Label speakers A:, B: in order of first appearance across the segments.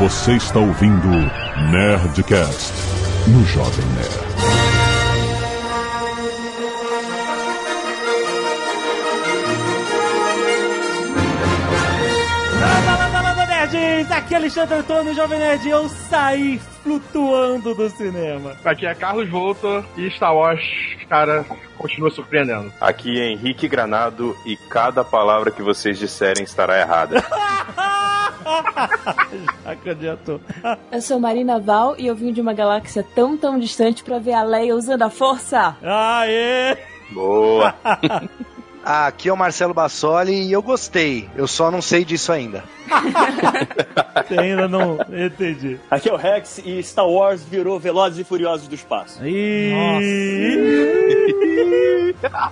A: Você está ouvindo Nerdcast no Jovem Nerd.
B: Landa, landa, landa, nerds! Aqui é Alexandre Antônio, Jovem Nerd, e eu saí flutuando do cinema.
C: Aqui é Carlos Voltor e Star Wars, cara, continua surpreendendo.
D: Aqui é Henrique Granado e cada palavra que vocês disserem estará errada.
B: Já que adiantou.
E: Eu sou Marina Val e eu vim de uma galáxia tão, tão distante pra ver a Leia usando a força.
B: Aê!
D: Boa!
F: Ah, aqui é o Marcelo Bassoli e eu gostei. Eu só não sei disso ainda.
B: Você ainda não entendi.
G: Aqui é o Rex e Star Wars virou Velozes e Furiosos do espaço.
B: Ih!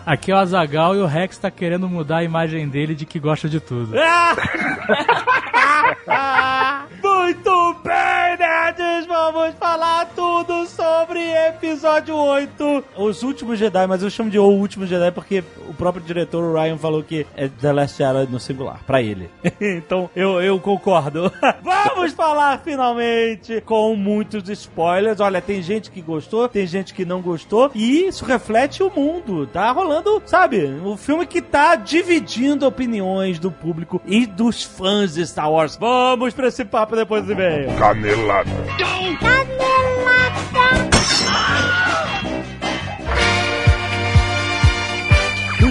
H: Aqui é o Azagal e o Rex tá querendo mudar a imagem dele de que gosta de tudo. 啊。
B: Muito bem, nerds! Vamos falar tudo sobre episódio 8, Os Últimos Jedi, mas eu chamo de O Último Jedi porque o próprio diretor, o Ryan, falou que é The Last Jedi no singular, pra ele. então, eu, eu concordo. Vamos falar finalmente com muitos spoilers. Olha, tem gente que gostou, tem gente que não gostou, e isso reflete o mundo. Tá rolando, sabe, o filme que tá dividindo opiniões do público e dos fãs de Star Wars. Vamos pra esse papo depois do e-mail.
A: Canelada.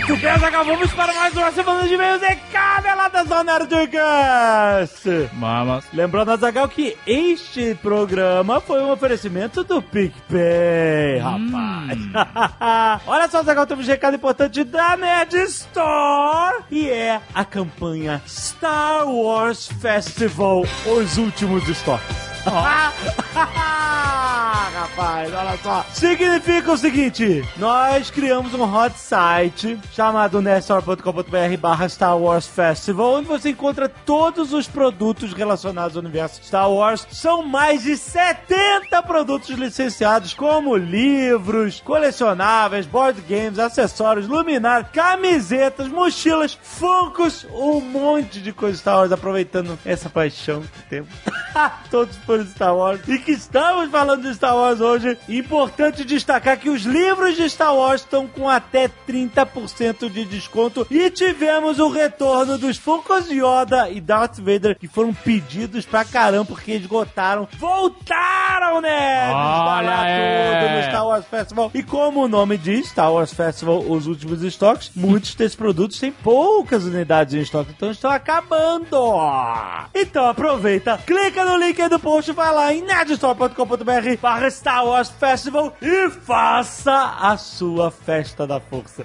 B: Muito vamos para mais uma semana de e-mails e caneladas ao Nerdcast.
H: Mamas.
B: Lembrando, Azagal, que este programa foi um oferecimento do PicPay, rapaz. Olha só, Azagal, temos um recado importante da Nerd Store e é a campanha Star Wars Festival, os últimos estoques. Rapaz, olha só. Significa o seguinte: nós criamos um hot site chamado nestor.com.br barra Star Wars Festival, onde você encontra todos os produtos relacionados ao universo Star Wars. São mais de 70 produtos licenciados, como livros, colecionáveis, board games, acessórios, luminárias, camisetas, mochilas, funkos, um monte de coisa Star Wars, aproveitando essa paixão que temos. Todos por Star Wars. E que estamos falando de Star Wars hoje. Importante destacar que os livros de Star Wars estão com até 30% de desconto. E tivemos o retorno dos Funkos Yoda e Darth Vader, que foram pedidos pra caramba, porque esgotaram. Voltaram, né?
H: Olha aí.
B: tudo no Star Wars Festival. E como o nome diz, Star Wars Festival, os últimos estoques, muitos desses produtos têm poucas unidades em estoque, então estão acabando. Então aproveita, clica no link aí do post, vai lá em nerdstore.com.br barra Star Wars Festival e faça a sua festa da força.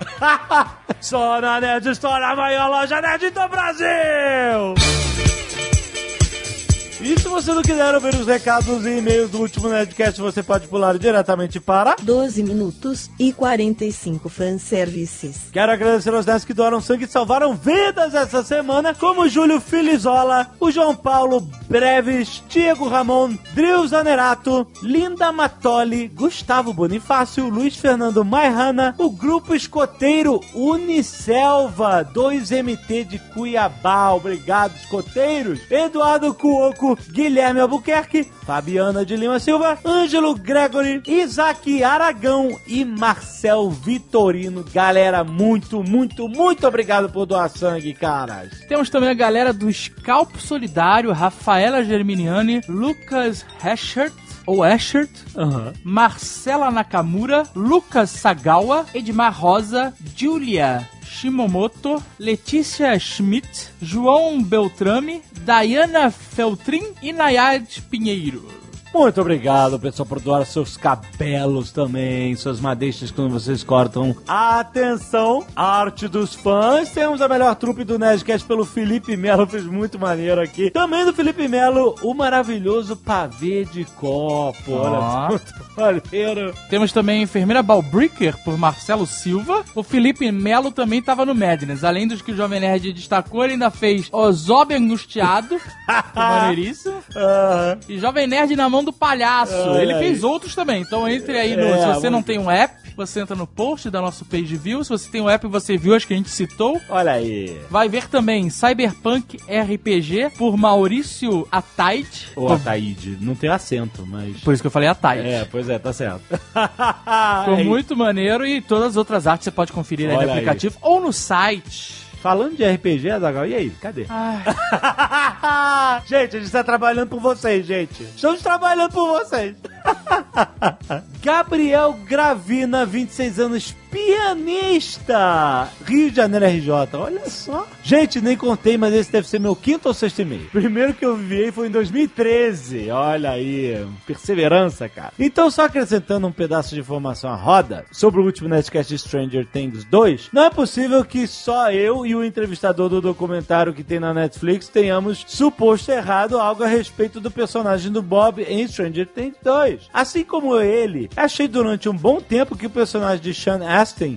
B: Só na Nerd Store, a maior loja nerd do Brasil! E se você não quiser ouvir os recados e e-mails do último Nerdcast, você pode pular diretamente para...
I: 12 minutos e 45 fanservices.
B: Quero agradecer aos 10 que doaram sangue e salvaram vidas essa semana, como Júlio Filizola, o João Paulo Breves, Diego Ramon, Drill Zanerato, Linda Matoli, Gustavo Bonifácio, Luiz Fernando Maihana, o Grupo Escoteiro Unicelva, 2MT de Cuiabá, obrigado escoteiros, Eduardo Cuoco, Guilherme Albuquerque, Fabiana de Lima Silva, Ângelo Gregory, Isaac Aragão e Marcel Vitorino. Galera, muito, muito, muito obrigado por doar sangue, caras.
H: Temos também a galera do Scalpo Solidário, Rafaela Germiniani, Lucas Heschert, ou Eschert, Marcela Nakamura, Lucas Sagawa, Edmar Rosa, Julia Shimomoto, Letícia Schmidt, João Beltrame, Diana Feltrin e Nayad Pinheiro.
B: Muito obrigado, pessoal, por doar seus cabelos também, suas madeixas quando vocês cortam. Atenção, arte dos fãs. Temos a melhor trupe do Nerdcast pelo Felipe Melo, fez muito maneiro aqui. Também do Felipe Melo, o maravilhoso pavê de copo. Olha
H: Ó.
B: só, muito maneiro.
H: Temos também a enfermeira Balbricker, por Marcelo Silva. O Felipe Melo também estava no Madness. Além dos que o Jovem Nerd destacou, ele ainda fez Ozob Angustiado, maneiríssimo. E Jovem Nerd na mão do palhaço. Ele
B: aí.
H: fez outros também. Então entre aí no.
B: É,
H: se você não tem um app, você entra no post da nosso page view. Se você tem o app, você viu as que a gente citou.
B: Olha aí.
H: Vai ver também Cyberpunk RPG por Maurício Ataide.
B: Ou Ataíde. Não tem acento, mas...
H: Por isso que eu falei Ataide.
B: É, pois é, tá certo.
H: Ficou
B: Aí,
H: muito maneiro e todas as outras artes você pode conferir aí no
B: Olha aí.
H: aplicativo ou no site.
B: Falando de RPG, Azaghal, e aí? Cadê? gente, a gente tá trabalhando por vocês, gente. Estamos trabalhando por vocês. Gabriel Gravina, 26 anos, pianista. Rio de Janeiro RJ, olha só. Gente, nem contei, mas esse deve ser meu quinto ou sexto e-mail. Primeiro que eu enviei foi em 2013. Olha aí, perseverança, cara. Então, só acrescentando um pedaço de informação à roda sobre o último Nerdcast de Stranger Things 2, não é possível que só eu e o entrevistador do documentário que tem na Netflix tenhamos suposto errado algo a respeito do personagem do Bob em Stranger Things 2. Assim como ele, achei durante um bom tempo que o personagem de Sean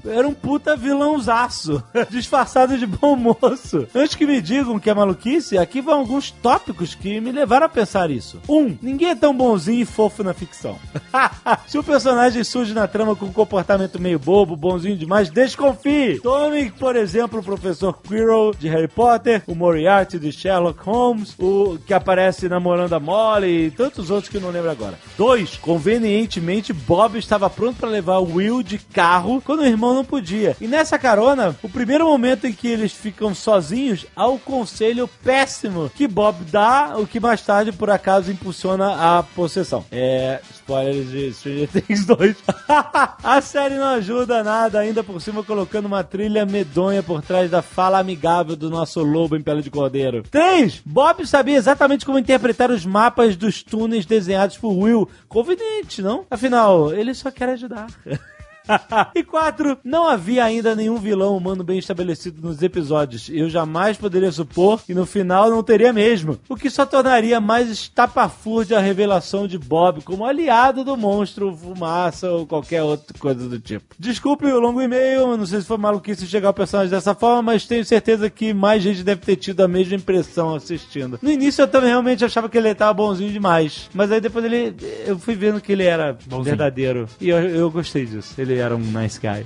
B: era um puta vilãozaço, disfarçado de bom moço. Antes que me digam que é maluquice, aqui vão alguns tópicos que me levaram a pensar isso. Um, ninguém é tão bonzinho e fofo na ficção. Se o personagem surge na trama com um comportamento meio bobo, bonzinho demais, desconfie. Tome, por exemplo, o professor Quirrell de Harry Potter, o Moriarty de Sherlock Holmes, o que aparece namorando a Molly e tantos outros que eu não lembro agora. Dois, convenientemente, Bob estava pronto para levar Will de carro quando o irmão não podia. E nessa carona, o primeiro momento em que eles ficam sozinhos, há o conselho péssimo que Bob dá, o que mais tarde, por acaso, impulsiona a possessão. É. Spoilers de Stranger Things 2. a série não ajuda nada, ainda por cima colocando uma trilha medonha por trás da fala amigável do nosso lobo em pele de cordeiro. 3. Bob sabia exatamente como interpretar os mapas dos túneis desenhados por Will. Conveniente, não? Afinal, ele só quer ajudar. e quatro, não havia ainda nenhum vilão humano bem estabelecido nos episódios. Eu jamais poderia supor que no final não teria mesmo. O que só tornaria mais estapafúrdia a revelação de Bob como aliado do monstro, fumaça ou qualquer outra coisa do tipo. Desculpe o longo e-mail, não sei se foi maluquice chegar ao personagem dessa forma, mas tenho certeza que mais gente deve ter tido a mesma impressão assistindo. No início eu também realmente achava que ele tava bonzinho demais, mas aí depois ele, eu fui vendo que ele era verdadeiro. E eu, eu gostei disso. Ele era um nice guy.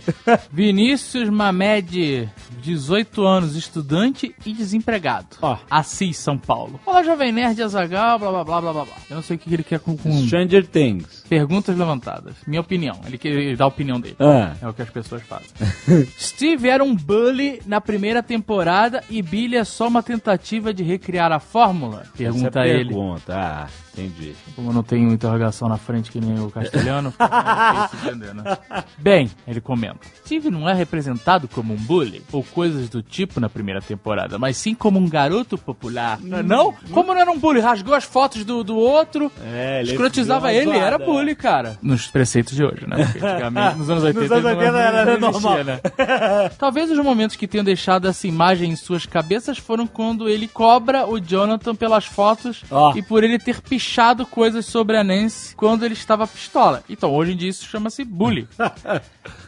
H: Vinícius Mamed, 18 anos, estudante e desempregado.
B: Ó.
H: Assis, São Paulo. Olá, Jovem Nerd Azagal, blá blá blá blá blá blá. Eu não sei o que ele quer com, com
B: Stranger Things.
H: perguntas levantadas. Minha opinião. Ele, quer, ele dá a opinião dele.
B: Ah.
H: É o que as pessoas fazem. Steve era um bully na primeira temporada e Billy é só uma tentativa de recriar a fórmula? Pergunta
B: Essa é a
H: ele.
B: Pergunta, ah, entendi.
H: Como não tenho interrogação na frente que nem o castelhano, fica difícil entender, né? Bem, ele comenta. Steve não é representado como um bully ou coisas do tipo na primeira temporada, mas sim como um garoto popular. Não é não? Como não era um bully? Rasgou as fotos do, do outro,
B: É, ele
H: escrotizava ele, era bully, cara. Nos preceitos de hoje, né? Porque antigamente, nos anos 80,
B: Nos anos 80
H: não-
B: era
H: não
B: normal.
H: existia, né? Talvez os momentos que tenham deixado essa imagem em suas cabeças foram quando ele cobra o Jonathan pelas fotos
B: Ó.
H: e por ele ter pichado coisas sobre a Nancy quando ele estava pistola. Então, hoje em dia isso chama-se bullying.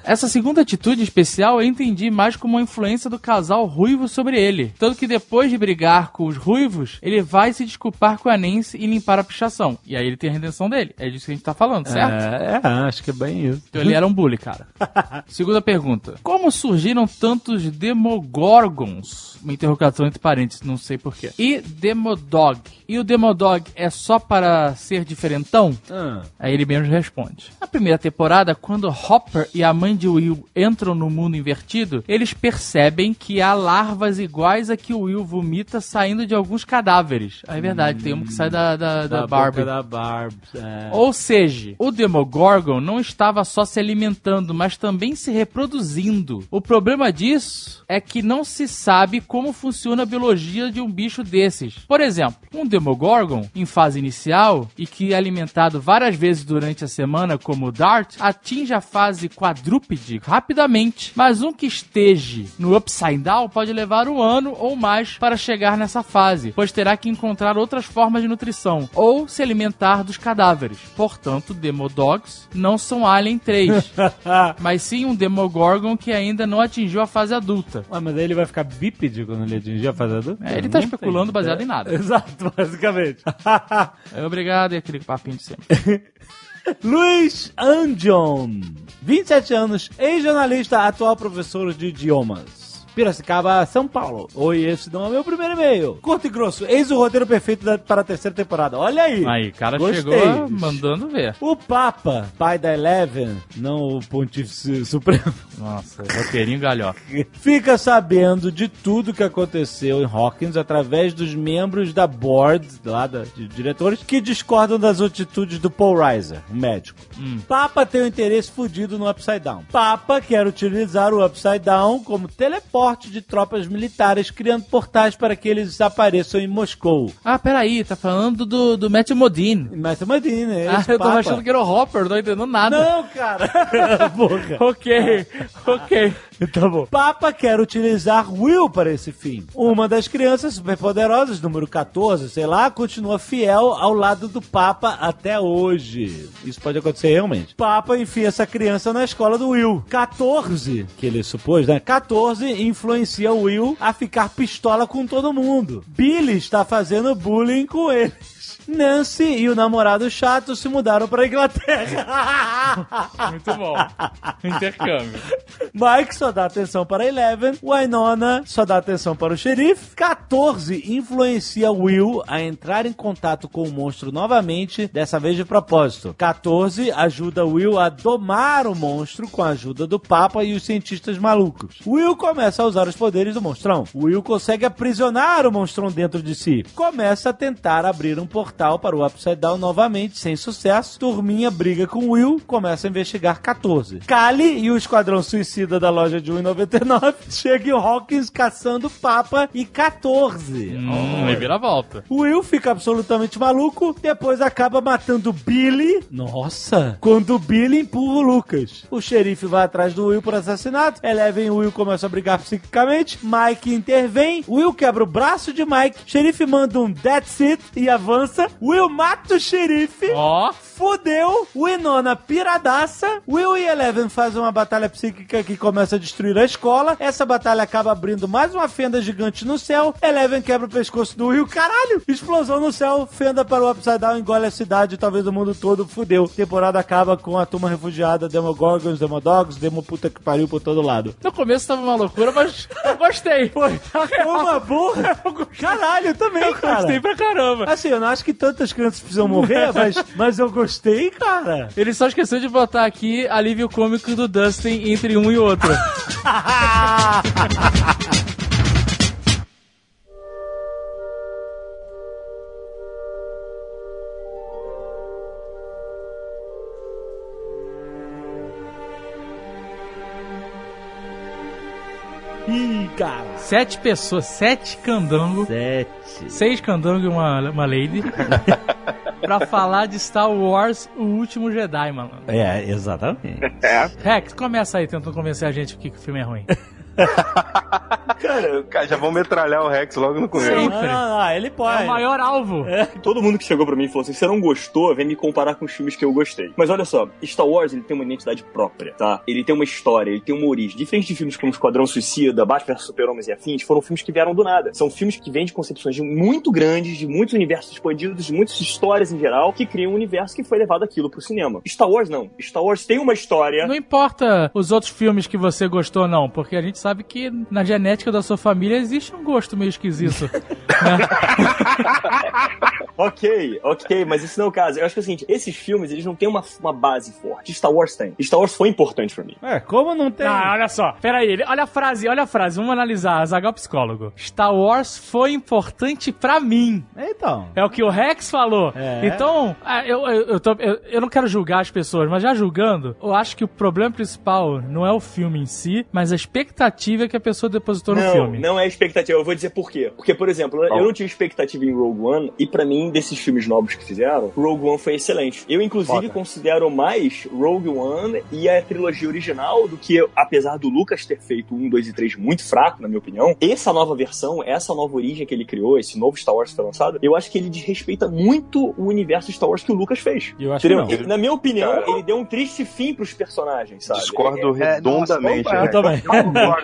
H: Essa segunda atitude especial eu entendi mais como uma influência do casal ruivo sobre ele. Tanto que depois de brigar com os ruivos, ele vai se desculpar com a Nancy e limpar a pichação. E aí ele tem a redenção dele. É disso que a gente tá falando, certo?
B: É, é, acho que é bem isso.
H: Então ele era um bully, cara. Segunda pergunta. Como surgiram tantos Demogorgons? Uma interrogação entre parênteses, não sei porquê. E Demodog. E o Demodog é só para ser diferentão?
B: Ah,
H: Aí ele mesmo responde. Na primeira temporada, quando Hopper e a mãe de Will entram no mundo invertido, eles percebem que há larvas iguais a que o Will vomita saindo de alguns cadáveres. É verdade, tem um que sai da, da, da,
B: da
H: Barbie.
B: da Barbie. É.
H: Ou seja, o Demogorgon não estava só se alimentando, mas também se reproduzindo. O problema disso é que não se sabe como funciona a biologia de um bicho desses. Por exemplo, um Demogorgon, em fase inicial, e que é alimentado várias vezes durante a semana, como o Dart, atinge a fase quadrúpede rapidamente, mas um que esteja no Upside Down pode levar um ano ou mais para chegar nessa fase, pois terá que encontrar outras formas de nutrição, ou se alimentar dos cadáveres. Portanto, Demodogs não são Alien 3, mas sim um Demogorgon que ainda não atingiu a fase adulta.
B: Ué, mas aí ele vai ficar bípede quando ele atingir a fase adulta?
H: É, ele tá
B: Não
H: especulando
B: tem.
H: baseado
B: É.
H: em nada.
B: Exato, basicamente.
H: É, Obrigado e aquele papinho de sempre.
B: Luiz Andion, 27 anos, ex-jornalista, atual professor de idiomas. Piracicaba, São Paulo. Oi, esse não é meu primeiro e-mail. Curto e grosso, eis o roteiro perfeito da- para a terceira temporada. Olha aí.
H: Aí, cara
B: Gostei.
H: chegou mandando ver.
B: O Papa, pai da Eleven, não o Pontífice Supremo,
H: Nossa, roteirinho galhofa.
B: fica sabendo de tudo que aconteceu em Hawkins através dos membros da board, lá da, de diretores, que discordam das atitudes do Paul Reiser, o médico. Papa tem um interesse fudido no Upside Down. Papa quer utilizar o Upside Down como teleporte de tropas militares, criando portais para que eles apareçam em Moscou.
H: Ah, peraí, tá falando do, do Matt Modine.
B: Mas imagina, é
H: Ah, eu tava
B: Papa.
H: achando que era o Hopper, não tô entendendo nada.
B: Não, cara. Porra.
H: Ok, ok.
B: Tá bom. Papa quer utilizar Will para esse fim. Uma das crianças superpoderosas, número 14, sei lá, continua fiel ao lado do Papa até hoje. Isso pode acontecer realmente. Papa enfia essa criança na escola do Will. 14, que ele supôs, né? 14 influencia o Will a ficar pistola com todo mundo. Billy está fazendo bullying com eles. Nancy e o namorado chato se mudaram para Inglaterra.
H: Muito bom. Intercâmbio.
B: Mike só dá atenção para Eleven. Winona só dá atenção para o xerife. 14 influencia Will a entrar em contato com o monstro novamente, dessa vez de propósito. 14 ajuda Will a domar o monstro com a ajuda do Papa e os cientistas malucos. Will começa a usar os poderes do monstrão. Will consegue aprisionar o monstrão dentro de si. Começa a tentar abrir um portal para o Upside Down novamente, sem sucesso. Turminha briga com Will, começa a investigar 14. Kali e o Esquadrão Suicida da loja de 1,99 chegam em Hawkins caçando Papa e 14.
H: Hum, reviravolta.
B: Will fica absolutamente maluco, depois acaba matando Billy. Nossa! Quando o Billy empurra o Lucas. O xerife vai atrás do Will por assassinato. Eleven e Will começam a brigar psiquicamente. Mike intervém. Will quebra o braço de Mike. Xerife manda um that's it e avança. Will mata o xerife.
H: Ó,
B: Fudeu, Winona piradaça, Will e Eleven fazem uma batalha psíquica que começa a destruir a escola. Essa batalha acaba abrindo mais uma fenda gigante no céu. Eleven quebra o pescoço do Will. Caralho! Explosão no céu, fenda para o Upside Down, engole a cidade, talvez o mundo todo. Fudeu. Temporada acaba com a turma refugiada, Demogorgons, Demodogs, Demo puta que pariu por todo lado.
H: no começo tava uma loucura, mas eu gostei. Foi,
B: Uma porra! Caralho, eu também,
H: eu
B: cara.
H: gostei pra caramba.
B: Assim, eu não acho que tantas crianças precisam morrer, mas, mas eu gostei, cara.
H: Ele só esqueceu de botar aqui alívio cômico do Dustin entre um e outro.
B: Ih, cara.
H: Sete pessoas, sete candangos,
B: Sete.
H: seis candangos e uma, uma lady, pra falar de Star Wars O Último Jedi, mano.
B: É, exatamente.
H: Rex, começa aí tentando convencer a gente que, que o filme é ruim.
D: Cara, já vão metralhar o Rex logo no começo.
H: Sim.
B: Não, não, não, ele
H: É
B: pode.
H: o maior alvo.
G: Todo mundo que chegou pra mim e falou assim: você não gostou, vem me comparar com os filmes que eu gostei. Mas olha só, Star Wars ele tem uma identidade própria, tá? Ele tem uma história, ele tem uma origem. Diferente de filmes como Esquadrão Suicida, Batman vs Super-Homens e afins, foram filmes que vieram do nada. São filmes que vêm de concepções de muito grandes, de muitos universos expandidos, de muitas histórias em geral, que criam um universo que foi levado aquilo pro cinema. Star Wars não. Star Wars tem uma história.
H: Não importa os outros filmes que você gostou, não, porque a gente sabe que na genética da sua família existe um gosto meio esquisito. né?
G: Ok, ok, mas esse não é o caso. Eu acho que é o seguinte, esses filmes, eles não têm uma, uma base forte. Star Wars tem. Star Wars foi importante pra mim.
B: É, como não tem?
H: Não, olha só. Pera aí. Olha a frase, olha a frase. Vamos analisar. Zagal Psicólogo. Star Wars foi importante pra mim.
B: Então.
H: É o que o Rex falou.
B: É.
H: Então, ah, eu, eu, eu, tô- eu- eu não quero julgar as pessoas, mas já julgando, eu acho que o problema principal não é o filme em si, mas a expectativa que a pessoa depositou no
G: não,
H: filme.
G: não é expectativa. Eu vou dizer por quê. Porque, por exemplo, eu não tive expectativa em Rogue One, e pra mim, desses filmes novos que fizeram, Rogue One foi excelente. Eu, inclusive,
B: Foda.
G: considero mais Rogue One e a trilogia original do que, apesar do Lucas ter feito um, dois e três muito fraco, na minha opinião, essa nova versão, essa nova origem que ele criou, esse novo Star Wars que foi lançado, eu acho que ele desrespeita muito o universo Star Wars que o Lucas fez.
B: Eu acho que
G: Entendeu?
B: não.
G: Na minha opinião,
D: Cara,
G: ele deu um triste fim pros personagens, sabe?
D: Discordo
F: É,
D: redondamente.
F: nossa,
D: né?
B: Eu também.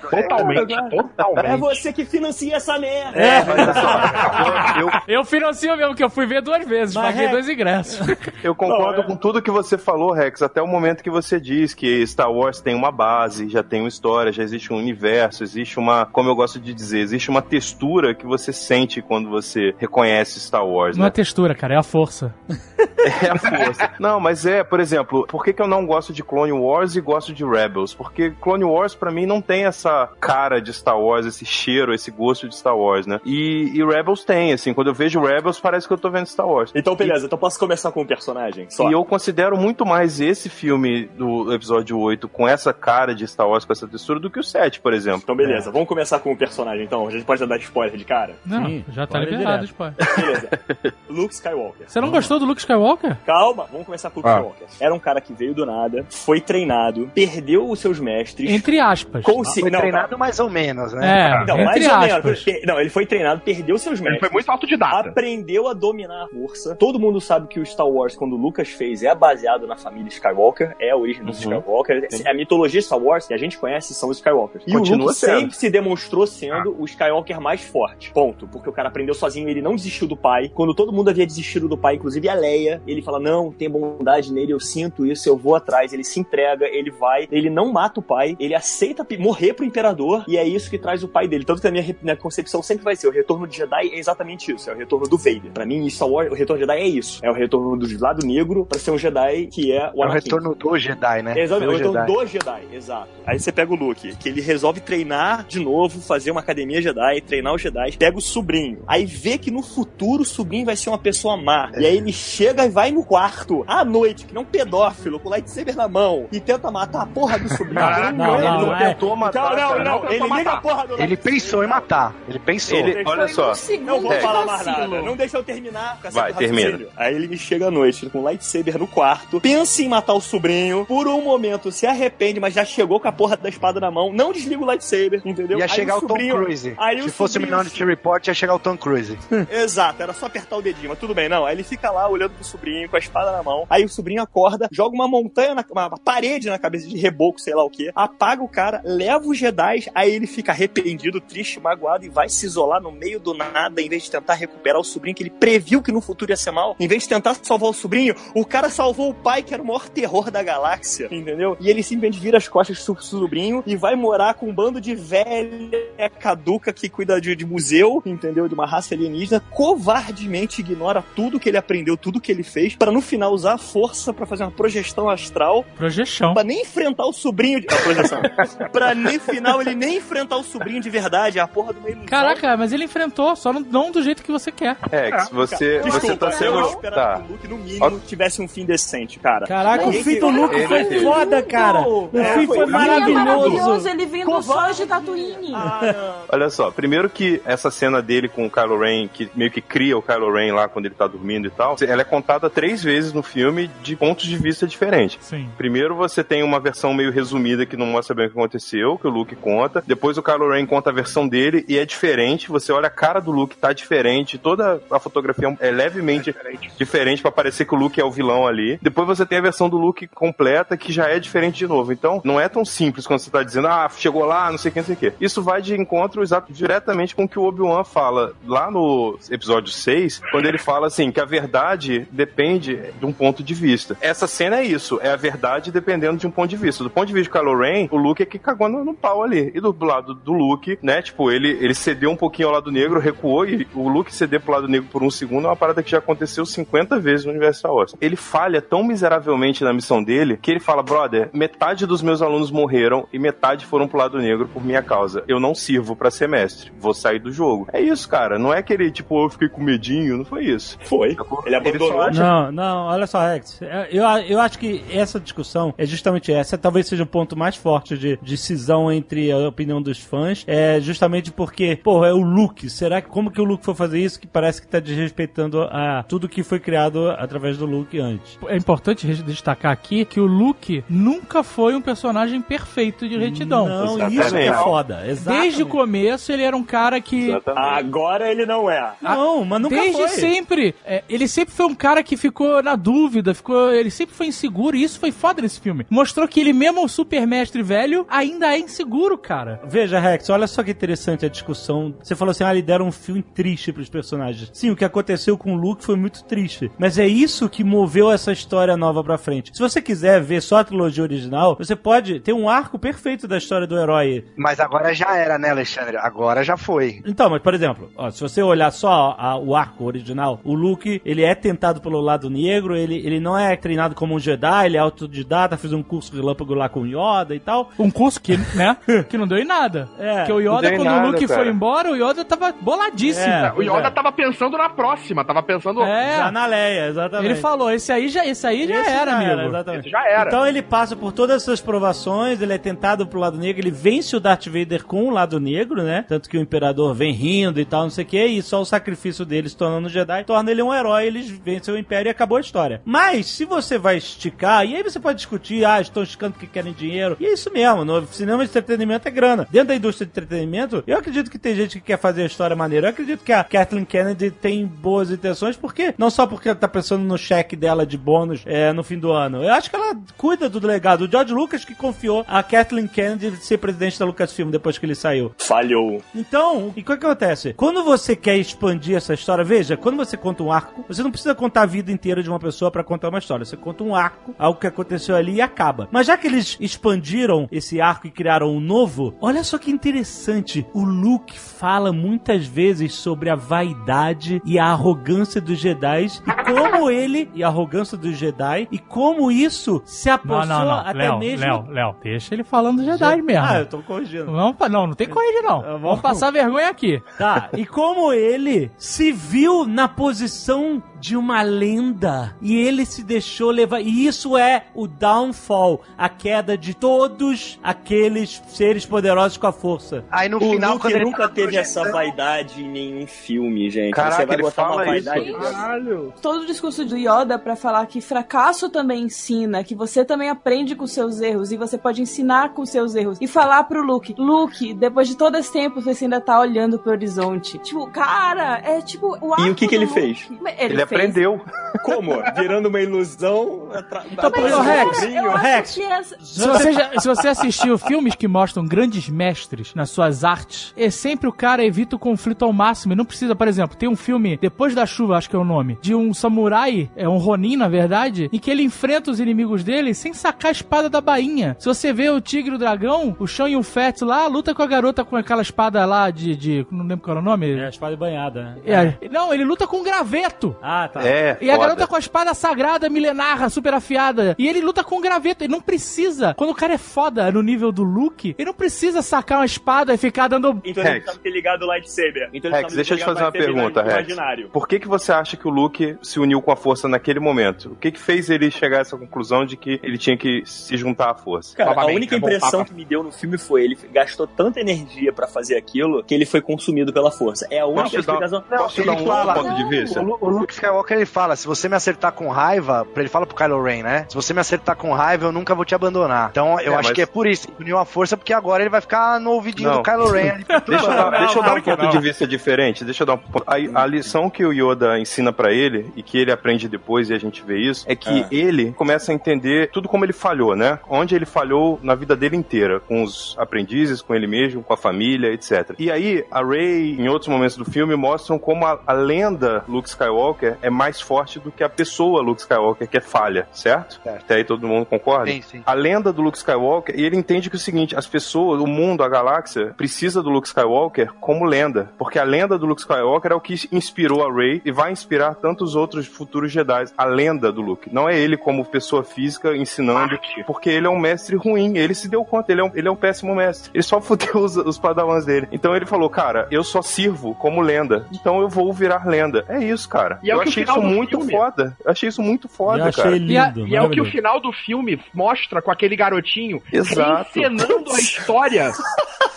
C: Concordo, totalmente,
G: É
C: totalmente.
G: você que financia essa merda.
B: É.
D: Só, eu, eu-
H: Eu financio mesmo, que eu fui ver duas vezes,
B: Mas
H: paguei
B: é-
H: dois ingressos.
D: Eu concordo
C: Não, é-
D: com tudo que você falou, Rex, até o momento que você diz que Star Wars tem uma base, já tem uma história, já existe um universo, existe uma, como eu gosto de dizer, existe uma textura que você sente quando você reconhece Star Wars,
H: Não é
D: né?
H: textura, cara, é a força.
D: É a força. Não, mas é, por exemplo, por que, que eu não gosto de Clone Wars e gosto de Rebels? Porque Clone Wars, pra mim, não tem essa cara de Star Wars, esse cheiro, esse gosto de Star Wars, né? E, e Rebels tem, assim, quando eu vejo Rebels, parece que eu tô vendo Star Wars.
G: Então, beleza, então posso começar com o personagem? Só.
D: E eu considero muito mais esse filme do episódio 8 com essa cara de Star Wars, com essa textura, do que o 7, por exemplo.
G: Então, beleza, vamos começar com o personagem, então. A gente pode dar spoiler de cara?
H: Não,
B: Sim,
H: já tá liberado,
B: direto.
H: spoiler.
G: Beleza. Luke Skywalker.
H: Você não gostou do Luke Skywalker?
G: Calma, vamos começar com o Luke
D: Ah.
G: Skywalker. Era um cara que veio do nada, foi treinado, perdeu os seus mestres.
H: Entre aspas.
F: Foi
G: não,
F: treinado mais ou menos, né?
H: É,
G: Não, mais
H: entre
G: ou menos.
H: aspas.
G: Não, ele foi treinado, perdeu seus
C: Ele
G: mestres.
C: foi muito autodidata.
G: Aprendeu a dominar a força. Todo mundo sabe que o Star Wars, quando o Lucas fez, é baseado na família Skywalker, é a origem dos
D: Uhum.
G: Skywalker. A mitologia Star Wars que a gente conhece são os Skywalkers. E
D: Continua
G: o Luke
D: sendo.
G: sempre se demonstrou sendo o Skywalker mais forte. Ponto. Porque o cara aprendeu sozinho, ele não desistiu do pai. Quando todo mundo havia desistido do pai, inclusive a Leia, ele fala: Não, tem bondade nele, eu sinto isso, eu vou atrás. Ele se entrega, ele vai, ele não mata o pai, ele aceita morrer pro imperador, e é isso que traz o pai dele. Tanto que a minha, minha concepção sempre vai ser: o retorno de Jedi é exatamente isso, é o retorno do Vader. Pra mim, Star Wars, o retorno de Jedi é isso. É o retorno do lado negro pra ser um Jedi que é o
F: É o
G: Anakin.
F: retorno do Jedi, né?
G: Exatamente,
F: Do
G: o retorno
F: Jedi.
G: do Jedi, exato. Aí você pega o Luke, que ele resolve treinar de novo, fazer uma academia Jedi, treinar os Jedi, pega o sobrinho. Aí vê que no futuro o sobrinho vai ser uma pessoa má. E aí ele chega e vai no quarto, à noite, que nem um pedófilo, com o lightsaber na mão, e tenta matar a porra do sobrinho.
C: Caraca,
B: não,
G: ele
B: não,
G: não
B: é.
D: tentou matar,
G: Não, não, não,
C: Não,
G: ele liga a
C: matar.
G: porra do
F: Ele
G: lightsaber.
F: pensou em matar. Ele pensou.
D: Ele, olha só,
G: Não vou
D: É.
G: falar mais nada. Não deixa eu terminar com essa
D: Vai, termina.
G: Aí ele me chega à noite com lightsaber no quarto, pensa em matar o sobrinho, por um momento se arrepende, mas já chegou com a porra da espada na mão, não desliga o lightsaber, entendeu?
F: Ia
G: Aí
F: chegar o,
G: sobrinho-
F: Tom Cruise.
G: aí
F: Se
G: o
F: fosse o Minority Report, ia chegar o Tom Cruise.
G: Exato, era só apertar o dedinho, mas tudo bem, não. Aí ele fica lá olhando pro sobrinho com a espada na mão. Aí o sobrinho acorda, joga uma montanha, na, uma parede na cabeça de reboco, sei lá o que, apaga o cara, leva os Jedi, aí ele fica arrependido, triste, magoado e vai se isolar no meio do nada em vez de tentar recuperar o sobrinho que ele previu que no futuro ia ser mal. Em vez de tentar salvar o sobrinho, o cara salvou o pai que era o maior terror da galáxia, entendeu? E ele simplesmente vira as costas do sobrinho e vai morar com um bando de velha caduca que cuida de, de museu, entendeu? De uma raça alienígena, covardemente ignora tudo que ele aprendeu, tudo que ele fez, pra no final usar a força pra fazer uma projeção astral,
H: Projeção.
G: pra nem enfrentar o sobrinho de. A projeção. pra no final ele nem enfrentar o sobrinho de verdade, é a porra do meio
H: Caraca, mas ele enfrentou, só não, não do jeito que você quer.
D: Rex, você, você
G: Desculpa,
D: tá sendo.
G: eu esperava
D: Tá.
G: que o Luke, no mínimo, tivesse um fim decente, cara.
B: Caraca, o fim
G: que-
B: do Luke
D: Ele
B: foi
D: teve.
B: foda, cara. O
G: É,
B: fim
G: foi
B: foi
E: Ele é
B: maravilhoso.
E: maravilhoso, ele vem do
G: Covarde.
E: sol de Tatooine.
G: Ah, não.
D: Olha só, primeiro que essa cena dele com o Kylo Ren, que meio que cria o Kylo Ren lá quando ele tá dormindo e tal, ela é contada três vezes no filme de pontos de vista diferentes.
H: Sim.
D: Primeiro você tem uma versão meio resumida que não mostra bem o que aconteceu, que o Luke conta. Depois o Kylo Ren conta a versão dele e é diferente. Você olha a cara do Luke, tá diferente. Toda a fotografia é levemente diferente pra parecer que o Luke é o vilão ali. Depois você tem a versão do Luke completa que já é diferente de novo. Então não é tão simples quando você tá dizendo, ah, chegou lá, não sei quem, não sei o quê. Isso vai de encontro exato diretamente com o que o Obi-Wan fala lá no episódio 6, quando ele fala assim que a verdade depende de um ponto de vista. Essa cena é isso, é a verdade dependendo de um ponto de vista. Do ponto de vista do Kylo Ren, o Luke é que cagou no, no pau ali. E do lado do Luke, né, tipo, ele, ele cedeu um pouquinho ao lado negro, recuou e o Luke ceder pro lado negro por um segundo é uma parada que já aconteceu 50 vezes no universo Star Wars. Ele falha tão miseravelmente na missão dele que ele fala, brother, metade dos meus alunos morreram e metade foram pro lado negro por minha causa. Eu não sirvo pra ser mestre. Vou sair do jogo. É isso, cara. Não é que ele, tipo, eu fiquei com medinho. Não foi isso.
G: Foi. Ele abandonou.
D: acha-
B: Não, não, olha só, Rex. Eu, eu acho que essa discussão é justamente essa. Talvez seja o ponto mais forte de decisão entre a opinião dos fãs. É justamente porque, pô, é o Luke. Será que como que o Luke foi fazer isso que parece que tá desrespeitando a tudo que foi criado através do Luke antes?
H: É importante destacar aqui que o Luke nunca foi um personagem perfeito de retidão.
B: Não,
D: Exatamente.
B: isso que é foda. Exatamente.
H: Desde o começo ele era um cara que
D: Exatamente.
G: Agora ele não é.
B: Não, mas nunca
H: Desde
B: foi.
H: sempre. é, ele sempre foi um cara que ficou na dúvida, ficou. Ele sempre foi inseguro, e isso foi foda nesse filme. Mostrou que ele, mesmo o super mestre velho, ainda é inseguro, cara.
B: Veja, Rex, olha só que interessante a discussão. Você falou assim, ah, ele deram um filme triste pros personagens. Sim, o que aconteceu com o Luke foi muito triste. Mas é isso que moveu essa história nova pra frente. Se você quiser ver só a trilogia original, você pode ter um arco perfeito da história do herói.
F: Mas agora já era, né, Alexandre? Agora já foi.
B: Então, mas por exemplo, ó, se você olhar só a- o arco original, o Luke, ele é tentado pelo lado negro, ele, ele não é treinado como um Jedi, ele é autodidata, fez um curso relâmpago lá com Yoda e tal.
H: Um curso que, né? que não deu em nada.
B: É.
H: Porque o Yoda, quando
D: nada,
H: o Luke
D: cara.
H: foi embora, o Yoda tava boladíssimo.
B: É.
C: O Yoda
B: é.
C: tava pensando na próxima, tava pensando.
H: É.
B: Já na Leia, exatamente.
H: Ele falou, esse aí já, esse aí já
B: Esse
H: era, amigo.
B: exatamente.
C: Esse já era.
B: Então ele passa por todas essas provações, ele é tentado pro lado negro, ele vence o Darth Vader com o lado negro, né? Tanto que o Imperador vem rindo e tal, não sei o que, e só o sacrifício dele se tornando um Jedi torna ele um herói, eles vencem o Império e acabou a história. Mas, se você vai esticar, e aí você pode discutir, ah, estão esticando porque querem dinheiro, e é isso mesmo, no cinema de entretenimento é grana. Dentro da indústria de entretenimento, eu acredito que tem gente que quer fazer a história maneira, eu acredito que a Kathleen Kennedy tem boas intenções, porque não só porque ela tá pensando no cheque dela de bônus é, no fim do ano, eu acho que ela cuida do legado. O George Lucas que confiou a Kathleen Kennedy de ser presidente da Lucasfilm depois que ele saiu.
G: Falhou.
B: Então, e o que acontece? Quando você quer expandir essa história, veja, quando você conta um arco, você não precisa contar vida inteira de uma pessoa pra contar uma história. Você conta um arco, algo que aconteceu ali e acaba. Mas já que eles expandiram esse arco e criaram um novo, olha só que interessante. O Luke fala muitas vezes sobre a vaidade e a arrogância dos Jedi e como ele e a arrogância dos Jedi e como isso se
H: Não,
B: apossou
H: não, não.
B: até
H: Léo,
B: mesmo
H: Léo, Léo, deixa ele falando Jedi mesmo.
B: Ah, eu tô corrigindo.
H: Não, não, não tem corrigir, não.
B: Vamos-
H: Vamos passar vergonha aqui.
B: Tá, e como ele se viu na posição de uma lenda e ele se deixou levar. E isso é o downfall, a queda de todos aqueles seres poderosos com a força.
F: Aí no
G: O
F: final,
G: Luke
F: quando ele
G: nunca
F: tá
G: teve essa vaidade em nenhum filme, gente.
D: Caraca,
G: Você vai
D: ele
G: botar uma vaidade.
C: Caralho.
E: Todo o discurso do Yoda pra falar que fracasso também ensina, que você também aprende com seus erros e você pode ensinar com seus erros. E falar pro Luke, Luke, depois de todo esse tempo você ainda tá olhando pro horizonte. Tipo, cara, é tipo o
G: E o que que ele
E: do
G: fez?
E: Luke. Ele,
D: Ele
E: fez.
D: Aprendeu.
G: Como? Virando uma ilusão. Atra...
H: Então,
G: atrás
H: ô,
G: do
H: Rex?
E: Eu
B: Rex.
E: que essa...
H: Se você, já- se você assistiu filmes que mostram grandes mestres nas suas artes, é sempre o cara evita o conflito ao máximo. E não precisa, por exemplo, tem um filme, Depois da Chuva, acho que é o nome, de um samurai, é um Ronin, na verdade, em que ele enfrenta os inimigos dele sem sacar a espada da bainha. Se você vê o Tigre e o Dragão, o Shan e o Fett lá, luta com a garota com aquela espada lá de. de não lembro qual era o nome.
B: É a espada banhada.
H: É, não, ele luta com um graveto.
B: Ah, tá.
D: É,
H: E a
D: foda.
H: garota com a espada sagrada, milenar, super afiada. E ele luta com um graveto. Ele não precisa. Quando o cara é foda no nível do Luke, ele não precisa sacar uma espada e ficar dando.
G: Então ele
D: Rex.
G: não sabe ter ligado o lightsaber. Então ele
D: Rex, deixa eu te fazer uma pergunta, Rex.
G: imaginário.
D: Por que, que você acha que o Luke se uniu com a força naquele momento? O que, que fez ele chegar a essa conclusão de que ele tinha que se juntar à força?
G: Cara, a única
C: é
G: impressão que me deu no filme foi ele gastou tanta energia pra fazer aquilo que ele foi consumido pela força. É a única
D: Posso
G: explicação.
D: posso te dar
F: ele
D: um ponto de vista?
F: O, o Luke Skywalker ele fala: se você me acertar com raiva, pra ele fala pro Kylo Ren, né? Se você me acertar com raiva, eu nunca vou te abandonar. Então eu
D: É,
F: acho
D: mas-
F: que é por isso. Ele Uniu a força, porque agora ele vai ficar no ouvidinho
D: Não.
F: do Kylo Ren. ali.
D: Deixa eu dar,
H: Não,
D: deixa eu dar
H: não,
D: um ponto
H: não.
D: de vista diferente. Deixa eu dar um ponto. A, a lição que o Yoda ensina pra ele e que ele aprende depois e a gente vê isso é que ele começa a entender tudo como ele falhou, né? Onde ele falhou na vida dele inteira, com os aprendizes, com ele mesmo, com a família, etc. E aí a Rey, em outros momentos do filme, mostram como a, a lenda Luke Skywalker é mais forte do que a pessoa Luke Skywalker que é falha, certo?
F: Certo.
D: Até aí todo mundo concorda?
F: Sim, sim.
D: A lenda do Luke Skywalker, e ele entende que é o seguinte, as pessoas, o mundo, a galáxia, precisa do Luke Skywalker como lenda. Porque a lenda do Luke Skywalker é o que inspirou a Rey e vai inspirar tantos outros futuros Jedi. A lenda do Luke. Não é ele como pessoa física ensinando, porque ele é um mestre ruim. Ele se deu conta, ele é um, ele é um péssimo mestre. Ele só fudeu os, os padawans dele. Então ele falou, cara, eu só sirvo como lenda. Então eu vou virar lenda. É isso, cara.
C: E é o
D: eu
C: que
D: achei isso muito
C: filme-
D: foda. Eu achei isso muito foda,
B: Eu achei
D: cara.
B: lindo.
H: E a-
C: E é o que o final do filme mostra com aquele garotinho
D: Exato.
C: encenando a história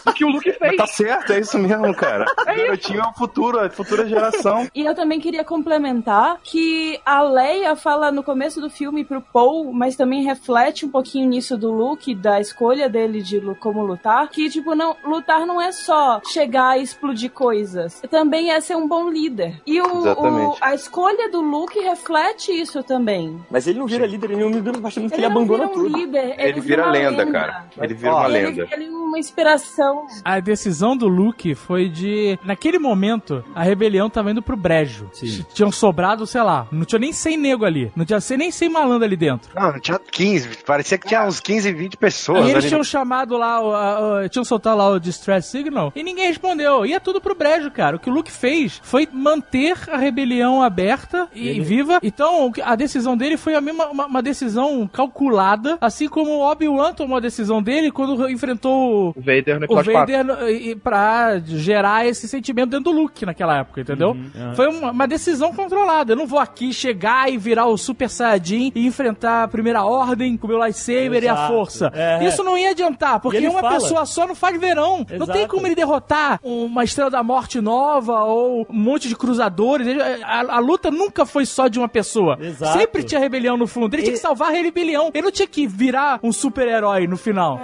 C: do que o Luke fez.
D: Tá certo, é isso mesmo, cara. O garotinho é o futuro, a futura geração.
E: E eu também queria complementar que a Leia fala no começo do filme pro Paul, mas também reflete um pouquinho nisso do Luke, da escolha dele de como lutar, que tipo, não, lutar não é só chegar e explodir coisas, também é ser um bom líder. E o, o- a escolha do Luke reflete isso também.
G: Mas ele não vira líder em nenhum minuto, bastante que ele
E: não
G: abandona
E: vira um
G: tudo.
E: líder, ele,
D: Ele vira
E: uma
D: lenda, cara. Ele vira
F: Ó,
D: uma
E: Ele,
D: lenda.
E: ele é uma inspiração.
H: A decisão do Luke foi de. Naquele momento, a rebelião tava indo pro brejo.
B: Sim.
H: Tinham sobrado, sei lá, não tinha nem 100 nego ali. Não tinha nem 100 malandro ali dentro.
F: Não, tinha 15. Parecia que tinha uns 15, 20 pessoas.
H: e eles
F: ali.
H: tinham chamado lá, o- a- o- tinham soltado lá o Distress Signal e ninguém respondeu. Ia tudo pro brejo, cara. O que o Luke fez foi manter a rebelião aberta e viva. Então, a decisão dele foi a mesma, uma, uma decisão calculada, assim como o Obi-Wan tomou a decisão dele quando enfrentou
C: O Vader no
H: o
C: 4.
H: Vader e- pra gerar esse sentimento dentro do Luke naquela época, entendeu?
B: Uhum,
H: Foi uma, uma decisão controlada. Eu não vou aqui chegar e virar o Super Saiyajin e enfrentar a primeira ordem com o meu lightsaber e a
B: Exato.
H: força.
B: É.
H: Isso não ia adiantar, porque
B: E
H: uma
B: fala.
H: pessoa só não faz verão. Não tem
B: Exato.
H: como ele derrotar uma Estrela da Morte nova ou um monte de cruzadores. A, a luta nunca foi só de uma pessoa.
B: Exato.
H: Sempre tinha rebelião no fundo. Ele tinha que salvar a rebelião. Ele não tinha que virar um super-herói no final.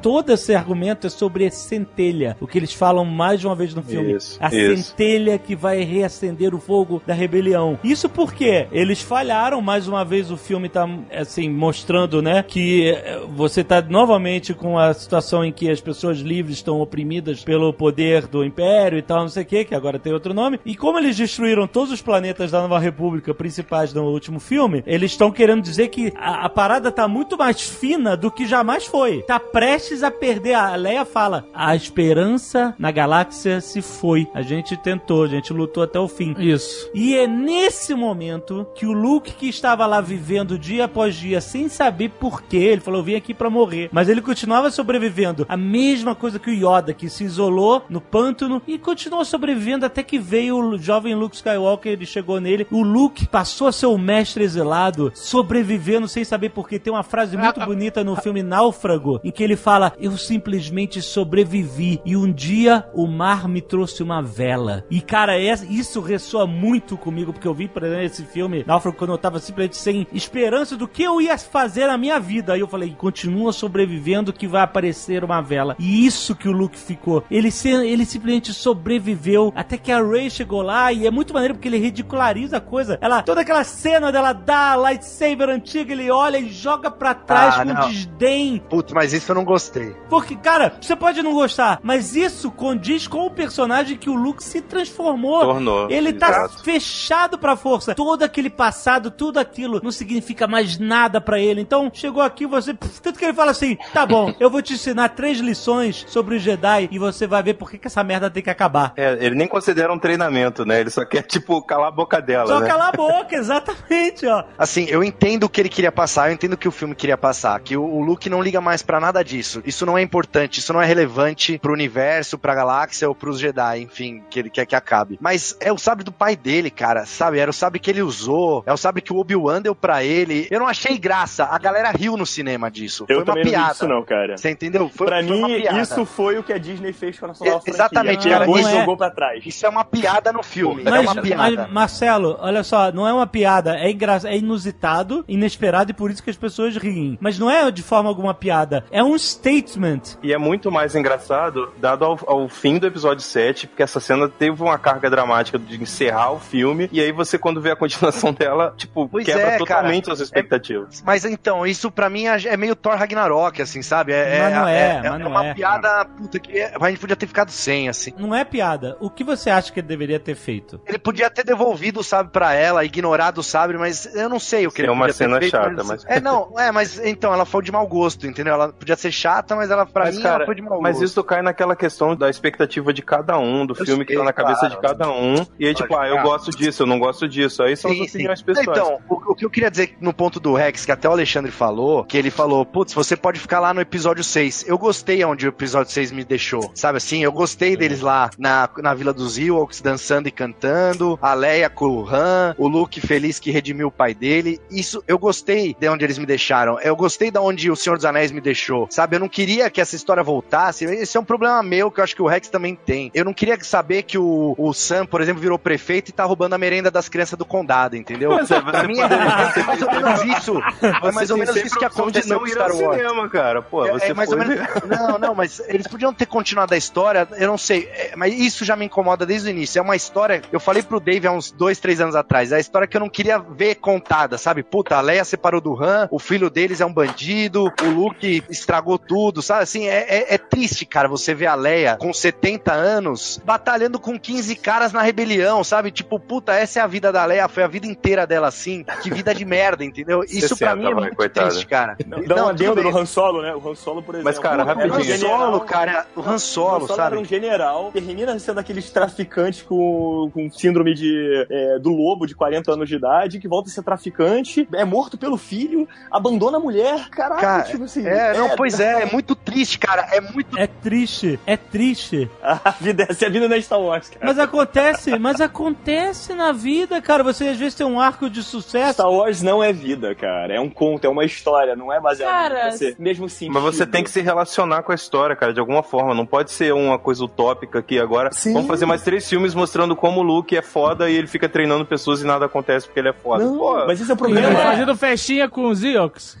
B: Todo esse argumento é sobre a centelha, o que eles falam mais de uma vez no filme.
D: Isso,
B: a
D: isso.
B: centelha que vai reacender o fogo da rebelião. Isso porque eles falharam, mais uma vez o filme tá, assim, mostrando, né, que eh, você tá novamente com a situação em que as pessoas livres estão oprimidas pelo poder do Império e tal, não sei o que, que agora tem outro nome. E como eles destruíram todos os planetas da Nova República principais no último filme, eles estão querendo dizer que a, a parada tá muito mais fina do que jamais foi. Tá prestes a perder. A Leia fala: a esperança na galáxia se foi. A gente tentou, a gente lutou até o fim.
H: Isso.
B: E é nesse momento que o Luke, que estava lá vivendo dia após dia, sem saber porquê, ele falou: Eu vim aqui pra morrer. Mas ele continuava sobrevivendo. A mesma coisa que o Yoda, que se isolou no pântano e continuou sobrevivendo até que veio o jovem Luke Skywalker. Ele chegou nele. O Luke passou a ser o mestre exilado, sobrevivendo sem saber porquê. Tem uma frase muito bonita no filme Náufrago, em que ele fala: Eu simplesmente sobrevivi e um dia o mar me trouxe uma vela. E cara, isso ressoa muito comigo, porque eu vi, por exemplo, esse filme Náufrago quando eu tava simplesmente sem esperança do que eu ia fazer na minha vida. Aí eu falei: Continua sobrevivendo que vai aparecer uma vela. E isso que o Luke ficou. Ele, ele simplesmente sobreviveu até que a Rey chegou lá e é muito maneiro porque ele ridiculariza a coisa. Ela, toda aquela cena dela dá a lightsaber antiga, ele olha e joga pra trás
F: Ah,
B: com
F: não.
B: desdém.
F: Putz, mas isso eu não gostei.
B: Porque, cara, você pode não gostar, mas isso condiz com o personagem que o Luke se transformou.
D: Tornou,
B: Ele tá
D: exato.
B: fechado pra força. Todo aquele passado, tudo aquilo não significa mais nada pra ele. Então, chegou aqui você. Tanto que ele fala assim: tá bom, eu vou te ensinar três lições sobre o Jedi e você vai ver por que, que essa merda tem que acabar.
D: É, ele nem considera um treinamento, né? Ele só quer, tipo, calar a boca dela,
B: Só
D: né?
B: calar a boca, exatamente, ó.
F: Assim, eu entendo o que ele queria passar, eu entendo o que o filme queria passar, que o, o Luke não liga mais pra nada disso. Isso não é importante, isso não é relevante pro universo, pra galáxia ou pros Jedi, enfim, que ele quer que acabe. Mas é o sabre do pai dele, cara, sabe? Era o sabre que ele usou, é o sabre que o Obi-Wan deu pra ele. Eu não achei graça, a galera riu no cinema disso.
G: Eu
F: foi uma
G: também não vi
F: piada.
G: isso não, cara.
F: Você entendeu? Foi,
G: pra
F: foi
G: mim,
F: piada.
G: isso foi o que a Disney fez com a nossa
F: E-
G: nova franquia.
F: exatamente,
B: cara, não é.
G: jogou pra trás.
F: Isso é uma piada no filme. é
B: Mas,
F: uma piada.
B: mas, Marcelo, olha só, não é uma piada, é, é inusitado, inesperado e por isso que as pessoas riem. Mas não é de forma alguma piada, é um statement.
D: E é muito mais engraçado, dado ao, ao fim do episódio 7, porque essa cena teve uma carga dramática de encerrar o filme, e aí você, quando vê a continuação dela, tipo,
F: Pois
D: quebra
F: é,
D: totalmente
F: cara.
D: as expectativas.
F: Mas então, isso pra mim é é meio Thor Ragnarok, assim, sabe? É,
B: Mas não é, mas não
F: uma
B: é.
F: piada, puta, que é- a gente podia ter ficado sem, assim.
B: Não é piada. O que você acha que ele deveria ter feito?
F: Ele podia ter devolvido o sabre pra ela, ignorado o sabre, mas eu não sei o que
D: É
F: ele
D: uma
F: podia ter
D: cena
F: feito,
D: chata, mas-
F: É, não, é, mas então, ela foi de mau gosto, entendeu? Ela podia ser chata chata, mas ela, pra
D: Mas,
F: mim,
D: cara,
F: ela foi de mau
D: mas isso cai naquela questão da expectativa de cada um, do
F: Eu
D: filme que
F: sei,
D: tá na cabeça
F: cara.
D: de cada um. E aí, tipo, ah, eu gosto disso, eu não gosto disso. Aí são
F: Sim,
D: as
F: sim.
D: opiniões pessoais.
F: Então, o, o que eu queria dizer no ponto do Rex, que até o Alexandre falou, que ele falou, putz, você pode ficar lá no episódio 6. Eu gostei onde o episódio 6 me deixou, sabe assim? Eu gostei deles lá na, na Vila dos Ewoks, dançando e cantando, a Leia com o Han, o Luke feliz que redimiu o pai dele. Isso, eu gostei de onde eles me deixaram. Eu gostei de onde o Senhor dos Anéis me deixou, sabe? Eu não queria que essa história voltasse. Esse é um problema meu, que eu acho que o Rex também tem. Eu não queria saber que o, o Sam, por exemplo, virou prefeito e tá roubando a merenda das crianças do condado, entendeu?
D: Mas é,
F: Pra
D: você
F: mim é, é mais ou menos isso. É mais ou menos isso que aconteceu
D: não
F: com Star Wars.
D: cinema, cara. Pô,
F: É,
D: você
F: é mais ou
D: foi...
F: menos. Não, não, mas eles podiam ter continuado a história, eu não sei. é, mas isso já me incomoda desde o início. É uma história. Eu falei pro Dave há uns dois, três anos atrás. É a história que eu não queria ver contada, sabe? Puta, a Leia separou do Han, o filho deles é um bandido, o Luke estragou tudo, sabe? Assim, é, é- é triste, cara, você ver a Leia com 70 anos batalhando com 15 caras na rebelião, sabe? Tipo, puta, essa é a vida da Leia, foi a vida inteira dela assim. Que vida de merda, entendeu? Isso pra
D: 60,
F: mim é muito
D: coitada.
F: triste, cara.
G: Dá um
F: tudo
G: adendo no Han Solo, né? O Han Solo, por exemplo.
D: Mas, cara,
G: um
D: rapidinho.
F: O Han Solo, cara, o Han
G: O
F: Solo,
G: Han Solo
F: sabe?
G: era um general, termina sendo aqueles traficantes com, com síndrome de, é, do lobo de 40 anos de idade, que volta a ser traficante, é morto pelo filho, abandona a mulher. Caraca,
F: Cara,
G: tipo assim.
F: É, não, pois é, é muito triste, cara. É muito.
B: É triste, é triste.
G: A vida, essa é a vida da Star Wars, cara.
B: Mas acontece, mas acontece na vida, cara. Você às vezes tem um arco de sucesso.
G: Star Wars não é vida, cara. É um conto, é uma história, não é baseado
E: Cara,
G: em você. Mesmo sentido.
D: Mas você tem que se relacionar com a história, cara, de alguma forma. Não pode ser uma coisa utópica aqui agora.
G: Sim.
D: Vamos fazer mais três filmes mostrando como o Luke é foda e ele fica treinando pessoas e nada acontece porque ele é foda.
G: Não,
D: Pô,
G: mas esse é o problema.
H: fazendo festinha com os Eox.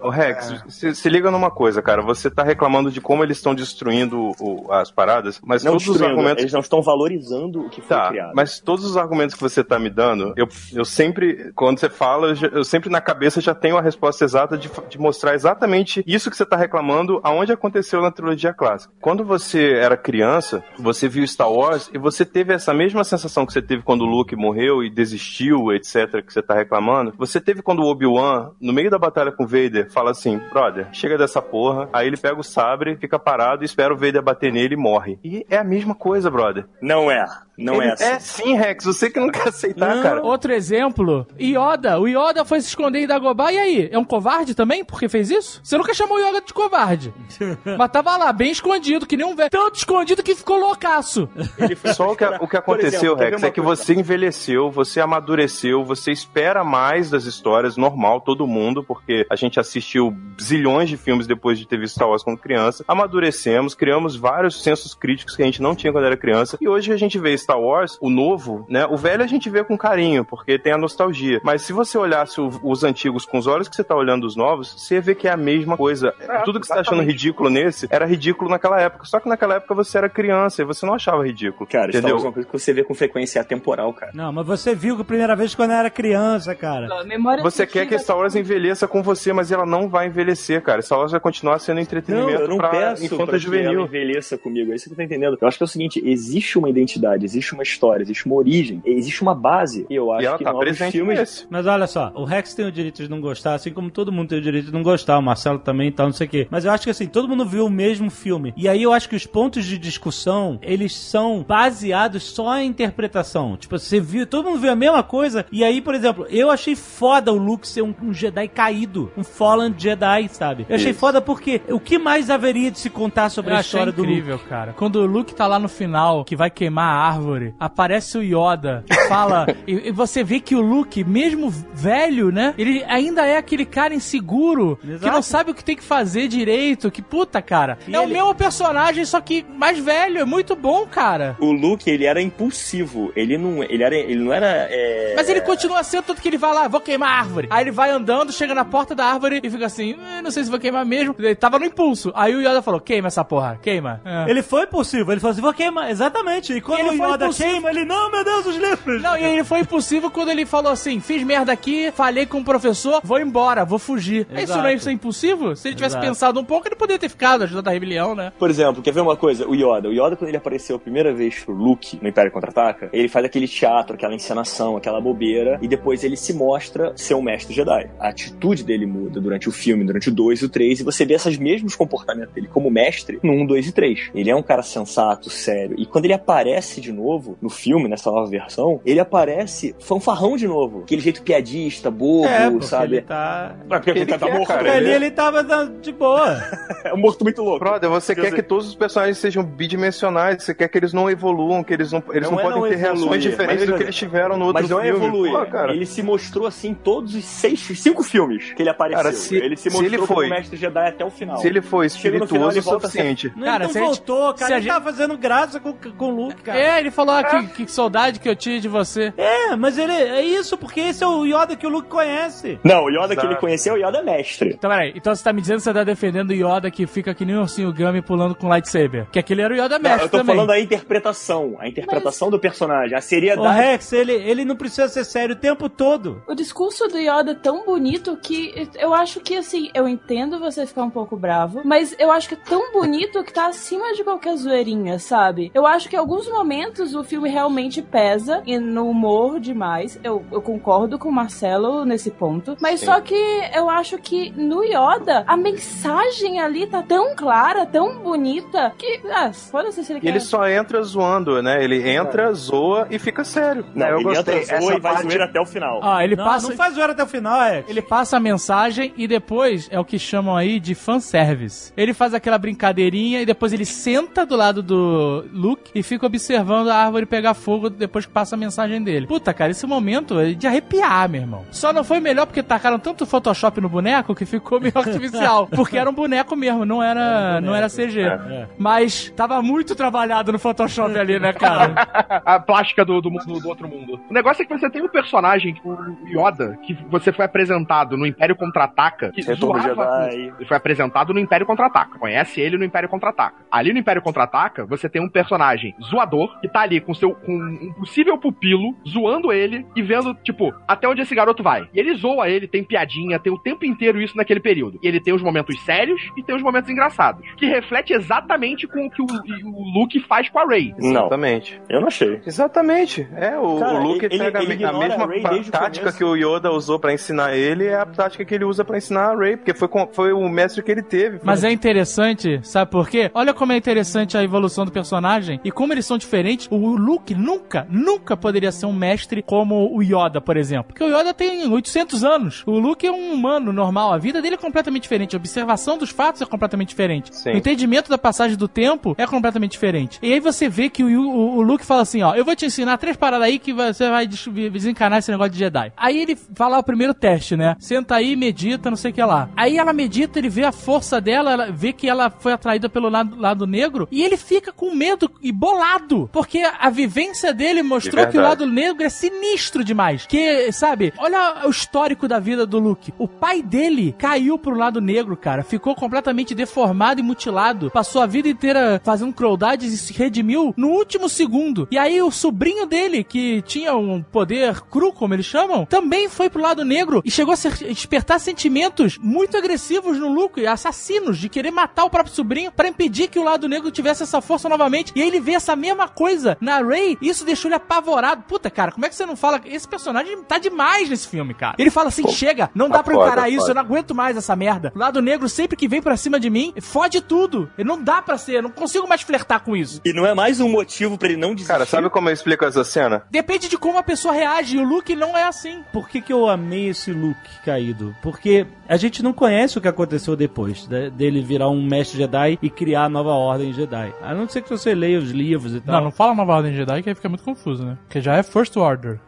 D: Ô, Rex, se, se liga numa coisa, cara. Você tá reclamando de como eles estão destruindo o- as paradas, mas
G: Não
D: todos os argumentos.
G: eles não estão valorizando o que foi
D: Tá,
G: criado.
D: mas todos os argumentos que você tá me dando, eu, eu sempre, quando você fala, eu, eu sempre na cabeça já tenho a resposta exata de, de mostrar exatamente isso que você tá reclamando, aonde aconteceu na trilogia clássica. Quando você era criança, você viu Star Wars e você teve essa mesma sensação que você teve quando o Luke morreu e desistiu, etc., que você tá reclamando. Você teve quando o Obi-Wan, no meio da batalha com o Vader, fala assim: brother, chega dessa porra. Aí ele pega o sabre, fica parado e espera o Vader bater nele e morre. E é a mesma coisa, brother.
G: Não é. Não
D: Ele-
G: é assim.
D: É sim, Rex. Você que não quer aceitar,
H: Não,
D: cara.
H: Outro exemplo, Yoda. O Yoda foi se esconder em Dagobah, e aí? É um covarde também? Porque fez isso? Você nunca chamou o Yoda de covarde. Mas tava lá, bem escondido, que nem um velho. Tanto escondido que ficou loucaço.
G: Ele foi
D: Só o que, o que aconteceu,
G: exemplo,
D: Rex, é que
G: coisa?
D: você envelheceu, você amadureceu, você espera mais das histórias, normal, todo mundo, porque a gente assistiu zilhões de filmes depois de ter visto Star Wars quando criança, amadurecemos, criamos vários sensos críticos que a gente não tinha quando era criança, e hoje a gente vê Star Wars, o novo, né, o velho a gente vê com carinho, porque tem a nostalgia, mas se você olhasse o- os antigos com os olhos que você tá olhando os novos, você ia ver que é a mesma coisa. Tudo que você tá achando ridículo nesse, era ridículo naquela época, só que naquela época você era criança e você não achava ridículo.
G: Cara, Star
D: entendeu?
G: Wars é uma coisa que você vê com frequência é atemporal, cara.
B: Não, mas você viu que a primeira vez quando era criança, cara.
E: Memória
D: Você quer que Star Wars envelheça com você, mas ela não vai envelhecer, cara. Star Wars vai continuar sendo
G: Não,
D: entretenimento
G: eu não
D: pra
G: peço
D: infanto
G: pra que ela
D: juvenil.
G: envelheça comigo. É isso que eu tô entendendo. Eu acho que é o seguinte, existe uma identidade, existe uma história, existe uma origem, existe uma base. E eu acho
D: E ela
G: que
D: tá
G: novos filmes...
D: nesse.
B: Mas olha só, o Rex tem o direito de não gostar, assim como todo mundo tem o direito de não gostar, o Marcelo também e tal, não sei o quê. Mas eu acho que assim, todo mundo viu o mesmo filme. E aí eu acho que os pontos de discussão, eles são baseados só em interpretação. Tipo, você viu, todo mundo viu a mesma coisa. E aí, por exemplo, eu achei foda o Luke ser um, um Jedi caído, um Fallen Jedi, sabe? Eu achei
D: Isso.
B: foda porque o que mais haveria de se contar sobre
H: Eu
B: a
H: achei
B: história do Luke?
H: incrível, cara. Quando o Luke tá lá no final, que vai queimar a árvore, aparece o Yoda e fala. e, e você vê que o Luke, mesmo velho, né? Ele ainda é aquele cara inseguro, que
B: Exato.
H: não sabe o que tem que fazer direito. Que puta, cara.
B: E
H: é o
B: ele-
H: mesmo personagem, só que mais velho. É muito bom, cara.
G: O Luke, ele era impulsivo. Ele não, ele era, ele não era... é,
H: Mas ele continua sendo tanto que ele vai lá, vou queimar a árvore. Aí ele vai andando, chega na porta da árvore e fica assim, "Eh, não sei se vou queimar mesmo. Ele tava no impulso. Aí o Yoda falou, queima essa porra, queima. É.
B: Ele foi impulsivo, ele falou assim, vou queimar, exatamente. E quando
H: Ele
B: o
H: foi
B: Yoda Yoda
H: impossível.
B: queima ele, não, meu Deus, os livros!
H: Não, e ele foi impossível quando ele falou assim: fiz merda aqui, falhei com o professor, vou embora, vou fugir. É Isso
B: Exato.
H: não é isso é impossível? Se ele tivesse
B: Exato.
H: pensado um pouco, ele poderia ter ficado ajudando a rebelião, né?
G: Por exemplo, quer ver uma coisa? O Yoda. O Yoda, quando ele apareceu a primeira vez pro Luke no Império Contra-Ataca, ele faz aquele teatro, aquela encenação, aquela bobeira, e depois ele se mostra ser um mestre Jedi. A atitude dele muda durante o filme, durante o 2 e o 3, e você vê esses mesmos comportamentos dele como mestre no 1, 2 e 3. Ele é um cara sensato, sério. E quando ele aparece de novo no filme, nessa nova versão, ele aparece fanfarrão de novo. Aquele jeito piadista, bobo,
B: É,
G: sabe?
B: ele tá...
G: Ah, porque ele,
D: Ele
G: tá, tá morto.
D: cara,
G: né?
B: Ali ele tava de boa.
G: É um morto muito louco.
D: Brother, você
G: Quer
D: quer
G: dizer-
D: que todos os personagens sejam bidimensionais, você quer que eles não evoluam, que eles não, eles não,
G: Não é
D: podem
G: não
D: ter
G: evoluir,
D: reações diferentes
G: mas-
D: do que eles tiveram no outro
G: Mas não
D: filme.
G: evoluir.
D: Pô, cara.
G: Ele se mostrou assim em todos os seis, cinco filmes que ele apareceu.
D: Cara, se-
G: ele se
D: se
G: mostrou
D: ele
G: como
D: foi-
G: mestre Jedi até o final.
D: Se ele
G: final,
D: espirituoso
G: ele
D: o
G: volta a ser-
D: suficiente.
B: Não,
H: Cara,
B: ele
H: se
B: não
H: gente-
B: voltou,
H: se
B: cara. Ele
H: gente-
B: tava fazendo graça com, com o Luke, cara.
H: É, ele falou ah, que, que saudade que eu tinha de você.
B: É, mas ele é isso, porque esse é o Yoda que o Luke conhece.
G: Não, o Yoda que
D: Exato.
G: ele conheceu é o Yoda mestre.
H: Então, peraí, então você tá me dizendo que você tá defendendo o Yoda que fica que nem um ursinho Gummy pulando com lightsaber. Que aquele era o Yoda
G: Não,
H: mestre
G: eu tô
H: também.
G: falando a interpretação. A interpretação do personagem. A
B: O
G: seriedade.
B: Rex, ele, ele não precisa ser sério o tempo todo.
E: O discurso do Yoda é tão bonito que eu acho que, assim, eu entendo você ficar um pouco bravo, mas eu acho que é tão bonito que tá acima de qualquer zoeirinha, sabe? Eu acho que em alguns momentos o filme realmente pesa e no humor demais. Eu, eu concordo com o Marcelo nesse ponto, mas
D: Sim.
E: só que eu acho que no Yoda a mensagem ali tá tão clara, tão bonita, que, ah, foda-se se ele
D: E
E: quer.
D: ele só entra zoando, né? Ele entra, zoa e fica sério.
G: Não,
F: eu
G: ele
F: gostei.
G: entra, zoa
F: Essa
G: e vai
F: parte-
G: zoeira até o final.
H: Ah, ele
B: não,
H: passa.
B: não faz zoeira até o final, Rex.
H: Ele passa a mensagem e depois é o que chamam aí de fanservice. Ele faz aquela brincadeirinha e depois ele senta do lado do Luke e fica observando a árvore pegar fogo depois que passa a mensagem dele. Puta, cara, esse momento é de arrepiar, meu irmão. Só não foi melhor porque tacaram tanto Photoshop no boneco que ficou meio artificial. Porque era um boneco mesmo, não era, não era CG.
B: É.
H: Mas tava muito trabalhado no Photoshop ali, né, cara?
C: a plástica do, do, mundo- do outro mundo. O negócio é que você tem um personagem, o Yoda, que você foi apresentado no Império Contra-Ataca.
G: Retorno Jedi.
C: Ele foi apresentado no Império Contra-Ataca. Conhece ele no Império Contra-Ataca. Ali no Império Contra-Ataca, você tem um personagem zoador que tá ali com seu com um possível pupilo, zoando ele e vendo, tipo, até onde esse garoto vai. E ele zoa ele, tem piadinha, tem o tempo inteiro isso naquele período. E ele tem os momentos sérios e tem os momentos engraçados. Que reflete exatamente com o que o, o Luke faz com a Rey.
G: Não,
D: Exatamente.
G: eu não achei.
D: Exatamente. É, o,
G: Cara,
D: o Luke
G: ele-
D: pega a
G: ele
D: a,
G: a
D: mesma
G: o
D: tática que o Yoda usou pra ensinar ele, é a tática que ele usa pra ensinar a Rey, porque foi, com- foi o mestre que ele teve.
H: Mas é interessante, sabe por quê? Olha como é interessante a evolução do personagem e como eles são diferentes. O Luke nunca, nunca poderia ser um mestre como o Yoda, por exemplo. Porque o Yoda tem 800 anos. O Luke é um humano normal. A vida dele é completamente diferente. A observação dos fatos é completamente diferente.
D: Sim.
H: O entendimento da passagem do tempo é completamente diferente. E aí você vê que o, o- o Luke fala assim, ó, eu vou te ensinar três paradas aí que você vai des- desencanar esse negócio de Jedi. Aí ele fala o primeiro teste, né? Senta aí, medita, não sei o que lá. Aí ela medita, ele vê a força dela, ela vê que ela foi atraída pelo lado, lado negro e ele fica com medo e bolado, porque a vivência dele mostrou
D: De
H: que o lado negro é sinistro demais. Que, sabe, olha o histórico da vida do Luke. O pai dele caiu pro lado negro, cara. Ficou completamente deformado e mutilado. Passou a vida inteira fazendo crueldades e se redimiu no último segundo. E aí o sobrinho dele, que tinha um poder cru, como eles chamam, também foi pro lado negro e chegou a despertar sentimentos muito agressivos no Luke, assassinos, de querer matar o próprio sobrinho pra impedir que o lado negro tivesse essa força novamente. E aí ele vê essa mesma coisa na Rey, e isso deixou ele apavorado. Puta, cara, como é que você não fala? Esse personagem tá demais nesse filme, cara. Ele fala assim: chega, não dá pra
D: foda,
H: encarar isso, eu não aguento mais essa merda. O lado negro, sempre que vem pra cima de mim, fode tudo. Ele não dá pra ser, eu não consigo mais flertar com isso.
G: E não é mais um motivo pra ele não desistir.
D: Cara, sabe como eu explico essa cena?
H: Depende de como a pessoa reage, e o Luke não é assim.
B: Por que, que eu amei esse Luke caído? Porque a gente não conhece o que aconteceu depois de- dele virar um mestre Jedi e criar a nova ordem Jedi. A não ser que você leia os livros e tal.
H: Não, não fala Nova Ordem Jedi, que aí fica muito confuso, né? Porque já é First Order.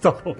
B: Tá bom.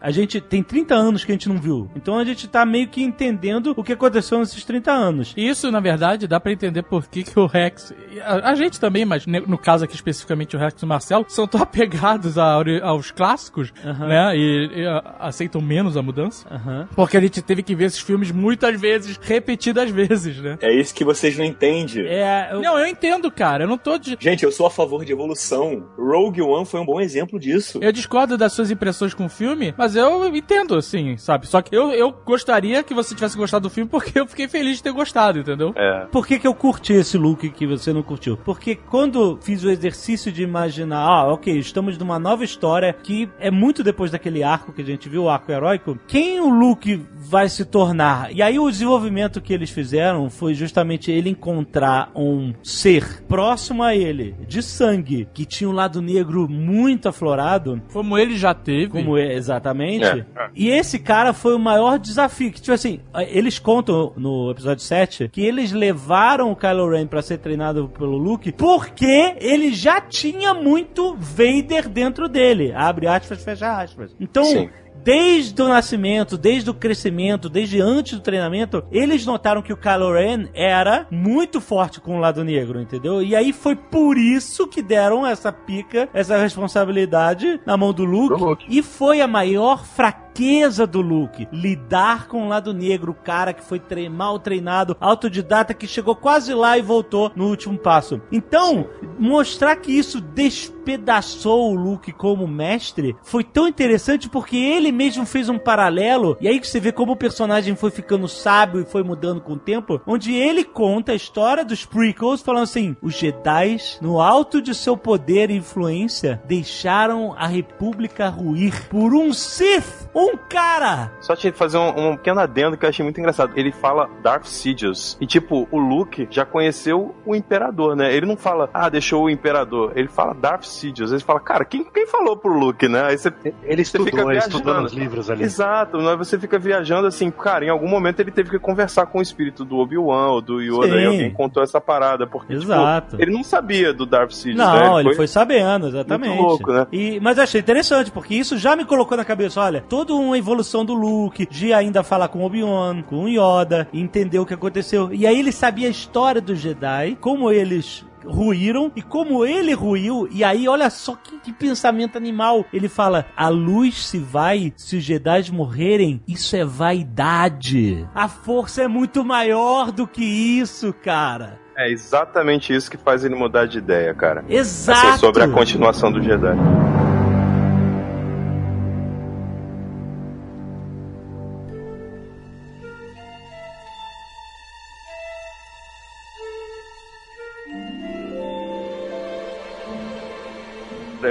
B: A gente tem 30 anos que a gente não viu. Então a gente tá meio que entendendo o que aconteceu nesses 30 anos.
H: Isso, na verdade, dá pra entender por que, que o Rex. A, a gente também, mas no caso aqui especificamente o Rex e o Marcelo, são tão apegados a aos clássicos, né? E, e, a- aceitam menos a mudança. Porque a gente teve que ver esses filmes muitas vezes, repetidas vezes, né?
G: É isso que vocês não entendem.
B: É, eu-
H: Não, eu entendo, cara. Eu não tô. De...
G: Gente, eu sou a favor de evolução. Rogue One foi um bom exemplo disso.
H: Eu discordo das suas impressões com o filme, mas eu entendo, assim, sabe? Só que eu, eu gostaria que você tivesse gostado do filme porque eu fiquei feliz de ter gostado, entendeu?
D: É.
B: Por que, que eu curti esse look que você não curtiu? Porque quando fiz o exercício de imaginar, ah, ok, estamos numa nova história que é muito depois daquele arco que a gente viu, o arco heróico, quem o Luke vai se tornar? E aí o desenvolvimento que eles fizeram foi justamente ele encontrar um ser próximo a ele, de sangue, que tinha um lado negro muito aflorado,
H: Como ele já teve.
B: como é exatamente.
D: É.
B: E esse cara foi o maior desafio. Que, tipo assim, eles contam no episódio 7 que eles levaram o Kylo Ren pra ser treinado pelo Luke porque ele já tinha muito Vader dentro dele. Abre aspas, fecha aspas. Então.
D: Sim.
B: Desde o nascimento, desde o crescimento, desde antes do treinamento, eles notaram que o Kylo Ren era muito forte com o lado negro, entendeu? E aí foi por isso que deram essa pica, essa responsabilidade na mão do Luke.
D: Do Luke.
B: E foi a maior fraqueza do Luke. Lidar com o lado negro, o cara que foi tre- mal treinado, autodidata, que chegou quase lá e voltou no último passo. Então, mostrar que isso despedaçou o Luke como mestre foi tão interessante porque ele mesmo fez um paralelo. E aí que você vê como o personagem foi ficando sábio e foi mudando com o tempo. Onde ele conta a história dos prequels, falando assim: os Jedi, no alto de seu poder e influência, deixaram a República ruir por um Sith, cara.
D: Só te fazer um, um pequeno adendo que eu achei muito engraçado. Ele fala Darth Sidious. E, tipo, o Luke já conheceu o Imperador, né? Ele não fala, ah, deixou o Imperador. Ele fala Darth Sidious. Ele fala, cara, quem, quem falou pro Luke, né? Aí você,
F: Ele
D: você fica
F: estudou, ele
D: viajando.
F: estudou nos livros ali.
D: Exato, mas você fica viajando assim, cara, em algum momento ele teve que conversar com o espírito do Obi-Wan ou do Yoda
B: Sim.
D: e alguém contou essa parada, porque tipo,
B: Exato.
D: ele não sabia do Darth Sidious,
B: Não,
D: né?
B: ele foi sabendo, exatamente.
D: Muito louco, né?
B: E, mas eu achei interessante, porque isso já me colocou na cabeça, olha, toda uma evolução do Luke, de ainda falar com Obi-Wan, com Yoda, entender o que aconteceu. E aí ele sabia a história dos Jedi, como eles ruíram e como ele ruiu. E aí, olha só que, que pensamento animal. Ele fala: a luz se vai se os Jedi morrerem. Isso é vaidade. A força é muito maior do que isso, cara.
D: É exatamente isso que faz ele mudar de ideia, cara.
B: Exato.
D: Assim, sobre a continuação do Jedi.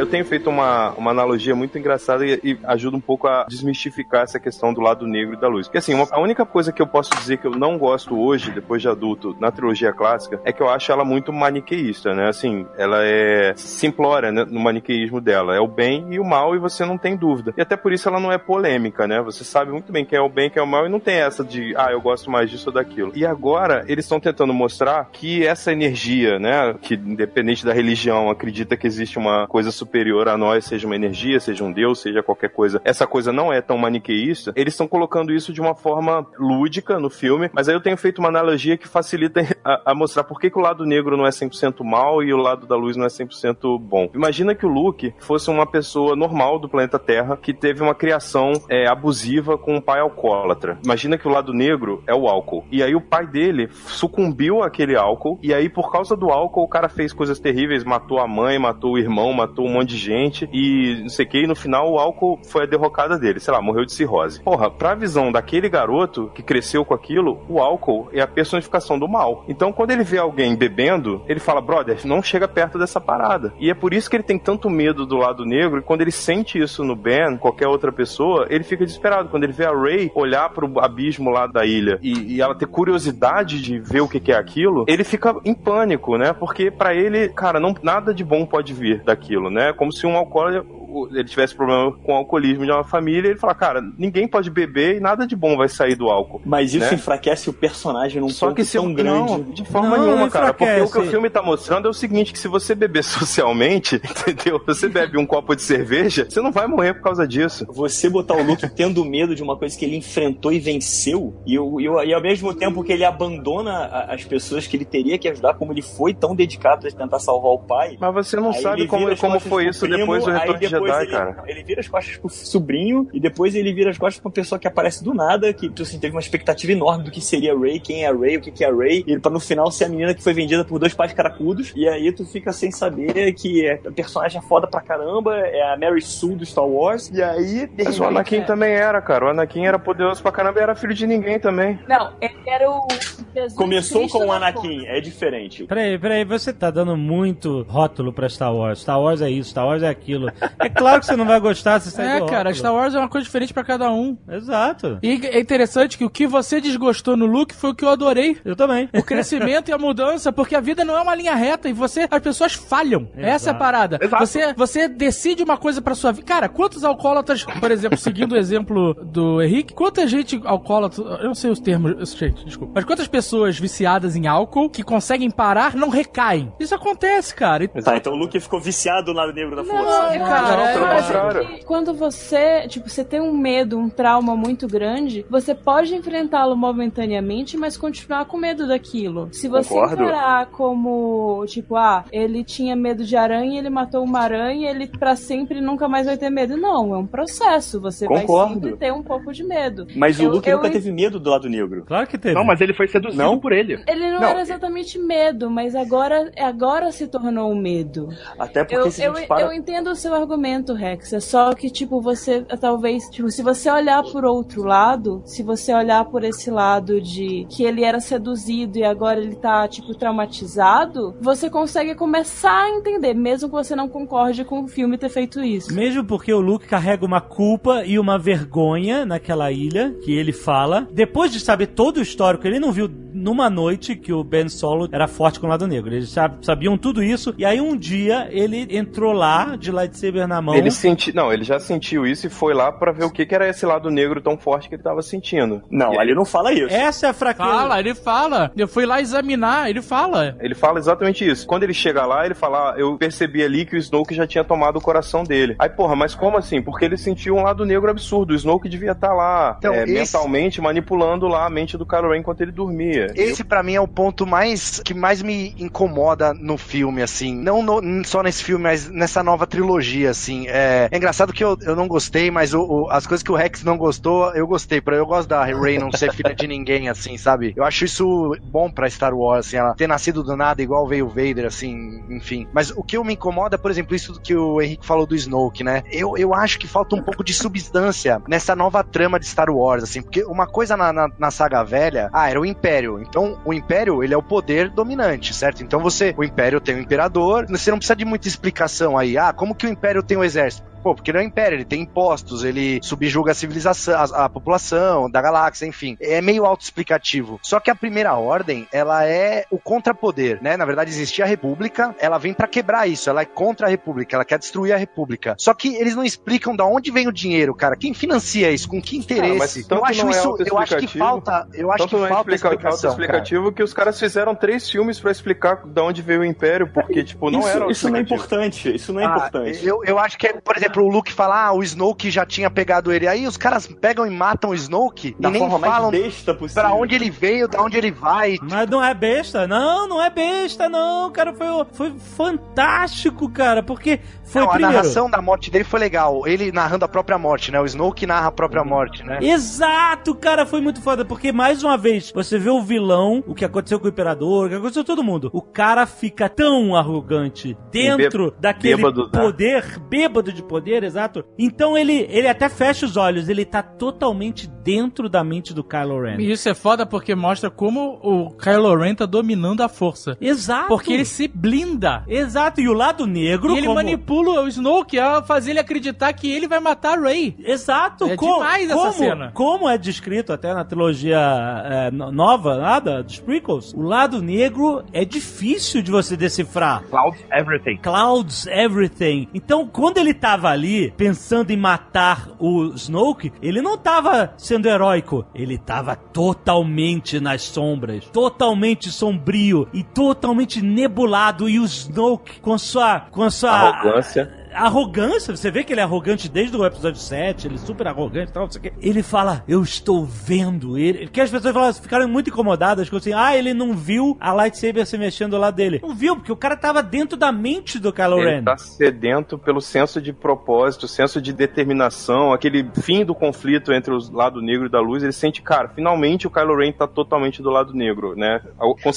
D: Eu tenho feito uma, uma analogia muito engraçada e, e ajuda um pouco a desmistificar essa questão do lado negro e da luz. Porque assim, uma- a única coisa que eu posso dizer que eu não gosto hoje, depois de adulto, na trilogia clássica, é que eu acho ela muito maniqueísta, né? Assim, ela é simplória né, no maniqueísmo dela. É o bem e o mal e você não tem dúvida. E até por isso ela não é polêmica, né? Você sabe muito bem quem é o bem quem é o mal e não tem essa de, ah, eu gosto mais disso ou daquilo. E agora eles estão tentando mostrar que essa energia, né, que independente da religião acredita que existe uma coisa superior a nós, seja uma energia, seja um deus, seja qualquer coisa, essa coisa não é tão maniqueísta, eles estão colocando isso de uma forma lúdica no filme, mas aí eu tenho feito uma analogia que facilita a, a mostrar por que, que o lado negro não é 100% mal e o lado da luz não é 100% bom. Imagina que o Luke fosse uma pessoa normal do planeta Terra que teve uma criação é, abusiva com um pai alcoólatra. Imagina que o lado negro é o álcool. E aí o pai dele sucumbiu àquele álcool e aí por causa do álcool o cara fez coisas terríveis, matou a mãe, matou o irmão, matou um monte de gente e não sei o que, e no final o álcool foi a derrocada dele, sei lá, morreu de cirrose. Porra, pra visão daquele garoto que cresceu com aquilo, o álcool é a personificação do mal. Então quando ele vê alguém bebendo, ele fala, brother, não chega perto dessa parada. E é por isso que ele tem tanto medo do lado negro, e quando ele sente isso no Ben, qualquer outra pessoa, ele fica desesperado. Quando ele vê a Ray olhar pro abismo lá da ilha e, e ela ter curiosidade de ver o que, que é aquilo, ele fica em pânico, né? Porque pra ele, cara, não, nada de bom pode vir daquilo, né? Como se um alcoólatra ele tivesse problema com o alcoolismo de uma família, ele fala, cara, ninguém pode beber e nada de bom vai sair do álcool.
G: Mas isso
D: Né?
G: enfraquece o personagem num
D: Só
G: ponto
D: que se
G: tão
D: eu,
G: grande.
D: não, de forma
B: Não,
D: nenhuma,
B: não
D: cara. Porque o que o filme tá mostrando é o seguinte: que se você beber socialmente, entendeu? Você bebe um copo de cerveja, você não vai morrer por causa disso.
G: Você botar o Luke tendo medo de uma coisa que ele enfrentou e venceu, e, o- e, o- e ao mesmo tempo que ele abandona a- as pessoas que ele teria que ajudar, como ele foi tão dedicado a tentar salvar o pai.
D: Mas você não sabe como, como foi isso
G: primo,
D: depois do Retorno de
G: depois ele,
D: cara.
G: Ele vira as costas pro sobrinho e depois ele vira as costas pra uma pessoa que aparece do nada, que tu assim, teve uma expectativa enorme do que seria Ray, quem é Ray, o que, que é Ray, e pra no final ser a menina que foi vendida por dois pais caracudos, e aí tu fica sem saber que é, a personagem é foda pra caramba, é a Mary Sue do Star Wars, e aí. de
D: Mas o Anakin
G: é-
D: também era, cara. O Anakin era poderoso pra caramba e era filho de ninguém também.
E: Não, ele era o Jesus
G: Começou
E: Cristo
G: com o Anakin, é diferente.
B: Peraí, peraí, você tá dando muito rótulo pra Star Wars. Star Wars é isso, Star Wars é aquilo. É claro que você não vai gostar se sair
H: É,
B: do
H: cara,
B: rótulo.
H: Star Wars é uma coisa diferente pra cada um.
B: Exato.
H: E é interessante que o que você desgostou no Luke foi o que eu adorei.
B: Eu também.
H: O crescimento e a mudança, porque a vida não é uma linha reta e você, as pessoas falham. Essa é a parada.
C: Exato.
H: Você, você decide uma coisa pra sua vida. Cara, quantos alcoólatras, por exemplo, seguindo o exemplo do Henrique, quanta gente alcoólatra, eu não sei os termos, gente, desculpa, mas quantas pessoas viciadas em álcool que conseguem parar não recaem? Isso acontece, cara. E-
G: Tá, então o Luke ficou viciado no lado negro da força.
H: Não, cara,
E: acho
D: pelo
E: que-
D: contrário.
E: que quando você, tipo, você tem um medo, um trauma muito grande, você pode enfrentá-lo momentaneamente, mas continuar com medo daquilo. Se você
G: Concordo.
E: encarar como, tipo, ah, ele tinha medo de aranha, ele matou uma aranha, ele pra sempre nunca mais vai ter medo. Não, é um processo. Você vai
G: Concordo.
E: sempre ter um pouco de medo.
G: Mas o
E: Eu-
G: Luke
E: eu
G: nunca teve medo do lado negro.
B: Claro que teve.
C: Não, mas ele foi seduzido
G: Não?
C: por ele.
E: Ele não,
G: Não,
E: era exatamente medo, mas agora, agora se tornou um medo.
G: Até porque
E: Eu,
G: se a
E: eu,
G: gente para.
E: eu entendo o seu argumento, Rex. É só que, tipo, você talvez, tipo, se você olhar por outro lado, se você olhar por esse lado de que ele era seduzido e agora ele tá, tipo, traumatizado, você consegue começar a entender, mesmo que você não concorde com o filme ter feito isso.
B: Mesmo porque o Luke carrega uma culpa e uma vergonha naquela ilha, que ele fala. Depois de saber todo o histórico, ele não viu numa noite que o Ben Solo era forte com o lado negro. Eles sab- sabiam tudo isso. E aí um dia ele entrou lá, de lightsaber na mão.
D: Ele senti... Não, ele já sentiu isso e foi lá pra ver o que, que era esse lado negro tão forte que ele tava sentindo.
G: Não,
D: E
G: ali não fala isso.
B: Essa é a fraqueza.
H: Fala, ele fala. Eu fui lá examinar, ele fala.
D: Ele fala exatamente isso. Quando ele chega lá, ele fala: ah, Eu percebi ali que o Snoke já tinha tomado o coração dele. Aí, porra, mas como assim? Porque ele sentiu um lado negro absurdo. O Snoke devia estar lá,
F: Então,
D: é,
F: esse-
D: mentalmente manipulando lá a mente do Kylo Ren enquanto ele dormia.
F: Esse pra mim é o ponto mais que mais me incomoda no filme, assim. Não no- só nesse filme, mas nessa nova trilogia, assim. É, é engraçado que eu, eu não gostei, mas o- o- as coisas que o Rex não gostou, eu gostei. Pra, eu gosto da Rey não ser filha de ninguém, assim, sabe? Eu acho isso bom pra Star Wars, assim, ela ter nascido do nada, igual veio o Vader, assim, enfim. Mas o que me incomoda, por exemplo, isso que o Henrique falou do Snoke, né? Eu, eu acho que falta um pouco de substância nessa nova trama de Star Wars, assim, porque uma coisa na, na, na saga velha, ah, era o Império. Então, o Império, ele é o poder dominante, certo? Então você, o Império tem o Imperador, você não precisa de muita explicação aí. Ah, como que o Império tem o exército? Pô, porque ele é o Império, ele tem impostos, ele subjuga a civilização, a, a população da galáxia, enfim. É meio autoexplicativo. Só que a primeira ordem, ela é o contrapoder, né? Na verdade, existia a República, ela vem pra quebrar isso, ela é contra a República, ela quer destruir a República. Só que eles não explicam da onde vem o dinheiro, cara. Quem financia isso? Com que interesse?
D: mas tanto
F: eu acho
D: é
F: isso, eu acho que falta, eu acho
D: Tanto
F: que
D: não é
F: falta
D: explica-
F: explicação, cara.
D: autoexplicativo que os caras fizeram três filmes pra explicar de onde veio o Império, porque, tipo, não
G: isso,
D: era
G: isso não é importante. Isso não é
F: Ah,
G: importante.
F: Eu, eu acho que, é, por exemplo, o Luke fala, ah, o Snoke já tinha pegado ele. Aí os caras pegam e matam o Snoke
G: Da
F: e nem
G: forma
F: falam
G: mais besta possível.
F: pra onde ele veio, da onde ele vai.
B: Mas não é besta? Não, não é besta, não, cara. Foi, foi fantástico, cara, porque foi
F: Não, a
B: primeiro.
F: narração da morte dele foi legal. Ele narrando a própria morte, né? O Snoke narra a própria morte, né?
B: Exato, cara, foi muito foda, porque mais uma vez, você vê o vilão, o que aconteceu com o Imperador, o que aconteceu com todo mundo. O cara fica tão arrogante dentro
D: Bê-
B: daquele
D: bêbado, tá?
B: poder, bêbado de poder, exato. Então ele, ele até fecha os olhos, ele tá totalmente dentro da mente do Kylo Ren.
H: E isso é foda porque mostra como o Kylo Ren tá dominando a força.
B: Exato.
H: Porque ele se blinda.
B: Exato, e o lado negro
H: E ele
B: como...
H: manipula o Snoke a fazer ele acreditar que ele vai matar a Rey.
B: Exato,
H: É
B: co-
H: demais essa
B: como,
H: cena.
B: Como é descrito até na trilogia é, no- nova, nada, dos prequels, o lado negro é difícil de você decifrar.
C: Clouds Everything.
B: Clouds everything. Então, quando ele tava ali pensando em matar o Snoke, ele não tava sendo heróico, ele tava totalmente nas sombras, totalmente sombrio e totalmente nebulado e o Snoke com sua com sua
D: Arrogância.
B: Arrogância, você vê que ele é arrogante desde o episódio 7, ele é super arrogante e tal, não sei o quê. Ele fala, eu estou vendo ele. Que as pessoas falam, ficaram muito incomodadas com assim, ah, ele não viu a lightsaber se mexendo lá dele. Não viu, porque o cara tava dentro da mente do Kylo
D: Ele
B: Ren.
D: tá sedento pelo senso de propósito, senso de determinação, aquele fim do conflito entre o lado negro e da luz. Ele sente, cara, finalmente o Kylo Ren tá totalmente do lado negro, né?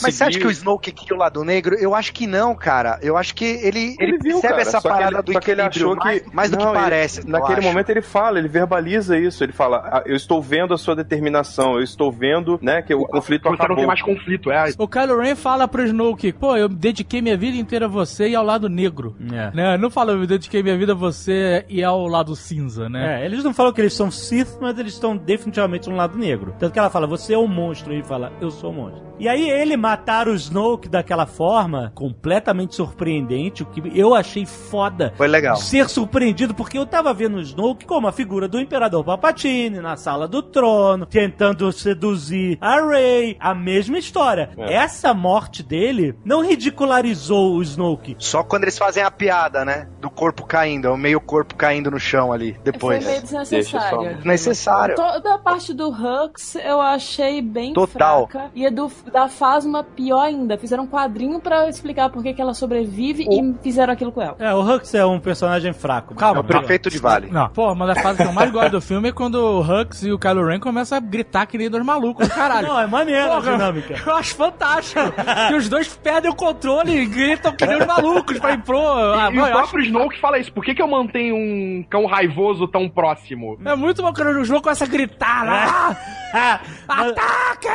F: Mas você acha que o Snoke queria o lado negro? Eu acho que não, cara. Eu acho que ele, ele,
D: Ele viu,
F: percebe
D: cara,
F: essa
D: que
F: parada
D: ele-
F: do
D: que ele achou
F: mais,
D: que
F: mais do que
D: Não, ele-
F: parece. eu
D: naquele
F: acho.
D: momento ele fala, ele verbaliza isso, ele fala, "Ah, eu estou vendo a sua determinação, eu estou vendo, né, que o conflito
C: Você
D: acabou.
C: não tem mais conflito, é.
H: O Kylo Ren fala pro Snoke, pô, eu dediquei minha vida inteira a você e ao lado negro.
B: É.
H: Né? Não fala, eu dediquei minha vida a você e ao lado cinza, né?
B: É, eles não falam que eles são Sith, mas eles estão definitivamente no lado negro. Tanto que ela fala, você é um monstro, e ele fala, eu sou um monstro. E aí ele matar o Snoke daquela forma, completamente surpreendente, o que eu achei foda.
F: Foi legal.
B: Ser surpreendido, porque eu tava vendo o Snoke como a figura do Imperador Palpatine, na sala do trono, tentando seduzir a Rey, a mesma história.
D: É.
B: Essa morte dele não ridicularizou o Snoke.
F: Só quando eles fazem a piada, né? Do corpo caindo, o meio corpo caindo no chão ali, depois.
E: Foi meio desnecessário.
D: Deixa
F: Necessário.
E: Toda a parte do Hux eu achei bem
F: Total.
E: fraca. E a do, da Phasma pior ainda. Fizeram um quadrinho pra explicar por que que ela sobrevive e fizeram aquilo com ela.
B: É, o Hux é um personagem fraco. Calma,
F: É o prefeito de Vale.
H: Não, pô, mas a fase que eu mais gosto do filme é quando o Hux e o Kylo Ren começam a gritar que nem dois malucos, caralho.
B: Não, é maneiro a
H: Porra,
B: dinâmica.
H: Eu acho fantástico. que os dois perdem o controle e gritam que nem os malucos. Falei, pro. Ah,
C: e
H: mano,
C: o
H: eu acho-
C: próprio Snoke fala isso. Por que, que eu mantenho um cão raivoso tão próximo?
H: É muito bom quando o jogo começa a gritar lá.
B: Ah,
H: Ataque!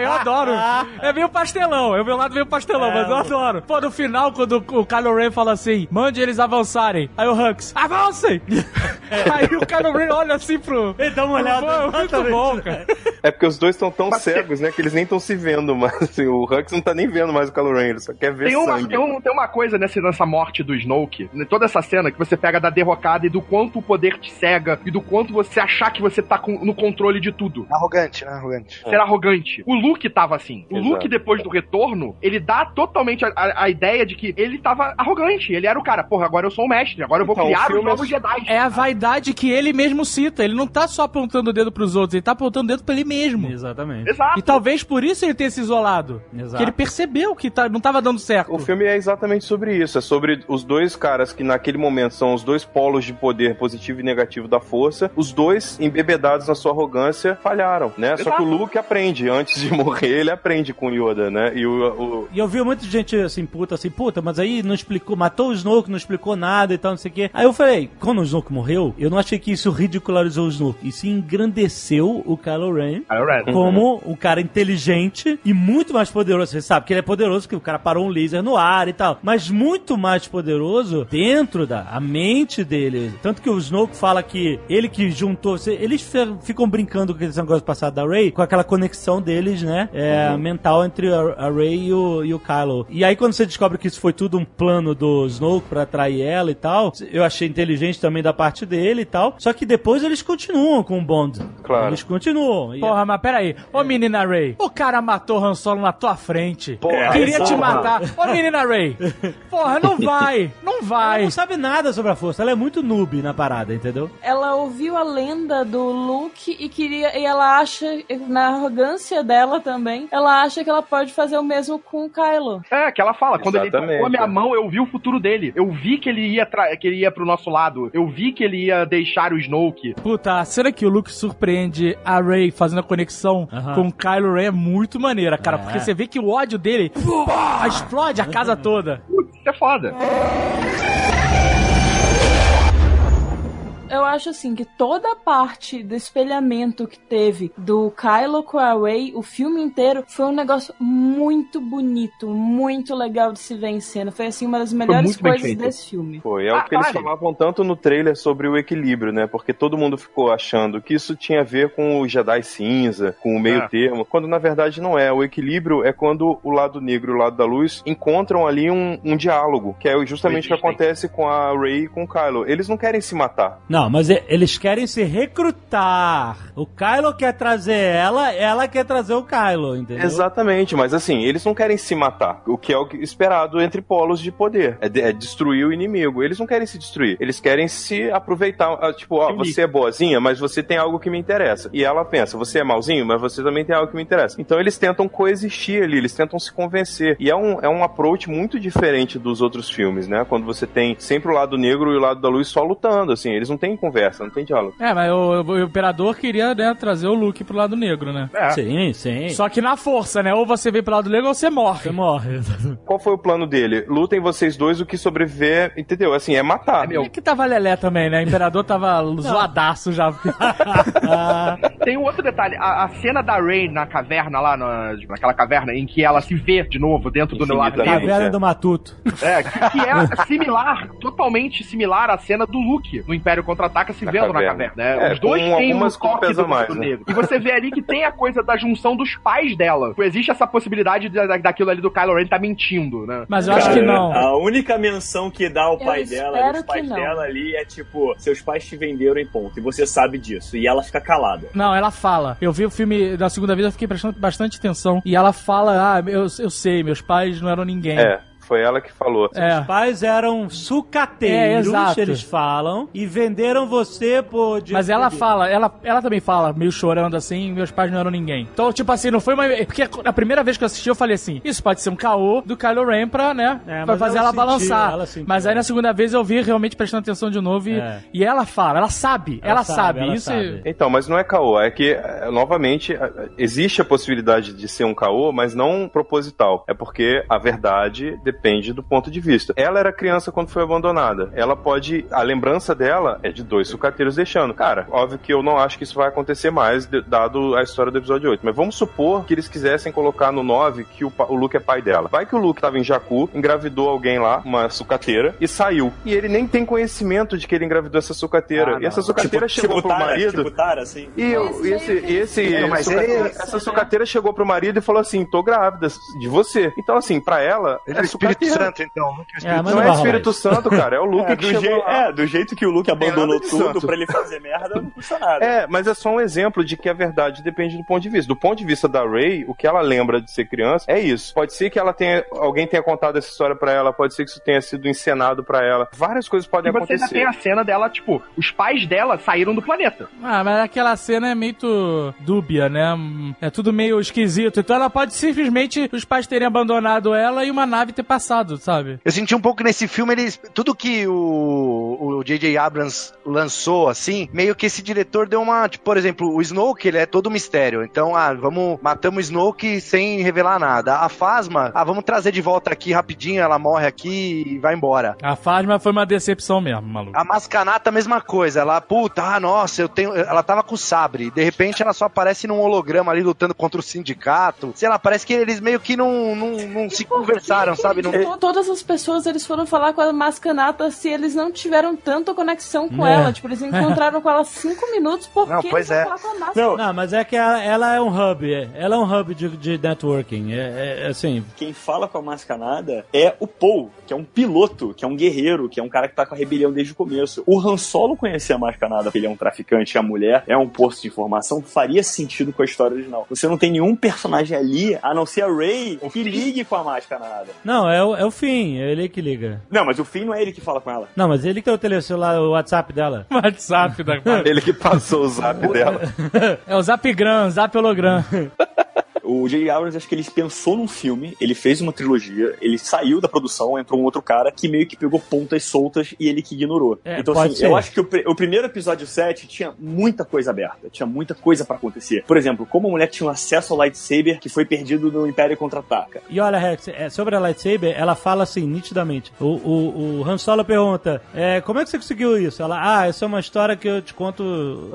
H: Eu adoro. É meio pastelão. É o meu lado meio pastelão, mas eu adoro. Pô, no final, quando o Kylo Ren fala assim, mande eles avançarem. Aí o Hux, avancem! Aí o Kylo Ren olha assim pro...
B: Ele dá uma olhada.
H: Pô, é muito bom, cara.
D: É porque os dois estão tão cegos, né, que eles nem estão se vendo mais. Assim, o Hux não tá nem vendo mais o Kylo Ren, ele só quer ver
C: Tem uma,
D: sangue.
C: tem, um- tem uma coisa nessa, nessa morte do Snoke, né, toda essa cena que você pega da derrocada e do quanto o poder te cega e do quanto você achar que você tá com- no controle de tudo.
F: Arrogante, né? Arrogante.
C: Ser arrogante. O Luke tava assim. O
D: Exato.
C: Luke, depois do retorno, ele dá totalmente a, a- a ideia de que ele tava arrogante. Ele era o cara, porra, agora eu sou o mestre, agora eu vou
D: Então, o
C: criar os
D: filme é-
C: novos Jedi.
H: É a vaidade que ele mesmo cita. Ele não tá só apontando o dedo pros outros, ele tá apontando o dedo pra ele mesmo.
B: Exatamente.
C: Exato.
H: E talvez por isso ele tenha se isolado.
B: Exato.
H: Que ele percebeu que tá- não tava dando certo.
D: O filme é exatamente sobre isso. É sobre os dois caras que naquele momento são os dois polos de poder positivo e negativo da força. Os dois, embebedados na sua arrogância, falharam, né? Só que o Luke aprende. Antes de morrer, ele aprende com o Yoda, né? E o, o-
B: E eu vi muita gente assim, puta, assim, puta, mas aí não explicou, matou o Snoke, não explicou nada e tal, não sei o quê. Aí eu falei, quando o Snoke morreu, eu não achei que isso ridicularizou o Snoke. Isso engrandeceu o Kylo Ren
C: Kylo Ren.
B: como um cara inteligente e muito mais poderoso. Você sabe que ele é poderoso, que o cara parou um laser no ar e tal. Mas muito mais poderoso dentro da a mente dele. Tanto que o Snoke fala que ele que juntou. Eles ficam brincando com esse negócio passado da Rey, com aquela conexão deles, né? É, mental entre a, a Rey e o, e o Kylo. E aí, quando você descobre que isso foi tudo um plano do Snoke pra atrair ela e tal, eu achei inteligente também da parte dele e tal. Só que depois eles continuam com o Bond.
D: Claro.
B: Eles continuam. E-
H: Porra, mas peraí. Ô menina Ray, o cara matou Han Solo na tua frente.
F: Porra,
H: Queria te
F: porra.
H: matar. Ô menina Ray, porra, não vai. Não
B: Ela
H: vai.
B: não sabe nada sobre a força, ela é muito noob na parada, entendeu?
E: Ela ouviu a lenda do Luke e queria. E ela acha, na arrogância dela também, ela acha que ela pode fazer o mesmo com o Kylo.
C: É, que ela fala, quando ele
D: Exatamente,
C: tocou a minha
D: é.
C: mão, eu vi o futuro dele. Eu vi que ele ia que ele ia pro nosso lado. Eu vi que ele ia deixar o Snoke.
H: Puta, a cena que o Luke surpreende a Ray fazendo a conexão com o Kylo Ren é muito maneira, cara.
B: É.
H: Porque você vê que o ódio dele pô, explode a casa toda.
C: Putz, isso é foda.
E: Eu acho assim que toda a parte do espelhamento que teve do Kylo com a Rey, o filme inteiro, foi um negócio muito bonito, muito legal de se ver em cena. Foi assim uma das melhores coisas desse filme.
D: Foi, é o
C: Ah,
D: que eles falavam tanto no trailer sobre o equilíbrio, né? Porque todo mundo ficou achando que isso tinha a ver com o Jedi cinza, com o meio
C: É.
D: termo, quando na verdade não é. O equilíbrio é quando o lado negro e o lado da luz encontram ali um, um diálogo, que é justamente o que acontece com a Rey e com o Kylo. Eles não querem se matar.
B: Não, mas e- eles querem se recrutar. O Kylo quer trazer ela, ela quer trazer o Kylo, entendeu?
D: Exatamente, mas assim, eles não querem se matar, o que é o esperado entre polos de poder. É, de- é destruir o inimigo. Eles não querem se destruir, eles querem se aproveitar. ah, Tipo, ó, você é boazinha, mas você tem algo que me interessa. E ela pensa, você é malzinho, mas você também tem algo que me interessa. Então eles tentam coexistir ali, eles tentam se convencer. E é um, é um approach muito diferente dos outros filmes, né? Quando você tem sempre o lado negro e o lado da luz só lutando, assim, eles não têm conversa, não tem diálogo.
H: É, mas o, o imperador queria né, trazer o Luke pro lado negro, né?
C: É.
B: Sim, sim.
H: Só que na força, né? Ou você vem pro lado negro ou você morre.
B: Você morre.
D: Qual foi o plano dele? Lutem vocês dois, o que sobreviver, entendeu? Assim, é matar.
C: É meu.
H: E que tava Lelé também, né? O imperador tava zoadaço já.
B: Ah,
C: Tem um outro detalhe. A, a cena da Rey na caverna lá, na, naquela caverna, em que ela se vê de novo dentro do lado negro.
B: Caverna
D: é.
B: do Matuto.
C: É, que, que é similar, totalmente similar à cena do Luke no Império Contra-Ataca se vendo na
D: caverna.
C: né?
D: É,
C: Os dois
D: com
C: têm um toque
D: cópias
C: do
D: mais, né?
C: negro. E você vê ali que tem a coisa da junção dos pais dela. Existe essa possibilidade da- da- daquilo ali do Kylo Ren tá mentindo, né?
H: Mas eu acho que não.
G: A única menção que dá ao
E: Eu
G: pai dela, os pais dela ali, é tipo, seus pais te venderam em ponto. E você sabe disso. E ela fica calada.
H: Não, ela fala. Eu vi o filme da segunda vez, eu fiquei prestando bastante atenção. E ela fala: Ah, eu, eu sei, meus pais não eram ninguém.
D: É, foi ela que falou.
H: É.
B: Os pais eram sucateiros,
H: É, exato.
B: eles falam, e venderam você por...
H: Mas ela fala, ela, ela também fala, meio chorando assim, meus pais não eram ninguém. Então, tipo assim, não foi uma. Porque a primeira vez que eu assisti, eu falei assim: isso pode ser um caô do Kylo Ren pra, né?
B: É,
H: pra fazer
B: ela
H: ela,
B: sentiu,
H: balançar.
B: ela sentiu.
H: mas aí na segunda vez eu vi realmente prestando atenção de novo e,
B: É.
H: e ela fala, ela sabe, ela,
B: Ela
H: sabe.
B: sabe, ela
H: isso
B: sabe.
D: Então, mas não é caô, é que, eh, novamente, existe a possibilidade de ser um caô, mas não proposital. É porque a verdade depende do ponto de vista. Ela era criança quando foi abandonada. Ela pode. A lembrança dela é de dois sucateiros deixando. Cara, óbvio que eu não acho que isso vai acontecer mais, dado a história do episódio 8. Mas vamos supor que eles quisessem colocar no 9 que o, o Luke é pai dela. Vai que o Luke tava em Jakku, engravidou alguém lá, uma sucateira, e saiu. E ele nem tem conhecimento de que ele engravidou essa sucateira.
C: Ah,
D: e essa sucateira chegou
G: tipo
D: pro
G: Tara,
D: marido.
G: tipo Tara, assim.
D: E eu- esse, esse,
F: É, mas
D: suca-
F: ele-
D: essa sucateira chegou pro marido e falou assim: tô grávida de você. Então, assim, pra ela,
F: Ele é o Espírito. Santo, então. É o Espírito
B: mas
D: Não é Espírito Santo, cara. É o Luke
G: É,
D: que
G: do,
D: chegou
G: é, do jeito que o Luke abandonou tudo
D: santo.
G: pra ele fazer merda, não custa nada.
D: É, mas é só um exemplo de que a verdade depende do ponto de vista. Do ponto de vista da Ray, o que ela lembra de ser criança é isso. Pode ser que ela tenha, alguém tenha contado essa história pra ela, pode ser que isso tenha sido encenado pra ela. Várias coisas podem
C: E você ainda
D: acontecer.
C: tem a cena dela, tipo, os pais dela saíram do planeta.
H: Ah, mas aquela cena é meio dúbia, né? É tudo meio esquisito. Então ela pode simplesmente os pais terem abandonado ela e uma nave ter passado, sabe?
F: Eu senti um pouco que nesse filme eles. Tudo que o J.J. Abrams lançou, assim, meio que esse diretor deu uma. Tipo, por exemplo, o Snoke, ele é todo mistério. Então, ah, vamos. Matamos o Snoke sem revelar nada. A Fasma, ah, vamos trazer de volta aqui rapidinho, ela morre aqui e vai embora.
H: A Fasma foi uma decepção mesmo, maluco.
F: A Mascanata, a mesma coisa. Ela, puta, ah, nossa, eu tenho. Ela tava com o sabre. De repente ela só aparece num holograma ali lutando contra o sindicato. Sei lá, parece que eles meio que não, não, não se conversaram, sabe? Não,
E: To- Todas as pessoas eles foram falar com a Mascanata se eles não tiveram tanta conexão com
B: É.
E: ela. Tipo, eles encontraram com ela cinco minutos porque
F: Não, pois
E: eles
F: é.
E: falar com a Mascanata.
G: Não,
B: Não, mas é que ela, ela é um hub, é- ela é um hub de, de networking. É, é- é assim,
G: quem fala com a mascanada é o Paul, que é um piloto, que é um guerreiro, que é um cara que tá com a rebelião desde o começo. O Han Solo conhecia a mascanada, porque ele é um traficante, a mulher é um posto de informação, faria sentido com a história original. Você não tem nenhum personagem ali, a não ser a Rey, que ligue com a mascanada.
B: não, é o, é o fim, é ele que liga.
G: Não, mas o Finn não é ele que fala com ela.
B: Não, mas ele que tem o telecelular, o WhatsApp dela.
H: WhatsApp da
D: Ele que passou o zap dela.
H: É o Zapgram, Zap hologram.
G: O J.J. Abrams, acho que ele pensou num filme, ele fez uma trilogia, ele saiu da produção, entrou um outro cara que meio que pegou pontas soltas e ele que ignorou.
B: É,
G: então, assim,
B: ser.
G: eu acho que o, o primeiro episódio 7 tinha muita coisa aberta, tinha muita coisa pra acontecer. Por exemplo, como a mulher tinha um acesso ao lightsaber que foi perdido no Império Contra-Ataca.
B: E olha, Rex, é, sobre a lightsaber, ela fala assim, nitidamente. O, o, o Han Solo pergunta, é, como é que você conseguiu isso? Ela, ah, essa é uma história que eu te conto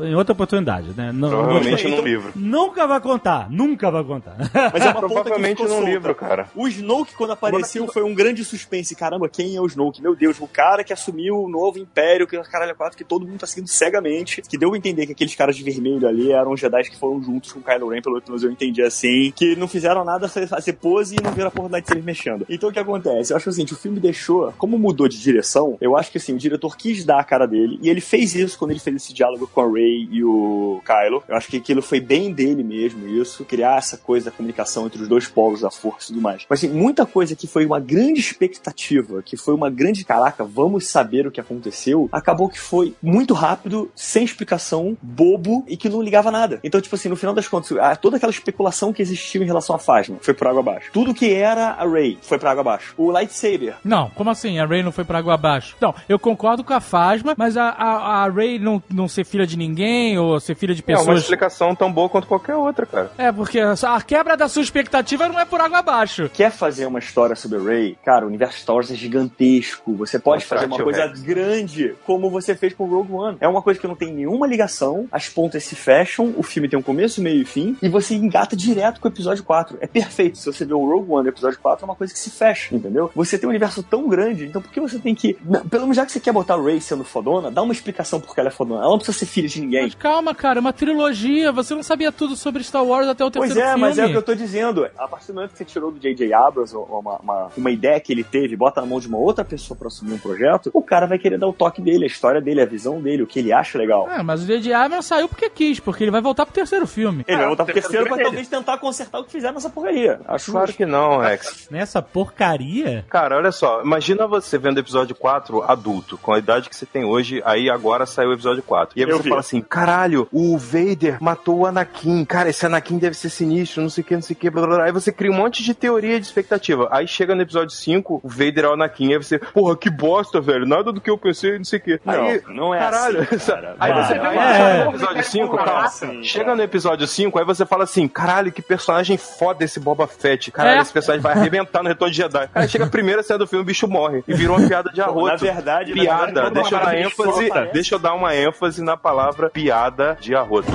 B: em outra oportunidade, né? Não,
D: Provavelmente
G: Então-
D: num livro.
B: Nunca vai contar, nunca vai contar.
G: Mas é uma ponta que
D: Provavelmente
G: ficou
D: num
G: solta.
D: livro, cara.
G: O Snoke, quando apareceu, foi um grande suspense. Caramba, quem é o Snoke? Meu Deus, o cara que assumiu o novo império, que é o caralho a quatro, que todo mundo tá seguindo cegamente. Que deu a entender que aqueles caras de vermelho ali eram Jedi que foram juntos com o Kylo Ren, pelo menos eu entendi assim. Que não fizeram nada a fazer pose e não viram a porra do lightsaber mexendo. Então o que acontece? Eu acho assim, o filme deixou, como mudou de direção, eu acho que assim, o diretor quis dar a cara dele, e ele fez isso quando ele fez esse diálogo com a Rey e o Kylo. Eu acho que aquilo foi bem dele mesmo, isso, criar essa coisa da comunicação entre os dois polos da força e tudo mais. Mas assim, muita coisa que foi uma grande expectativa, que foi uma grande caraca, vamos saber o que aconteceu, acabou que foi muito rápido, sem explicação, bobo e que não ligava nada. Então, tipo assim, no final das contas, a- toda aquela especulação que existiu em relação à Phasma foi por água abaixo. Tudo que era a Rey foi por água abaixo. O lightsaber
H: Não, como assim? A Ray não foi pra água abaixo? Não, eu concordo com a Fasma, mas a, a, a Ray não, não ser filha de ninguém ou ser filha de
D: É uma
H: pessoas.
D: explicação tão boa quanto qualquer outra, cara.
H: É, porque a quebra da sua expectativa não é por água abaixo.
G: quer fazer uma história sobre Rey, cara, o universo Star Wars é gigantesco. Você pode
D: Mostrar
G: fazer uma
D: o
G: coisa
D: Rex.
G: grande, como você fez com Rogue One. É uma coisa que não tem nenhuma ligação, as pontas se fecham, o filme tem um começo, meio e fim, e você engata direto com o episódio 4. É perfeito. Se você vê o Rogue One e o episódio 4, é uma coisa que se fecha, entendeu? Você tem um universo tão grande, então por que você tem que. Pelo menos já que você quer botar a Rey sendo fodona, dá uma explicação por que ela é fodona. Ela não precisa ser filha de ninguém.
H: Mas calma, cara, é uma trilogia. Você não sabia tudo sobre Star Wars até o
G: Pois
H: terceiro
G: é,
H: filme.
G: Mas é o que eu tô dizendo. A partir do momento que você tirou do J.J. Abrams uma, uma, uma ideia que ele teve, bota na mão de uma outra pessoa pra assumir um projeto, o cara vai querer dar o toque dele, a história dele, a visão dele, o que ele acha legal.
H: É, mas o J.J. Abrams saiu porque quis, porque ele vai voltar pro terceiro filme.
G: Ele vai voltar pro
C: o terceiro
G: terceiro pra
C: é
G: talvez tentar consertar o que fizeram nessa porcaria. Acho
D: Claro que não, Rex.
B: Nessa porcaria?
D: Cara, olha só, imagina você vendo o episódio 4 adulto, com a idade que você tem hoje, aí agora saiu o episódio 4. E aí
G: Eu
D: você
G: vi.
D: fala assim: caralho, o Vader matou o Anakin. Cara, esse Anakin deve ser sinistro, não sei o que, não sei o que, blá blá blá. Aí você cria um monte de teoria de expectativa. Aí chega no episódio 5, o Vader é o Anakin. Aí você, porra, que bosta, velho, nada do que eu pensei, não sei o que. Aí,
G: Não, não é
D: caralho,
G: assim, cara.
D: Aí você vê aí chega no
B: É.
D: episódio 5, calma.
G: Sim,
D: Chega
G: cara.
D: no episódio 5, aí você fala assim: caralho, que personagem foda esse Boba Fett. Caralho,
H: É.
D: esse personagem vai arrebentar no Retorno de Jedi. Aí chega a primeira cena do filme, o bicho morre. E virou uma piada de arroto.
G: Na verdade, na
D: piada.
G: verdade, quando
D: deixa eu
G: uma
D: dar ênfase. Deixa eu dar uma ênfase na palavra piada de arroto.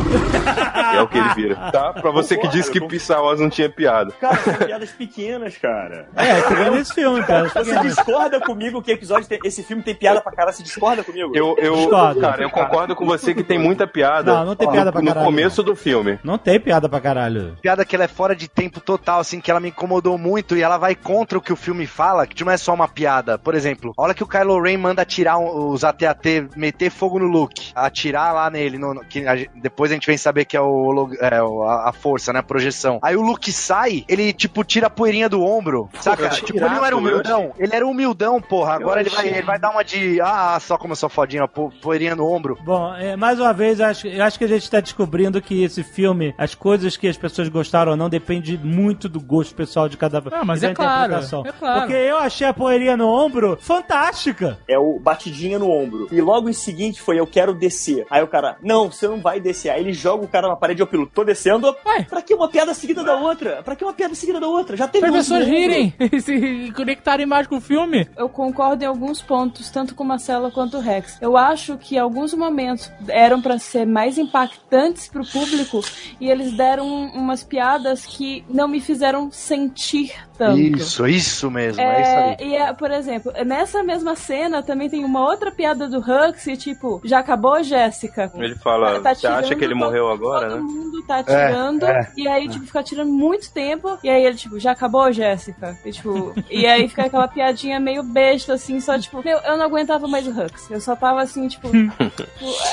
D: é o que ele vira. Tá? Pra você que disse que Wars não tinha piada.
G: Cara, são piadas pequenas, cara.
B: É, pegando esse filme, cara.
G: Você discorda comigo que episódio tem- esse filme tem piada pra caralho? Você discorda comigo?
D: Eu, eu,
B: Discordo.
D: cara, eu concordo com você que tem muita piada.
B: Não, não tem
D: no-
B: piada pra
D: No
B: caralho,
D: começo do filme.
B: Não tem piada pra caralho.
F: piada que ela é fora de tempo total, assim, que ela me incomodou muito e ela vai contra o que o filme fala, que não é só uma piada. Por exemplo, a hora que o Kylo Ren manda atirar os AT-AT, meter fogo no Luke, atirar lá nele, no- no- que a depois a gente vem saber que é, o, é, a, a força, né, a projeção. Aí o Luke sai, ele, tipo, tira a poeirinha do ombro, saca? Tipo, ele não era humildão, ele era humildão, porra. Agora ele vai, ele vai dar uma de, ah, só como eu sou fodinha, po- poeirinha no ombro.
B: Bom, é, mais uma vez, eu acho, eu acho que a gente está descobrindo que esse filme, as coisas que as pessoas gostaram ou não, depende muito do gosto pessoal de cada
H: Ah, mas é claro,
B: interpretação.
H: é claro.
B: Porque eu achei a poeirinha no ombro fantástica.
G: É o batidinha no ombro. E logo em seguinte foi eu quero descer. Aí o cara, não, você não vai descer. Aí ele joga o cara na parede eu piloto, tô descendo.
H: Ué.
G: Pra que uma piada seguida da outra? Pra que uma piada seguida da outra? Já teve
H: Para as
G: um
H: pessoas rirem e se conectarem mais com o filme.
E: Eu concordo em alguns pontos, tanto com o Marcelo quanto o Rex. Eu acho que alguns momentos eram pra ser mais impactantes pro público e eles deram umas piadas que não me fizeram sentir tanto.
F: Isso, isso mesmo, é, isso aí.
E: É, e, é, por exemplo, nessa mesma cena também tem uma outra piada do Huxley, tipo, já acabou, Jéssica?
D: Ele fala,
E: Tá
D: você acha que ele
E: todo-
D: morreu agora,
E: Todo
D: né?
E: mundo tá atirando,
F: é.
E: e aí, tipo, fica atirando muito tempo, e aí ele, tipo, já acabou, Jéssica? E, tipo, e aí fica aquela piadinha meio besta, assim, só, tipo, meu, eu não aguentava mais o Hux. Eu só tava assim, tipo. tipo,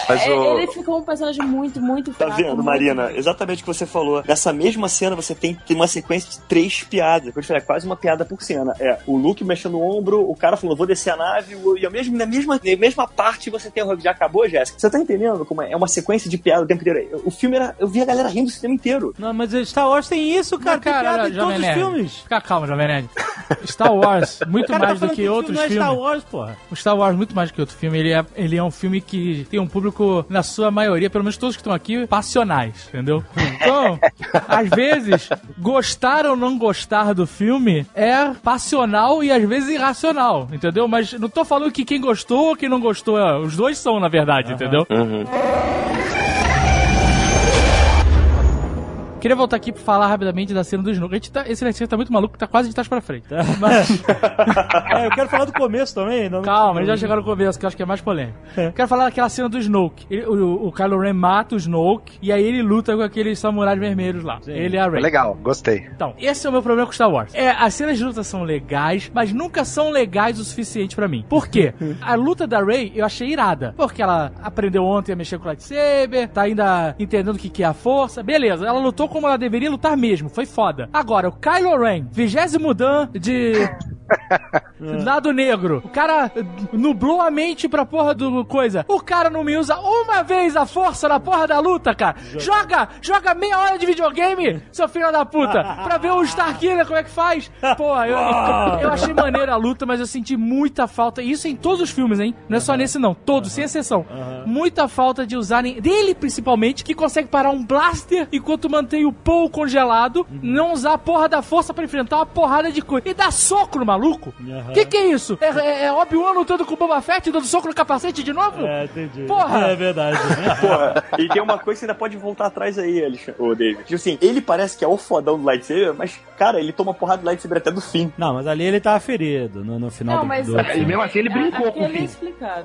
D: Mas
E: é,
D: o-
E: Ele ficou um personagem muito, muito
G: Tá
E: fraco.
G: vendo,
E: muito-
G: Marina? Exatamente o que você falou. Nessa mesma cena você tem, tem uma sequência de três piadas. Eu é quase uma piada por cena. É o Luke mexendo o ombro, o cara falando, vou descer a nave, e ao mesmo, na, mesma, na mesma parte você tem o. Já acabou, Jéssica? Você tá entendendo como é? É uma sequência de piada o tempo inteiro. O filme era. Eu vi a galera rindo o cinema inteiro.
B: Não, mas Star Wars tem isso, cara.
H: Mas,
B: tem piada
H: olha,
B: em todos os
H: Nerd,
B: filmes.
H: Fica calma, Jovem Nerd. Star Wars, muito
B: cara tá
H: mais do
B: falando
H: que
B: o
H: outros
B: filme
H: filmes.
B: não é Star Wars, porra.
H: O Star Wars, muito mais do que outro filme, ele é, ele é um filme que tem um público, na sua maioria, pelo menos todos que estão aqui, passionais, entendeu? Então, às vezes, gostar ou não gostar do filme é passional e às vezes irracional, entendeu? Mas não tô falando que quem gostou ou quem não gostou, é, os dois são, na verdade, entendeu? Queria voltar aqui pra falar rapidamente da cena do Snoke. A gente tá, esse Netflix tá muito maluco, tá quase de trás pra frente. Mas,
B: É, eu quero falar do começo também. Não,
H: Calma, eles já chegaram no começo, que eu acho que é mais polêmico. Quero falar daquela cena do Snoke. Ele- o, o Kylo Ren mata o Snoke e aí ele luta com aqueles samurais vermelhos lá. Ele é a Rey.
F: Legal, gostei.
H: Então, esse é o meu problema com Star Wars. É, as cenas de luta são legais, mas nunca são legais o suficiente pra mim. Por quê? A luta da Rey eu achei irada. Porque ela aprendeu ontem a mexer com o lightsaber, tá ainda entendendo o que, que é a força. Beleza, ela lutou como ela deveria lutar mesmo. Foi foda. Agora, o Kylo Ren, vigésimo Dan de Lado negro. O cara nublou a mente pra porra do coisa. O cara não me usa uma vez a força na porra da luta, cara. Joga, joga meia hora de videogame, seu filho da puta, pra ver o Starkiller como é que faz. Porra, eu, eu achei maneira a luta, mas eu senti muita falta. Isso em todos os filmes, hein? Não é só nesse não, todos, sem exceção. Muita falta de usarem, dele principalmente, que consegue parar um blaster enquanto mantém o Paul congelado, não usar a porra da força pra enfrentar uma porrada de coisa. E dar soco no maluco. Que que é isso? É, é, é Obi-Wan lutando com o Boba Fett, dando soco no capacete de novo?
B: É, entendi.
H: Porra!
B: É verdade.
G: Porra, e tem uma coisa que você ainda pode voltar atrás aí, Alexandre, ô David. Tipo assim, ele parece que é o fodão do lightsaber, mas, cara, ele toma porrada do lightsaber até do fim.
B: Não, mas ali ele tava ferido no, no final
E: Não,
B: do,
E: mas
B: do
C: E mesmo assim ele brincou com o
E: é
C: fim.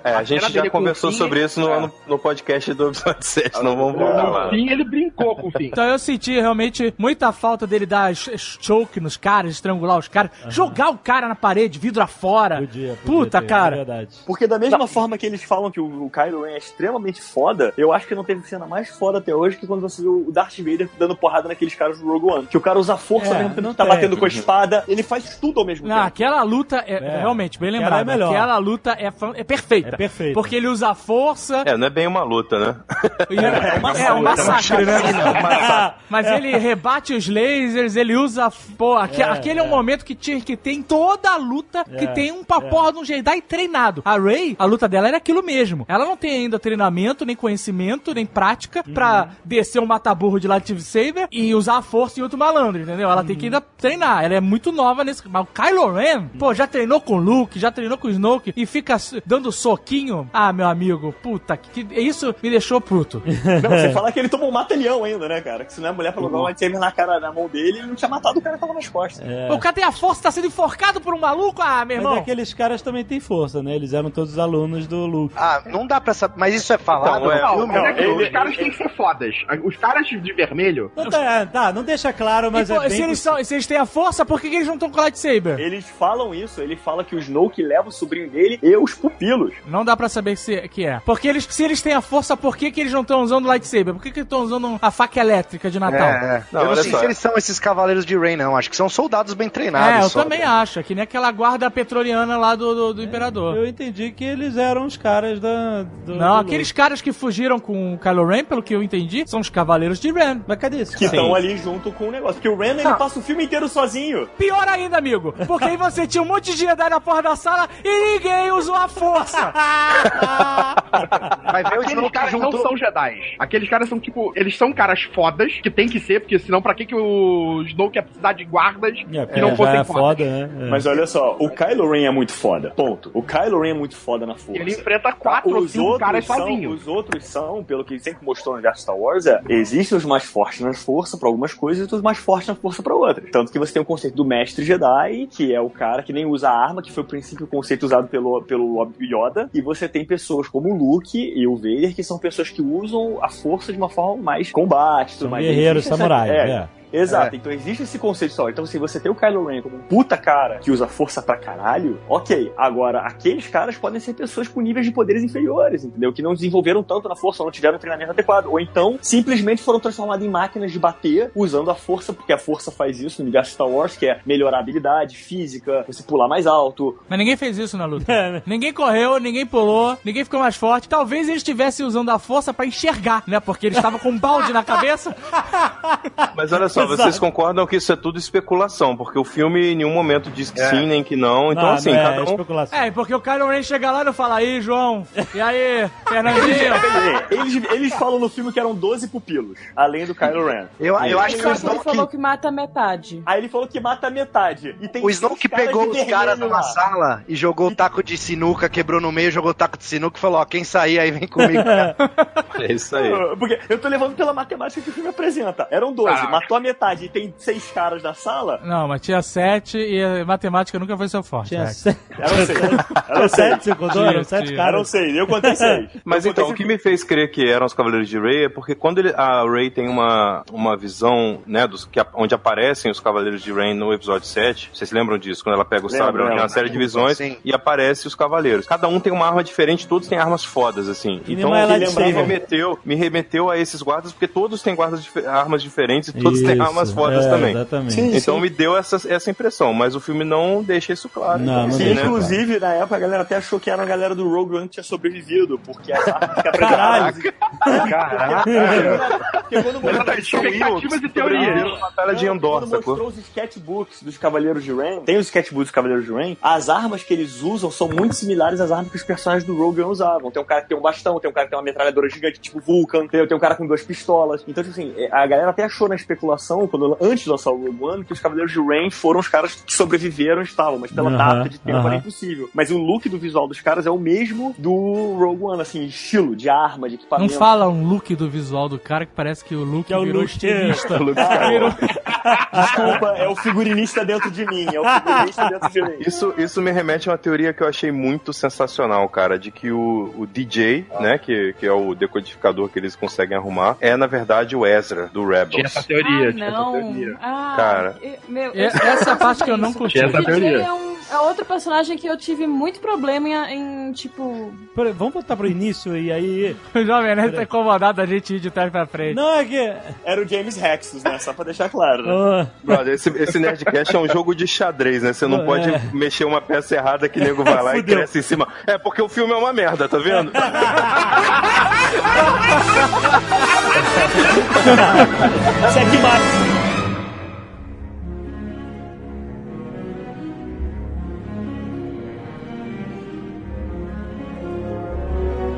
D: É, a gente já conversou
C: o Finn,
D: sobre isso no,
C: é.
D: no, no podcast do episódio 7, não vamos voltar lá.
C: No fim ele brincou com o fim.
H: Então eu senti realmente muita falta dele dar ch- ch- choke nos caras, estrangular os caras, jogar o cara na parede, vidro afora.
B: Podia, podia
H: Puta,
B: ter,
H: cara.
B: É verdade.
G: Porque da mesma forma que eles falam que o, o Kylo Ren é extremamente foda, eu acho que não teve cena mais foda até hoje que quando você viu o Darth Vader dando porrada naqueles caras do Rogue One. Que o cara usa força
B: É,
G: mesmo tempo
B: não
G: tá
B: tem.
G: batendo com a espada, ele faz tudo ao mesmo
H: Não,
G: tempo.
H: aquela luta é,
B: É.
H: realmente bem
B: Aquela
H: lembrada.
B: é melhor.
H: Aquela luta é, é perfeita.
B: É perfeita.
H: Porque ele usa a força.
D: É, não é bem uma luta, né?
H: e é, é um massacre, né? Mas ele rebate os lasers, ele usa. Pô, aque- aquele é, um momento que tinha que ter em toda luta que
B: É,
H: tem um pra porra de um Jedi treinado. A Rey, a luta dela era aquilo mesmo. Ela não tem ainda treinamento, nem conhecimento, nem prática pra descer um mataburro de lightsaber e usar a força em outro malandro, entendeu? Ela tem que ainda treinar. Ela é muito nova nesse. Mas o Kylo Ren, pô, já treinou com o Luke, já treinou com o Snoke e fica dando soquinho. Ah, meu amigo, puta, que, que- isso me deixou puto.
G: Não, você fala que ele tomou um mata-leão ainda, né, cara? Que se não é a mulher pra jogar um lightsaber na cara, na mão dele, ele não tinha matado o cara que tava nas costas.
H: O cara tem a força, tá sendo enforcado por um maluco? Ah, meu
B: Mas
H: irmão.
B: aqueles caras também têm força, né? Eles eram todos alunos do Luke.
F: Ah, não dá pra saber. Mas isso é falado
D: Não, é-
F: no
C: Não,
F: filme?
C: mas é
G: ele-
C: os caras têm que ser fodas. Os caras de vermelho,
B: Não, tá, tá, não deixa claro, mas
H: E,
B: é bem
H: se, eles são, se eles têm a força, por que, que eles não estão com lightsaber?
G: Eles falam isso, ele fala que o Snoke leva o sobrinho dele e os pupilos.
H: Não dá pra saber se que é. Porque eles, se eles têm a força, por que, que eles não estão usando lightsaber? Por que, que eles estão usando a faca elétrica de Natal?
F: É, é.
D: Não,
F: eu não sei
D: só.
F: se eles são esses cavaleiros de Rey, não. Acho que são soldados bem
H: É,
F: treinados.
H: eu
F: só.
H: também acho. É que nem aquela guarda petroliana lá do, do, do Imperador.
B: Eu entendi que eles eram os caras da. Do,
H: Não,
B: do
H: aqueles
B: Luke.
H: caras que fugiram com o Kylo Ren, pelo que eu entendi, são os Cavaleiros de Ren.
B: Mas cadê esse
G: Que estão ali junto com o negócio. Porque o Ren, ele passa o filme inteiro sozinho.
H: Pior ainda, amigo, porque aí você tinha um monte de Jedi na porra da sala e ninguém usou a força.
F: Ver o
C: aqueles caras não são Jedi. Aqueles caras são tipo, eles são caras fodas, que tem que ser, porque senão pra que, que o Snoke ia precisar de guardas
B: É,
C: que não fossem
B: é
C: fodas?
B: foda, né? É.
G: Mas olha só, o Kylo Ren é muito foda. Ponto. O Kylo Ren é muito foda na força.
C: Ele enfrenta quatro ou
G: os
C: cinco
G: outros
C: caras
G: são,
C: sozinho.
G: Os outros são, pelo que sempre mostrou no universo Star Wars, é, existem os mais fortes na força pra algumas coisas e os mais fortes na força pra outras. Tanto que você tem o conceito do mestre Jedi, que é o cara que nem usa a arma, que foi o princípio o conceito usado pelo, pelo Yoda, e você tem pessoas como o Luke e o Vader, que são pessoas que usam a força de uma forma mais combate, tudo mais.
B: guerreiros, samurais,
G: é,
B: é.
G: Exato, então existe esse conceito Wars. Então, se você tem o Kylo Ren como um puta cara que usa força pra caralho, ok. Agora, aqueles caras podem ser pessoas com níveis de poderes inferiores, entendeu? Que não desenvolveram tanto na força, ou não tiveram um treinamento adequado. Ou então, simplesmente foram transformados em máquinas de bater usando a força, porque a força faz isso no universo Star Wars, que é melhorar a habilidade física, você pular mais alto.
H: Mas ninguém fez isso na luta. ninguém correu, ninguém pulou, ninguém ficou mais forte. Talvez eles estivessem usando a força pra enxergar, né? Porque eles estavam com um balde na cabeça.
D: Mas olha só, vocês concordam que isso é tudo especulação, porque o filme em nenhum momento diz que sim nem que não. Então,
B: Não,
D: assim,
B: não é
D: cada um.
B: especulação.
H: É, porque o Kylo Ren chega lá e fala, aí, João, e aí, Fernandinho?
G: Eles, eles falam no filme que eram 12 pupilos, além do Kylo Ren.
F: Eu, eu acho que o
E: ele falou
F: Snoke,
E: que mata metade.
G: Aí ele falou que mata metade. E tem
F: o Snoke pegou os caras
G: lá.
F: numa sala e jogou o taco de sinuca, quebrou no meio, jogou o taco de sinuca e falou: Ó, quem sair aí vem comigo. cara."
D: É isso aí.
G: Porque eu tô levando pela matemática que o filme apresenta. Eram 12,
C: Ah.
G: matou a metade e tem seis caras da sala.
H: Não, mas tinha sete e a matemática nunca foi seu forte.
B: Tinha sete.
G: Eram seis.
B: Eram sete, você contou? Eram sete caras.
G: Eram seis. Eu contei seis.
D: Mas então, o que me fez crer que eram os Cavaleiros de Rey é porque quando ele- a Rey tem uma, uma visão, né, dos, que, onde aparecem os Cavaleiros de Rey no episódio 7, vocês lembram disso? Quando ela pega o sabre, ela tem uma série de visões
F: Sim.
D: e aparece os Cavaleiros. Cada um tem uma arma diferente, todos têm armas fodas, assim.
B: E
D: então, me remeteu, me remeteu a esses guardas, porque todos têm guardas armas diferentes e todos têm
B: Isso,
D: armas fodas
B: é,
D: também.
B: Exatamente.
G: Sim.
D: Então me deu essa, essa impressão, mas o filme não deixa isso claro.
B: Não,
D: Então,
B: não
G: Sim,
B: deixa
D: né?
G: inclusive, na época a galera até achou que era a galera do Rogue One que tinha sobrevivido, porque as armas que apresentaram. Porque quando mostrou,
C: Expectativas e teorias.
D: Sobreviveram na batalha de Endor,
G: quando
D: sacou?
G: mostrou os sketchbooks dos Cavaleiros de Rain, tem os sketchbooks dos Cavaleiros de Rain, as armas que eles usam são muito similares às armas que os personagens do Rogue One usavam. Tem um cara que tem um bastão, tem um cara que tem uma metralhadora gigante, tipo Vulcan, tem, tem um cara com duas pistolas. Então, tipo assim, a galera até achou na especulação, quando, antes de lançar o Rogue One, que os Cavaleiros de Rain foram os caras que sobreviveram e estavam, mas pela data de tempo
B: aham.
G: era impossível. Mas o look do visual dos caras é o mesmo do Rogue One, assim, estilo de arma, de
H: Não
G: equipamento.
H: fala um look do visual do cara que parece que o look
B: Que é o
H: virou
B: Luke.
H: estilista.
G: Virou- Desculpa, é o figurinista dentro de mim, é o figurinista dentro de mim.
D: Isso, isso me remete a uma teoria que eu achei muito sensacional, cara, de que o, o DJ, né, que, que é o decodificador que eles conseguem arrumar, é na verdade o Ezra do
C: Tinha
D: Rebels.
C: essa teoria,
E: ah,
C: tinha
E: não.
C: teoria.
E: Ah,
D: Cara.
E: meu, eu-
H: essa é a parte que eu não
E: isso.
H: curti.
C: Essa teoria.
E: é, um- é outro personagem que eu tive muito problema em, em, tipo...
B: Peraí, Vamos botar pro início e aí.
H: O Jovem Nerd tá incomodado a gente ir de trás pra frente.
B: Não, é que.
G: Era o James Rexus, né? Só pra deixar claro. Né?
B: Ah,
D: Brother, esse, esse Nerdcast é um jogo de xadrez, né? Você não
B: É.
D: pode mexer uma peça errada que o nego vai lá e cresce em cima. É porque o filme é uma merda, tá vendo?
G: Segue mais.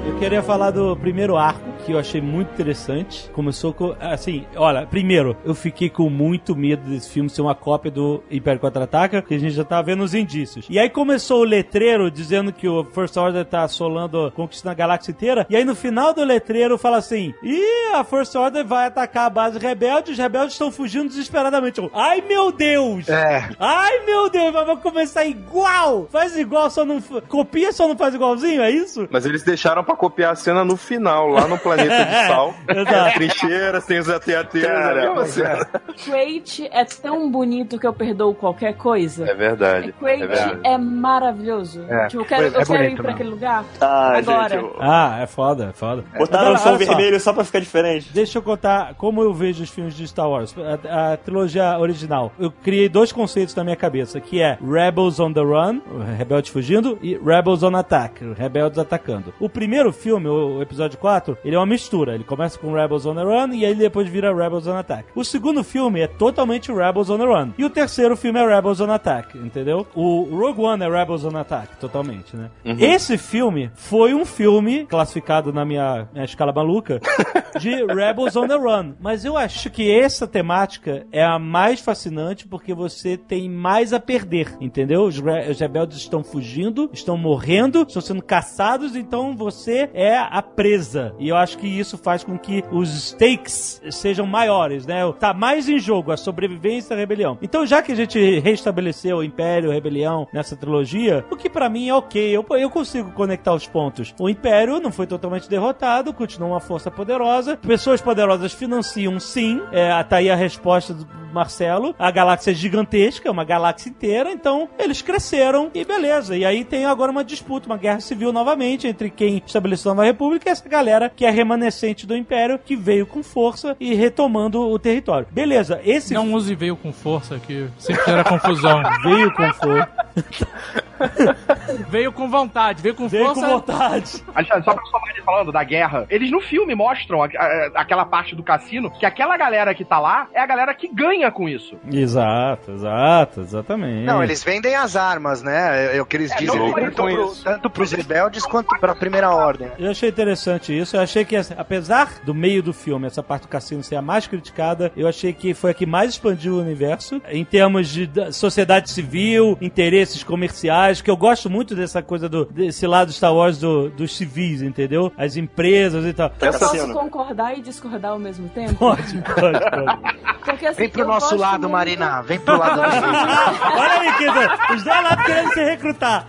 B: Eu queria falar do primeiro arco, que eu achei muito interessante. Começou com. Assim, olha, primeiro, eu fiquei com muito medo desse filme ser uma cópia do Império Contra-Ataca, porque a gente já tava vendo os indícios. E aí começou o letreiro dizendo que o First Order tá assolando, conquistando a galáxia inteira. E aí no final do letreiro fala assim: Ih, a First Order vai atacar a base rebelde, os rebeldes estão fugindo desesperadamente. Eu, Ai meu Deus!
F: É.
B: Ai meu Deus, mas vai começar igual! Faz igual, só não. Copia, só não faz igualzinho, é isso?
D: Mas eles deixaram pra copiar a cena no final, lá no planeta de sal.
B: Exato.
D: Tem as trincheiras, tem os AT-ATs.
G: Cara,
D: é a mesma cena.
E: Crate é tão bonito que eu perdoo qualquer coisa.
D: É verdade.
E: Crate
D: É verdade.
E: é, maravilhoso.
F: É,
E: tipo, eu quero,
F: é
E: eu quero ir pra
F: mesmo.
E: aquele lugar.
G: Ah,
E: Agora.
G: gente. eu-
B: Ah, é foda, é foda.
G: Botaram o som
B: só,
G: vermelho só pra ficar diferente.
B: Deixa eu contar como eu vejo os filmes de Star Wars. A, a trilogia original. Eu criei dois conceitos na minha cabeça, que é Rebels on the Run, Rebeldes fugindo, e Rebels on Attack, Rebeldes atacando. O primeiro filme, o episódio 4, ele é uma mistura. Ele começa com Rebels on the Run e aí depois vira Rebels on Attack. O segundo filme é totalmente Rebels on the Run. E o terceiro filme é Rebels on Attack, entendeu? O Rogue One é Rebels on Attack, totalmente, né? Esse filme foi um filme classificado na minha, minha escala maluca de Rebels on the Run. Mas eu acho que essa temática é a mais fascinante porque você tem mais a perder, entendeu? Os, re- os rebeldes estão fugindo, estão morrendo, estão sendo caçados, então você é a presa. E eu acho que isso faz com que os stakes sejam maiores, né? Tá mais em jogo a sobrevivência e a rebelião. Então, já que a gente restabeleceu o Império, a rebelião nessa trilogia, o que pra mim é ok, eu, eu consigo conectar os pontos. O Império não foi totalmente derrotado, continua uma força poderosa. Pessoas poderosas financiam sim. É, tá aí a resposta do Marcelo, a galáxia é gigantesca, é uma galáxia inteira, então eles cresceram e beleza. E aí tem agora uma disputa, uma guerra civil novamente entre quem estabeleceu a Nova República e essa galera que é remanescente do Império, que veio com força e retomando o território. Beleza, esse
H: Não use veio com força, que sempre gera confusão.
B: veio com força.
H: veio com vontade, veio com
B: Veio
H: força.
B: com vontade.
C: Alexandre, só pra somar ele falando da guerra, eles no filme mostram a- a- aquela parte do cassino, que aquela galera que tá lá é a galera que ganha com isso.
B: Exato, exato, exatamente.
F: Não, eles vendem as armas, né? É, é o que eles
C: É,
F: dizem.
C: não
F: tanto,
D: com
F: pro,
D: isso.
F: tanto pros rebeldes quanto pra primeira ordem.
B: Eu achei interessante isso. Eu achei que, assim, apesar do meio do filme, essa parte do cassino ser a mais criticada, eu achei que foi a que mais expandiu o universo em termos de da- sociedade civil, interesses comerciais, que eu gosto muito dessa coisa do desse lado Star Wars do- dos civis, entendeu? As empresas e tal.
E: Eu
G: Essa
E: posso
G: cena.
E: concordar e discordar ao mesmo tempo?
B: Pode, pode, pode.
E: Porque, assim,
F: Vem pro nosso lado,
E: muito-
F: Marina. Vem pro lado do
B: Olha aí, querido. Os dois lados querendo se recrutar.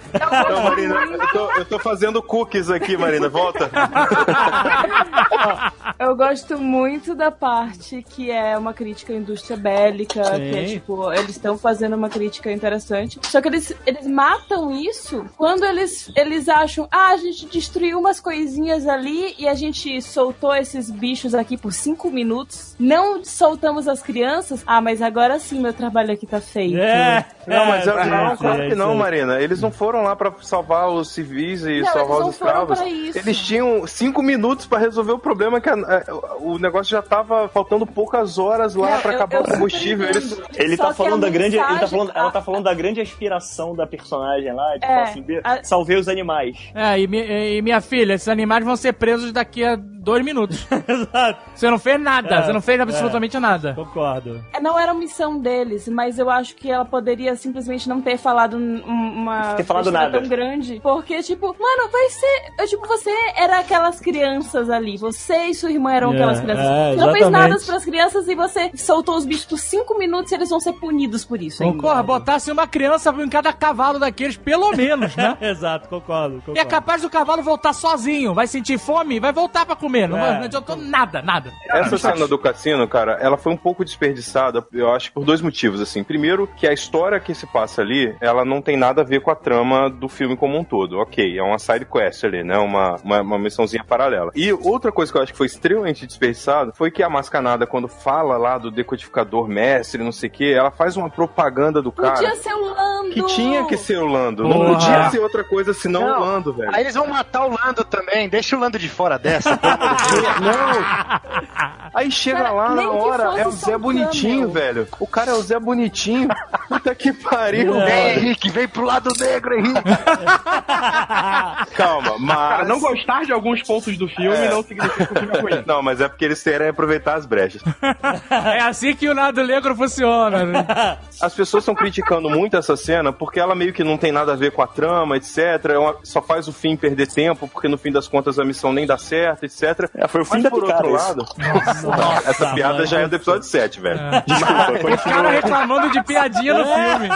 D: Não, Marina, eu tô, eu tô fazendo cookies aqui, Marina. Volta.
E: Eu gosto muito da parte que é uma crítica à indústria bélica,
B: Sim.
E: que é tipo, eles estão fazendo uma crítica interessante. Só que eles, eles matam isso quando eles, eles acham, ah, a gente destruiu umas coisinhas ali e a gente soltou esses bichos aqui por cinco minutos. Não soltamos as crianças. Ah, mas agora sim meu trabalho aqui tá feito.
B: É.
D: Não, mas eu,
B: é,
D: não,
B: é,
D: claro
B: é
D: que não. Marina. Eles não foram lá pra salvar os civis e
E: Não,
D: salvar
E: eles
D: os escravos. Eles tinham cinco minutos pra resolver o problema que a- a- o negócio já tava faltando poucas horas lá
E: eu-
D: acabar
E: eu
D: o combustível. Eles.
G: Ele
E: Só
G: tá falando da grande. Ele tá falando, ela tá falando da grande aspiração da personagem lá, de
E: É,
G: falar assim, "Vê,
E: a-
G: salvei os animais.
H: É, e, mi- e minha filha, esses animais vão ser presos daqui a dois minutos.
B: Exato.
H: Você não fez nada,
B: É,
H: você não fez absolutamente nada.
B: Concordo.
E: É, Não era missão deles, mas eu acho que ela poderia simplesmente não ter falado um- uma
G: Ter falado nada.
E: tão grande. Porque, tipo, mano, vai ser. eu, tipo, você era aquelas crianças ali. Você e sua irmã eram
B: É,
E: aquelas crianças.
B: é,
E: você não fez nada pras crianças e você soltou os bichos por cinco minutos e eles vão ser punidos por isso. ainda.
H: Porra, botasse uma criança em cada cavalo daqueles, pelo menos, né?
B: Exato, concordo, concordo.
H: E é capaz do cavalo voltar sozinho, vai sentir fome, vai voltar pra comer. Não,
B: É.
H: não adiantou nada, nada.
D: Essa cena do cassino, cara, ela foi um pouco desperdiçada, eu acho, por dois motivos, assim. Primeiro, que a história que se passa ali, ela não tem nada a ver com a trama do filme como um todo. Ok, é uma side quest ali, né? Uma, uma, uma missãozinha paralela. E outra coisa que eu acho que foi extremamente desperdiçada foi que a Mascanada, quando fala lá do decodificador mestre, não sei o que, ela faz uma propaganda do cara.
E: Podia ser o Lando!
D: Que tinha que ser o Lando. Não
H: Porra.
D: podia ser outra coisa senão
F: Não.
D: o Lando, velho.
F: Aí eles vão matar o Lando também. Deixa o Lando de fora dessa.
D: Não! Aí chega
E: Cara,
D: lá na hora, é o Zé Bonitinho, velho. O cara é o Zé Bonitinho. Puta que pariu.
B: É.
F: Vem, Henrique, vem pro lado negro, Henrique.
D: Calma, mas.
C: Cara, não gostar de alguns pontos do filme
D: É.
C: não significa que o filme é ruim.
D: Não, mas é porque eles querem aproveitar as brechas.
H: É assim que o lado negro funciona. né?
D: As pessoas estão criticando muito essa cena porque ela meio que não tem nada a ver com a trama, etc. É só faz o fim perder tempo, porque no fim das contas a missão nem dá certo, etc.
G: É, foi o fim
D: Mas
G: da
D: por
G: picada.
D: outro
G: isso.
D: lado, essa piada já é do episódio 7, velho.
G: Desculpa,
H: Os
G: continua.
H: caras reclamando de piadinha no filme.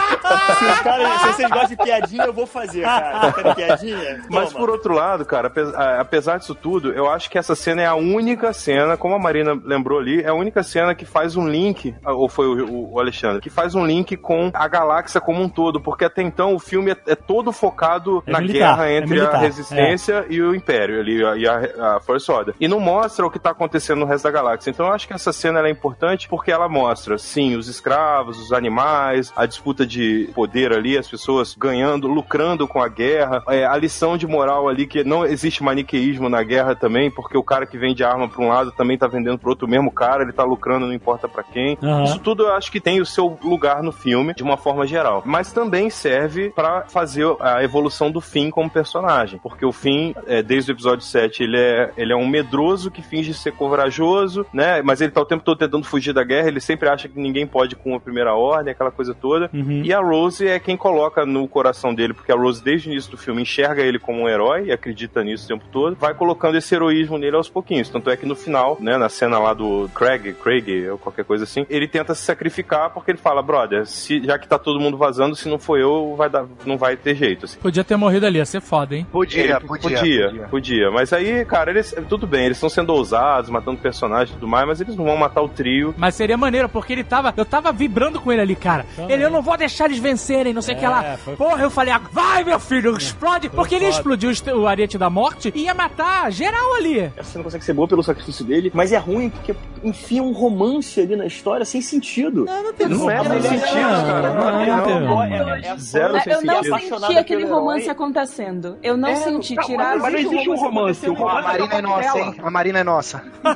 G: Se, os caras, se vocês gostam de piadinha, eu vou fazer, cara. Querem piadinha?
D: Mas por outro lado, cara, apesar disso tudo, eu acho que essa cena é a única cena, como a Marina lembrou ali, é a única cena que faz um link, ou foi o, o Alexandre, que faz um link com a galáxia como um todo, porque até então o filme é, é todo focado
B: É
D: na
B: militar,
D: guerra
B: é
D: entre
B: militar,
D: a resistência e o Império ali, e a, a First Order. E não mostra o que tá acontecendo no resto da galáxia. Então eu acho que essa cena é importante porque ela mostra, sim, os escravos, os animais, a disputa de poder ali, as pessoas ganhando, lucrando com a guerra, é, a lição de moral ali que não existe maniqueísmo na guerra também, porque o cara que vende arma pra um lado também tá vendendo pro outro, mesmo cara, ele tá lucrando, não importa pra quem.
B: Aham.
D: Isso tudo eu acho que tem o seu lugar no filme, de uma forma geral. Mas também serve pra fazer a evolução do Finn como personagem, porque o Finn, é, desde o episódio 7, ele é, ele é um medroso que finge ser corajoso, né? Mas ele tá o tempo todo tentando fugir da guerra, ele sempre acha que ninguém pode com a primeira ordem, aquela coisa toda.
B: Uhum.
D: E a Rose é quem coloca no coração dele, porque a Rose, desde o início do filme, enxerga ele como um herói e acredita nisso o tempo todo, vai colocando esse heroísmo nele aos pouquinhos. Tanto é que no final, né, na cena lá do Craig, Craig, ou qualquer coisa assim, ele tenta se sacrificar porque ele fala, brother, se, já que tá todo mundo vazando, se não for eu, vai dar, não vai ter jeito. Assim.
H: Podia ter morrido ali, ia ser foda, hein?
F: Podia,
D: Ele-
F: podia,
D: podia, podia. Mas aí, cara, eles. Tudo bem, eles estão sendo ousados, matando personagens. tudo mais, mas eles não vão matar o trio.
H: Mas seria maneiro, porque ele tava. Eu tava vibrando com ele ali, cara. Ele, eu não vou deixar eles vencerem, não sei o que lá.
B: foi-
H: Porra, eu falei, ah, vai, meu filho, explode. Porque ele explodiu o ariete da morte e ia matar geral ali.
G: Você não consegue ser boa pelo sacrifício dele, mas é ruim porque enfia um romance ali na história sem sentido.
D: Não é sem sentido, cara. Não,
B: não,
D: não,
B: não.
G: É- é- é-
D: Zero
E: É,
D: sem
E: eu não
D: sentido.
G: apaixonado
E: senti aquele
G: pelo herói.
E: romance acontecendo. Eu não
G: É,
E: senti.
C: não,
E: Tirar
C: mas não existe um romance. O
F: A
C: romance
F: Marina é nossa, hein? A Marina é nossa.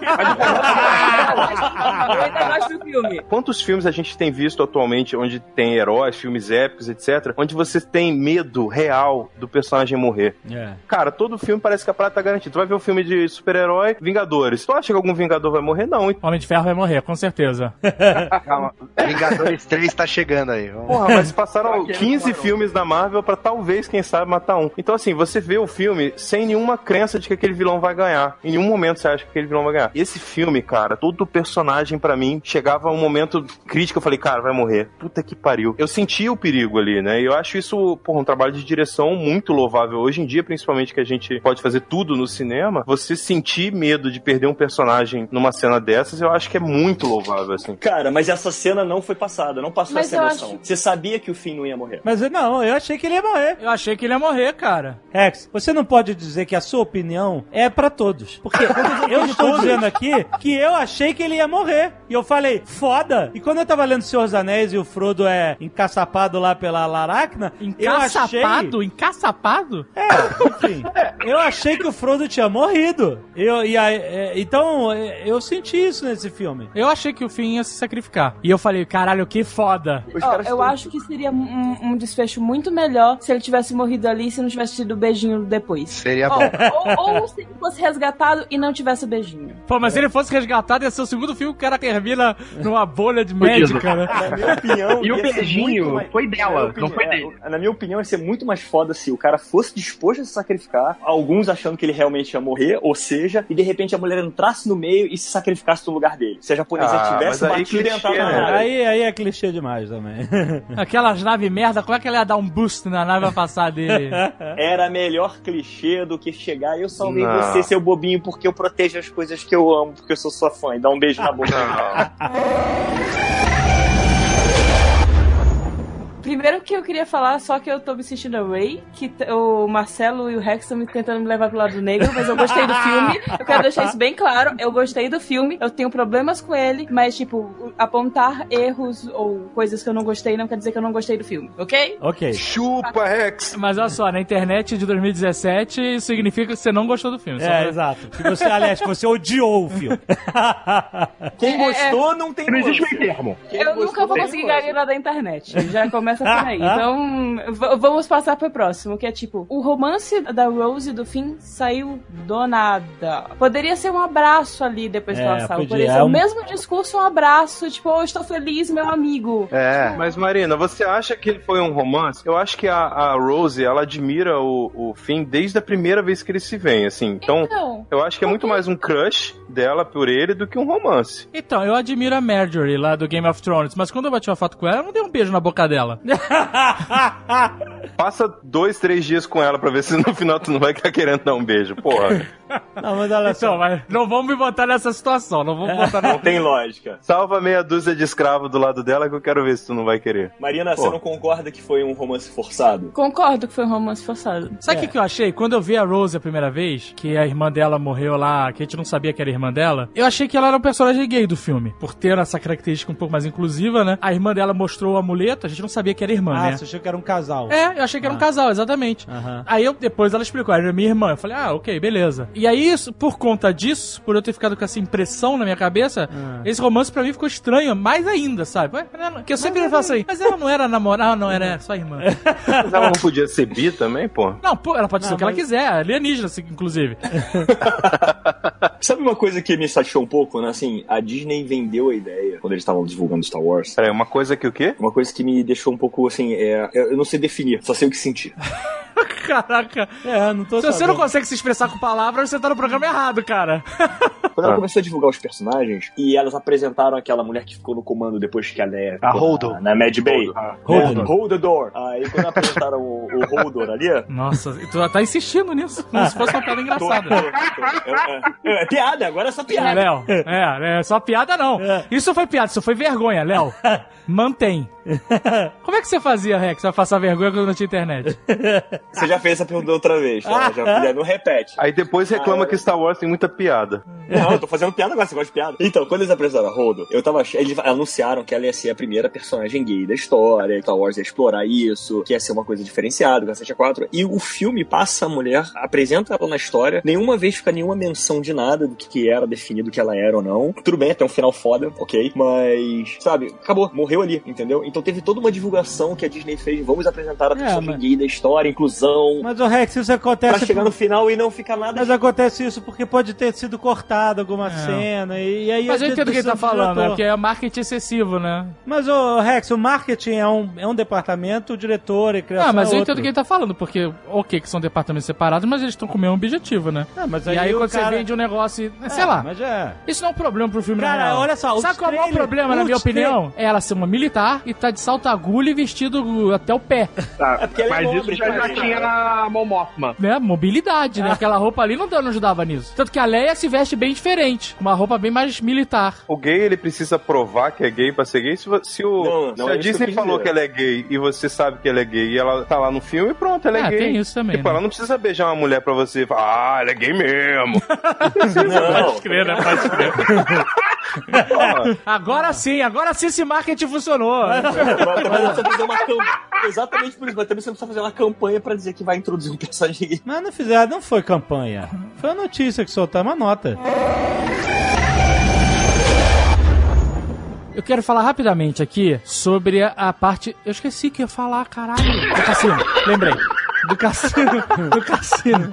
E: Eu filme.
D: Quantos filmes a gente tem visto atualmente onde tem heróis, filmes épicos, etc., onde você tem medo real do personagem morrer?
B: É.
D: Cara, todo filme parece que a prata tá garantida. Tu vai ver um filme de super-herói, Vingadores. Tu acha que algum Vingador vai morrer? Não.
H: Homem de Ferro vai morrer, com certeza.
F: Calma. Vingadores 3 tá chegando aí. Vamos-
D: Porra, mas passaram 15 filmes da Marvel pra talvez, quem sabe, matar um. Então, assim, você vê o filme sem nenhuma crença de que aquele vilão vai ganhar. Em nenhum momento você acha que aquele vilão vai ganhar. Esse filme, cara, todo personagem pra mim chegava a um momento crítico. Eu falei, cara, vai morrer. Puta que pariu. Eu sentia o perigo ali, né? E eu acho isso, porra, um trabalho de direção muito louvável. Hoje em dia, principalmente, que a gente pode fazer tudo no cinema, você sentir medo de perder um personagem numa cena dessas, eu acho que é muito louvável, assim.
G: Cara, mas essa cena não foi passada, não passou
E: Mas
G: essa emoção.
E: acho-
G: Você sabia que o Finn não ia morrer.
B: Mas eu- não, eu achei que ele ia morrer.
H: Eu achei que ele ia morrer, cara.
B: Rex, você não pode dizer que a sua opinião é pra todos. Porque eu estou dizendo aqui que eu achei que ele ia morrer. E eu falei, foda. E quando eu tava lendo Senhor dos Anéis e o Frodo é encaçapado lá pela Laracna, eu achei...
H: Encaçapado? Encaçapado?
B: É, enfim. Eu achei que o Frodo tinha morrido. Eu, e aí, é, então, é, eu senti isso nesse filme.
H: Eu achei que o Finn ia se sacrificar. E eu falei, caralho, que foda.
G: Caras
E: eu acho que seria um, um desfecho muito melhor se ele tivesse morrido ali e se não tivesse tido o beijinho depois.
F: Seria bom.
E: ou, ou se ele fosse resgatado e não tivesse o beijinho.
H: Pô, mas se ele fosse resgatado, ia ser o segundo filme que o cara termina numa bolha de médica, né?
G: Na minha opinião.
C: E o beijinho
G: mais-
C: foi dela,
G: Na minha
C: não foi
G: opinião-
C: dele.
G: é, Na minha opinião, ia ser muito mais foda se o cara fosse disposto a se sacrificar, alguns achando que ele realmente ia morrer, ou seja, e de repente a mulher entrasse no meio e se sacrificasse no lugar dele. Se a japonesa
D: Ah,
G: tivesse batido e entrado na
D: né?
G: área.
B: Aí, aí é clichê demais também.
H: Aquelas naves merda, como é que ela ia dar um boost na nave a passar dele?
G: Era melhor clichê do que chegar e eu salvei
D: Não.
G: você, seu bobinho, porque eu protejo as coisas que eu amo, porque eu sou sua fã, e dá um beijo na boca.
E: Primeiro que eu queria falar, só que eu tô me sentindo a Ray, que o Marcelo e o Rex estão me tentando me levar pro lado negro, mas eu gostei do filme. Eu quero deixar isso bem claro. Eu gostei do filme, eu tenho problemas com ele, mas, tipo, apontar erros ou coisas que eu não gostei não quer dizer que eu não gostei do filme, ok?
B: ok.
D: Chupa, Rex!
H: Mas olha só, na internet de 2017, isso significa que você não gostou do filme.
B: É,
H: pra-
B: exato. Que você, aliás, que você odiou o filme.
G: Quem gostou não tem
C: Não existe meio termo.
G: Quem
E: Eu
G: gostou
E: nunca vou conseguir ganhar da internet. Já começa por aí. Então, vamos passar pro próximo, que é tipo, o romance da Rose do Finn saiu do nada. Poderia ser um abraço ali depois que
B: É,
E: ela saiu.
B: podia.
E: Poderia
B: É
E: ser o mesmo discurso, um abraço, tipo, oh, estou feliz, meu amigo.
F: É.
D: Mas Marina, você acha que foi um romance? Eu acho que a, a Rose, ela admira o, o Finn desde a primeira vez que eles se veem, assim. Então,
E: Então,
D: eu acho que é muito mais um crush dela por ele do que um romance.
H: Então, eu admiro a Marjorie lá do Game of Thrones, mas quando eu bati uma foto com ela, eu não dei um beijo na boca dela.
D: Passa dois, três dias com ela pra ver se no final tu não vai estar querendo dar um beijo. Porra.
B: Não, mas olha
H: Então,
B: só.
H: mas não vamos me botar nessa situação, não vamos botar
G: Não tem lógica.
D: Salva meia dúzia de escravo do lado dela que eu quero ver se tu não vai querer.
G: Marina,
D: Pô.
G: você não concorda que foi um romance forçado?
E: concordo que foi um romance forçado.
H: Sabe o que, que eu achei? Quando eu vi a Rose a primeira vez, que a irmã dela morreu lá, que a gente não sabia que era irmã dela, eu achei que ela era um personagem gay do filme. Por ter essa característica um pouco mais inclusiva, né? A irmã dela mostrou o amuleto, a gente não sabia que era irmã,
B: Ah,
H: né?
B: você achou que era um casal.
H: É, eu achei que era um casal, exatamente.
B: Aham.
H: Aí eu, depois ela explicou, era minha irmã. Eu falei, ah, ok, beleza. E aí, isso, por conta disso, por eu ter ficado com essa impressão na minha cabeça,
B: Ah.
H: esse romance pra mim ficou estranho, mais ainda, sabe? Ué, ela- Que eu sempre faço assim, mas ela não era namorada, não, era só irmã.
D: Mas ela não podia ser bi também, pô?
H: Não, pô, ela pode ser
B: Não,
H: o que ela quiser, alienígena, assim, inclusive.
G: Sabe uma coisa que me satisfez um pouco, né? Assim, a Disney vendeu a ideia quando eles estavam divulgando Star Wars.
D: Peraí, uma coisa que o quê?
G: Uma coisa que me deixou um pouco assim, é, eu eu não sei definir, só sei o que sentir.
H: Caraca.
B: É, não tô
H: Se você não
B: sabendo.
H: consegue se expressar com palavras, você tá no programa errado, cara.
G: Quando ela começou a divulgar os personagens, e elas apresentaram aquela mulher que ficou no comando depois que a Leia
F: A
G: ficou
F: Holdo.
G: na, na Mad Bay.
B: Holdor.
G: É, Hold the door. Aí quando apresentaram o, o Holdor ali,
H: Nossa, tu tá insistindo nisso. Como se fosse uma piada engraçada.
G: tô- tô- é, é- é piada, agora é só
H: É,
G: piada.
H: Léo, é, é só piada não. Isso foi piada, isso foi vergonha, Léo. Mantém. Como é que você fazia, Rex, pra passar vergonha quando não tinha internet?
G: Você já fez essa pergunta outra vez, tá? Já, não repete.
D: Aí depois reclama que Star Wars tem muita piada.
G: Não, eu tô fazendo piada agora, você gosta de piada? Então, quando eles apresentaram a Holdo, eu tava Eles anunciaram que ela ia ser a primeira personagem gay da história, que Star Wars ia explorar isso, que ia ser uma coisa diferenciada, cacete a 4. E o filme passa a mulher, apresenta ela na história, nenhuma vez fica nenhuma menção de nada do que, que era definido que ela era ou não. Tudo bem, até um final foda, ok? Mas, sabe, acabou, morreu ali, entendeu? Então teve toda uma divulgação que a Disney fez, vamos apresentar a personagem
B: mas-
G: gay da história, inclusão.
B: Mas o Rex, isso
G: Pra
B: acontece.
G: chegar no final e não ficar nada
B: Mas acontece isso porque pode ter sido cortado alguma cena. E, e aí
H: Mas eu
B: é
H: entendo o que ele tá falando, né? Porque é marketing excessivo, né?
B: Mas, o Rex, o marketing é um, é um departamento, o diretor e criação
H: Ah, mas
B: é
H: eu
B: outro.
H: entendo o que ele tá falando, porque, ok, que são departamentos separados, mas eles estão com o mesmo objetivo, né?
B: Ah, mas
H: e aí quando
B: cara-
H: você vende um negócio, e- sei
B: É,
H: lá.
B: Mas é.
H: Isso não é um problema pro filme,
B: Cara, olha só,
H: Sabe qual é o maior problema, na minha opinião? É ela ser uma militar e tá de salto agulha e vestido até o pé.
C: Tá,
G: É porque é
C: mas
G: nobre,
C: isso já, já
G: cara.
C: tinha na Mon Mothma.
H: Né? Mobilidade, né? Aquela roupa ali não, não ajudava nisso. Tanto que a Leia se veste bem diferente. Uma roupa bem mais militar.
D: O gay, ele precisa provar que é gay pra ser gay. Se, se o,
G: Não, não
D: se
G: é
D: a
G: eu
D: Disney falou que ela é gay e você sabe que ela é gay e ela tá lá no filme, pronto, ela é
H: Ah,
D: gay.
H: tem isso também,
D: Tipo,
H: né?
D: ela não precisa beijar uma mulher pra você e falar, ah, ela é gay mesmo.
G: Não,
H: crer, né? Pode crer. Agora sim, agora sim esse marketing funcionou.
G: Mas precisa fazer uma campanha. Exatamente por isso, mas também você não precisa fazer uma campanha pra dizer que vai introduzir um personagem gay.
B: Mas não fizeram, não foi campanha. Foi a notícia que soltaram, uma nota.
H: Eu quero falar rapidamente aqui sobre a, a parte. Eu esqueci que ia falar, caralho. Do cassino. Lembrei. Do cassino. Do cassino.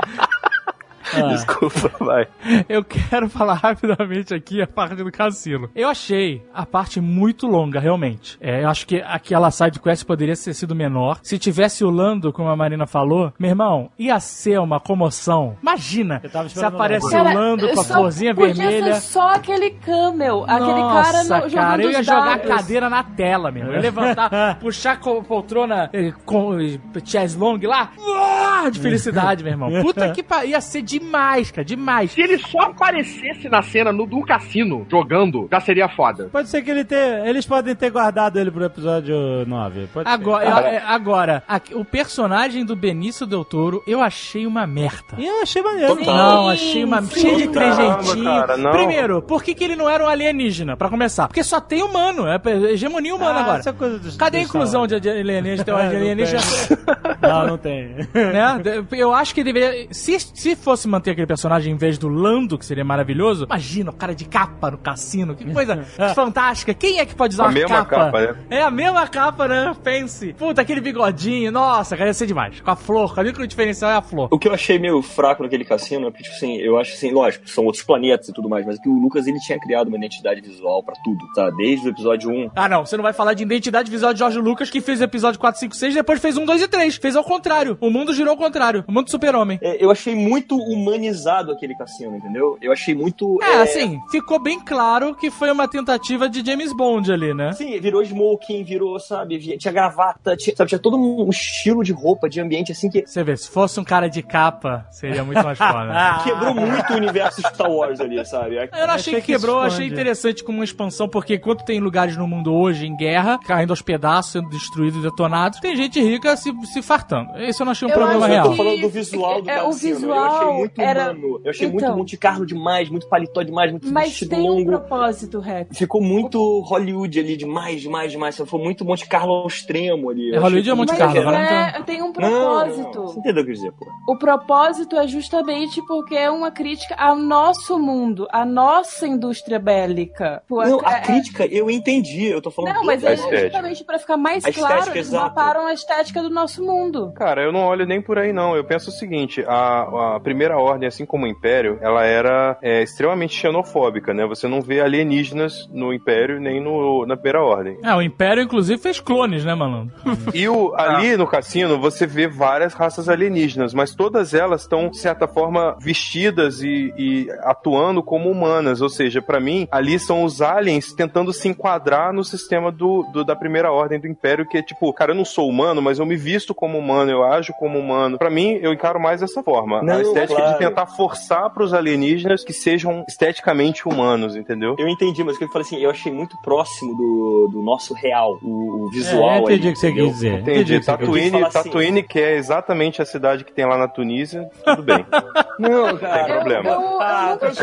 D: Desculpa, vai.
H: Eu quero falar rapidamente aqui a parte do cassino. Eu achei a parte muito longa, realmente. É, eu acho que aquela side quest poderia ter sido menor. Se tivesse o Lando, como a Marina falou, meu irmão, ia ser uma comoção. Imagina se aparece o Lando com a florzinha vermelha.
E: ser só aquele camel, aquele
H: Nossa,
E: cara no, jogando
H: cara, eu ia jogar a
E: dados.
H: cadeira na tela, meu. Eu ia levantar, puxar com a poltrona eh, com eh, chess long lá. De felicidade, meu irmão. Puta que pariu. Ia ser demais, cara, demais.
C: Se ele só aparecesse na cena no, do cassino jogando, já seria foda.
B: Pode ser que ele ter, eles podem ter guardado ele pro episódio 9. Pode ser.
H: Agora, eu- é, agora aqui, o personagem do Benício Del Toro, eu achei uma merda.
B: Eu achei maneiro.
G: Total.
H: Não, achei uma cheio de trezentinho. Primeiro, por que, que ele não era um alienígena, pra começar? Porque só tem humano, é hegemonia humana
B: Ah,
H: agora.
B: essa coisa dos-
H: Cadê a inclusão de alienígena? Um alienígena
B: Não, não tem.
H: né? Eu acho que deveria. Se, se fosse manter aquele personagem em vez do Lando, que seria maravilhoso, imagina o cara de capa no cassino. Que coisa fantástica. Quem é que pode usar
D: A
H: uma
D: mesma
H: capa?
D: capa, né?
H: É a mesma capa, né? Pense. Puta, aquele bigodinho. Nossa, cara, ia ser demais. Com a flor. Cadê que o diferencial é a flor?
G: O que eu achei meio fraco naquele cassino é porque, tipo assim, eu acho assim, lógico, são outros planetas e tudo mais, mas que o Lucas ele tinha criado uma identidade visual pra tudo, tá? Desde o episódio 1.
H: Ah, não. Você não vai falar de identidade visual de Jorge Lucas, que fez o episódio 4, 5, 6, depois fez 1, 2 e 3. Fez ao contrário. O mundo girou ao contrário. O mundo do super-homem.
G: É, eu achei muito humanizado aquele cassino, entendeu? Eu achei muito.
H: É, assim, ficou bem claro que foi uma tentativa de James Bond ali, né?
G: Sim, virou smoking, virou, sabe, tinha gravata, tinha, sabe, tinha todo um estilo de roupa, de ambiente, assim, que
H: Você vê, se fosse um cara de capa, seria muito mais foda.
G: quebrou muito o universo Star Wars ali, sabe?
H: Eu não achei,
B: Achei
H: que
B: que
H: quebrou,
B: expande.
H: achei interessante como uma expansão, porque enquanto tem lugares no mundo hoje em guerra, caindo aos pedaços, sendo destruídos, detonados, tem gente rica se, se fartando. Esse eu não achei um
E: Eu
H: problema
E: acho
G: eu
H: real.
G: tô falando do visual do
E: É, o visual
G: eu achei muito
E: era-
G: humano. Eu achei
E: Então.
G: muito Monte Carlo demais, muito paletó demais, muito
E: Mas
G: vestido
E: tem um
G: longo.
E: propósito, Rex.
G: Ficou muito Hollywood ali, demais, demais, demais. Foi muito Monte Carlo ao extremo ali.
H: É, Hollywood é Monte Carlo,
G: exagerado.
H: agora não
E: é, tem um
G: Não,
E: propósito.
G: não, Você entendeu o que eu dizer, pô?
E: O propósito é justamente porque é uma crítica ao nosso mundo, à nossa indústria bélica. Pô,
G: Não, a
E: é-
G: crítica eu entendi. Eu tô falando
E: Não, mas é
D: A
E: justamente pra ficar mais
G: A
E: claro,
G: estética,
E: eles
G: exato.
E: maparam a estética do nosso mundo.
D: Cara, eu não olho nem por aí, não. Eu penso o seguinte: a, a primeira Primeira Ordem, assim como o Império, ela era é, extremamente xenofóbica, né? Você não vê alienígenas no Império nem no, na Primeira Ordem.
H: É, o Império, inclusive, fez clones, né, malandro?
D: E o, ali no cassino você vê várias raças alienígenas, mas todas elas estão, de certa forma, vestidas e, e atuando como humanas. Ou seja, pra mim, ali são os aliens tentando se enquadrar no sistema do, do- da primeira ordem do Império, que é tipo, cara, eu não sou humano, mas eu me visto como humano, eu ajo como humano. Pra mim, eu encaro mais dessa forma.
G: Não,
D: a estética. De tentar forçar pros alienígenas que sejam esteticamente humanos, entendeu?
G: Eu entendi, mas o que eu falei assim, eu achei muito próximo do, do nosso real, o, o visual.
B: É, eu entendi o que você quis dizer.
D: Entendi.
B: Entendi.
D: Tatooine,
G: falar assim.
D: Tatooine, que é exatamente a cidade que tem lá na Tunísia, tudo bem.
G: Não, cara.
D: Tem problema.
E: Eu, eu
G: Ah,
E: pra
G: Eu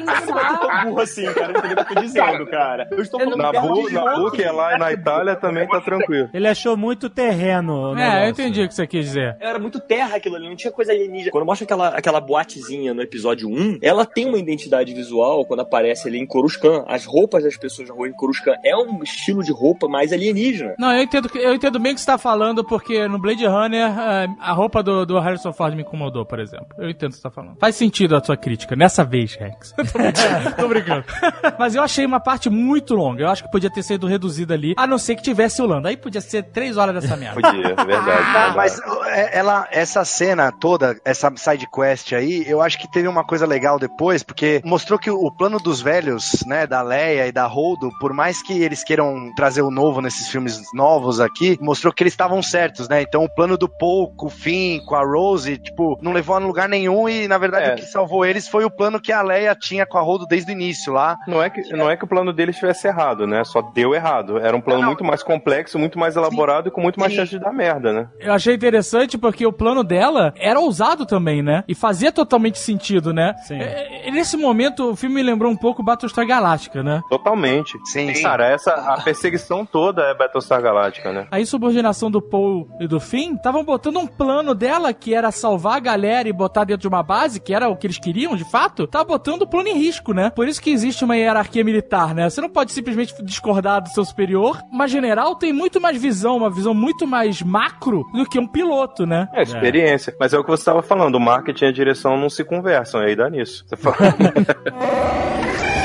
G: não
E: pensar.
G: tô burro assim, cara. Eu entendo o que eu tô dizendo, cara. Eu estou
E: Eu não-
G: falando
D: Nabu, Nabu, que é lá na Itália, também tá tranquilo.
B: Ele achou muito terreno.
H: É, eu entendi o que você quis dizer.
G: Era muito terra aquilo ali, não tinha coisa alienígena. Quando mostra aquela, aquela boatezinha no episódio 1, ela tem uma identidade visual quando aparece ali em Coruscant. As roupas das pessoas na rua em Coruscant é um estilo de roupa mais alienígena.
H: Não, eu entendo, que- eu entendo bem o que você tá falando, porque no Blade Runner, eh, a roupa do, do Harrison Ford me incomodou, por exemplo. Eu entendo o que você tá falando. Faz sentido a sua crítica, nessa vez, Rex. Tô brincando. Tô brincando. Mas eu achei uma parte muito longa. Eu acho que podia ter sido reduzida ali, a não ser que tivesse o Lando. Aí podia ser três horas dessa merda.
D: Podia, é verdade.
F: Ah,
D: verdade.
F: mas é, ela, essa cena toda, essa side quest aí, eu acho que teve uma coisa legal depois, porque mostrou que o plano dos velhos, né, da Leia e da Holdo, por mais que eles queiram trazer o novo nesses filmes novos aqui, mostrou que eles estavam certos, né? Então o plano do Paul com o Finn, com a Rose, tipo, não levou a lugar nenhum e na verdade
D: É.
F: o que salvou eles foi o plano que a Leia tinha com a Holdo desde o início lá.
D: Não é, que, não é que o plano dele estivesse errado, né? Só deu errado. Era um plano
F: Não.
D: muito mais complexo, muito mais elaborado e com muito mais
F: Sim.
D: chance de dar merda, né?
H: Eu achei interessante porque o plano dela era ousado também, né? E fazia totalmente sentido, né?
B: Sim.
H: É, é, nesse momento, o filme me lembrou um pouco Battlestar Galactica, né?
D: Totalmente.
F: Sim, sim.
D: Cara, essa, a perseguição toda é Battlestar Galactica, né?
H: A insubordinação do Paul e do Finn estavam botando um plano dela que era salvar a galera e botar dentro de uma base, que era o que eles queriam de fato, tá botando o plano em risco, né? Por isso que existe uma hierarquia militar, né? Você não pode simplesmente discordar do seu superior. Uma general tem muito mais visão, uma visão muito mais macro do que um piloto, né?
D: É, experiência. Mas é o que você estava falando, o marketing e a direção não se conversam, aí dá nisso. Você fala...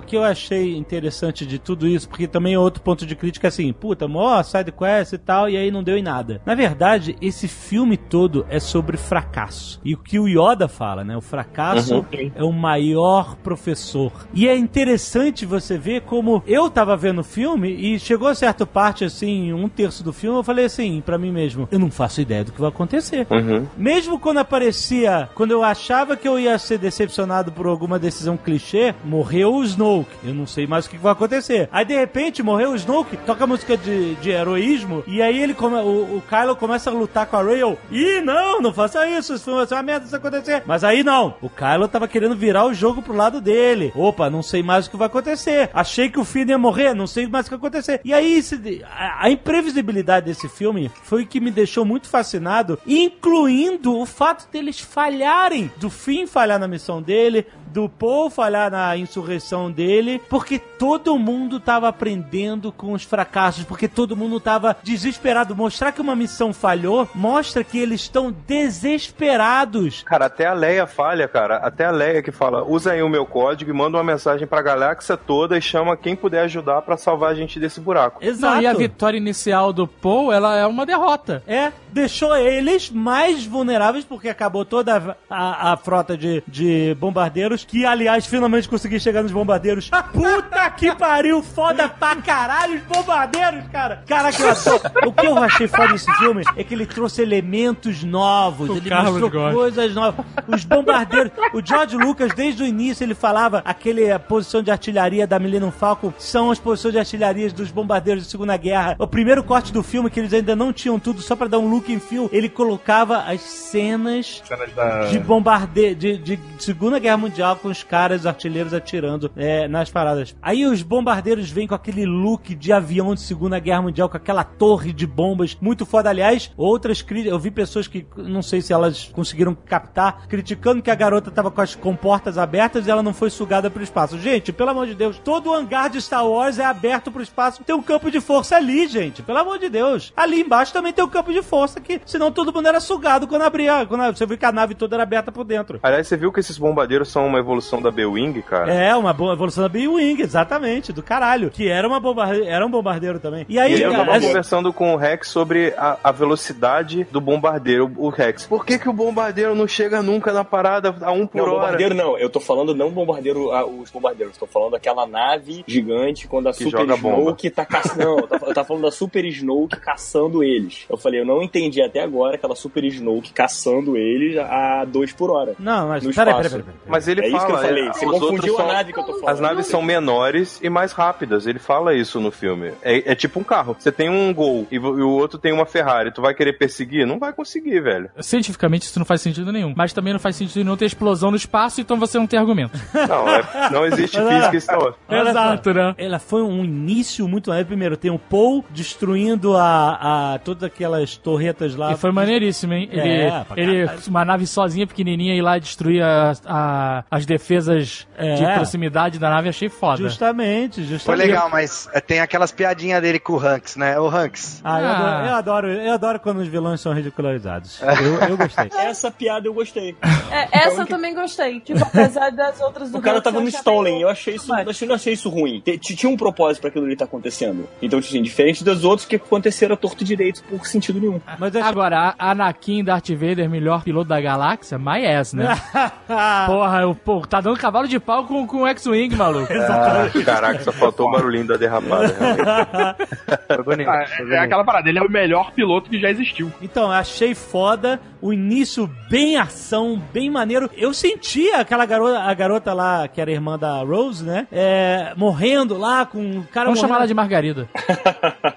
B: O que eu achei interessante de tudo isso, porque também é outro ponto de crítica assim, puta, mó side quest e tal, e aí não deu em nada. Na verdade, esse filme todo é sobre fracasso. E o que o Yoda fala, né? O fracasso
D: Uhum.
B: é o maior professor. E é interessante você ver como eu tava vendo o filme e chegou a certa parte, assim, um terço do filme, eu falei assim, pra mim mesmo, eu não faço ideia do que vai acontecer.
D: Uhum.
B: Mesmo quando aparecia, quando eu achava que eu ia ser decepcionado por alguma decisão clichê, morreu o Snoke. Eu não sei mais o que vai acontecer. Aí de repente morreu o Snoke, toca música de, de heroísmo, e aí ele come, o, o Kylo começa a lutar com a Rey. Ih, não, não faça isso, isso ser uma merda isso acontecer. Mas aí não, o Kylo tava querendo virar o jogo pro lado dele. Opa, não sei mais o que vai acontecer. Achei que o Finn ia morrer, não sei mais o que vai acontecer. E aí a, a imprevisibilidade desse filme foi o que me deixou muito fascinado, incluindo o fato deles falharem, do Finn falhar na missão dele, do Paul falhar na insurreição dele, porque todo mundo tava aprendendo com os fracassos, porque todo mundo tava desesperado. Mostrar que uma missão falhou mostra que eles estão desesperados.
D: Cara, até a Leia falha, cara. Até a Leia que fala, usa aí o meu código e manda uma mensagem pra galáxia toda e chama quem puder ajudar pra salvar a gente desse buraco.
B: Exato.
H: Não, e a vitória inicial do Paul, ela é uma derrota.
B: É, deixou eles mais vulneráveis porque acabou toda a, a- a frota de, de bombardeiros, que aliás finalmente consegui chegar nos bombardeiros. Puta que pariu, foda pra caralho os bombardeiros, cara. Caraca, eu adoro. o que eu achei foda desse filme é que ele trouxe elementos novos,
H: O
B: ele
H: Carlos
B: mostrou
H: gosta.
B: coisas novas. Os bombardeiros, o George Lucas desde o início ele falava aquele a posição de artilharia da Millennium Falcon são as posições de artilharia dos bombardeiros da Segunda Guerra. O primeiro corte do filme que eles ainda não tinham tudo só pra dar um look em fio, ele colocava as cenas
C: Cenas da...
B: de bombardeio de, de Segunda Guerra Mundial com os caras artilheiros atirando é, nas paradas. Aí os bombardeiros vêm com aquele look de avião de Segunda Guerra Mundial, com aquela torre de bombas muito foda. Aliás, outras críticas, eu vi pessoas que não sei se elas conseguiram captar, criticando que a garota tava com as comportas abertas e ela não foi sugada pro espaço. Gente, pelo amor de Deus, todo o hangar de Star Wars é aberto pro espaço. Tem um campo de força ali, gente. Pelo amor de Deus. Ali embaixo também tem um campo de força que, senão todo mundo era sugado quando abria. Quando você viu que a nave toda era aberta por dentro.
D: Aliás, você viu que esses bombardeiros são uma evolução da B-Wing, cara?
B: É, uma boa evolução da B-Wing, exatamente, do caralho. Que era, uma bombarde... era um bombardeiro também. E aí,
D: E eu tava
B: as-
D: conversando com o Rex sobre a, a velocidade do bombardeiro, o Rex. Por que, que o bombardeiro não chega nunca na parada a um por
G: Não,
D: hora?
G: bombardeiro não. Eu tô falando não bombardeiro, ah, os bombardeiros. Tô falando daquela nave gigante quando a
D: Que
G: Super
D: bomba.
G: Snoke tá caçando. Não, eu tava- eu tava falando da Super Snoke caçando eles. Eu falei, eu não entendi até agora aquela Super Snoke caçando eles a 2 por hora.
B: Não, mas
G: No
B: peraí, peraí, peraí. peraí.
D: Mas ele
G: é isso
D: fala,
G: que eu falei.
D: é,
G: Você confundiu a nave que eu tô falando.
D: As naves são menores e mais rápidas. Ele fala isso no filme. É, é tipo um carro. Você tem um Gol e, e o outro tem uma Ferrari. Tu vai querer perseguir? Não vai conseguir, velho.
H: Cientificamente isso não faz sentido nenhum. Mas também não faz sentido nenhum ter explosão no espaço, então você não tem argumento.
D: Não, é- não existe física
B: só,
H: Exato, né?
B: Ela foi um início muito. Primeiro, tem o Paul destruindo a, a todas aquelas torretas lá.
H: E foi maneiríssimo, hein? Ele,
B: É,
H: ele uma nave sozinha, pequenininha, ir lá e destruir a- a- as defesas
B: É.
H: de proximidade da nave, achei foda.
B: Justamente, justamente.
F: Foi legal, mas é, tem aquelas piadinhas dele com o Hanks, né? O Hanks.
B: Ah, eu,
H: Ah.
B: adoro, eu adoro, eu adoro quando os vilões são ridicularizados. Eu, eu gostei.
G: Essa piada eu gostei.
E: É, essa eu também gostei. Tipo, apesar das outras do
G: O cara
E: Hanks,
G: tava
E: eu
G: no Stolen, eu achei isso,
E: Mas-
G: eu achei- não achei isso ruim. Tinha um propósito pra aquilo ali tá acontecendo. Então, assim, diferente dos outros que aconteceram a torto direito por sentido nenhum.
B: Mas eu
H: Agora, a Anakin Darth Vader, melhor piloto da galáxia, my ass, né? Porra, eu, pô, tá dando cavalo de pau com, com o X-Wing, maluco.
D: Ah, caraca, só faltou o barulhinho da derrapada. realmente.
F: Foi bonito.
C: Ah,
F: foi
C: é
F: bonito.
C: aquela parada, ele é o melhor piloto que já existiu.
B: Então, achei foda o início bem ação, bem maneiro. Eu sentia aquela garota, a garota lá, que era irmã da Rose, né? É, morrendo lá com o cara
H: Vamos chamar ela
B: morrendo.
H: de Margarida.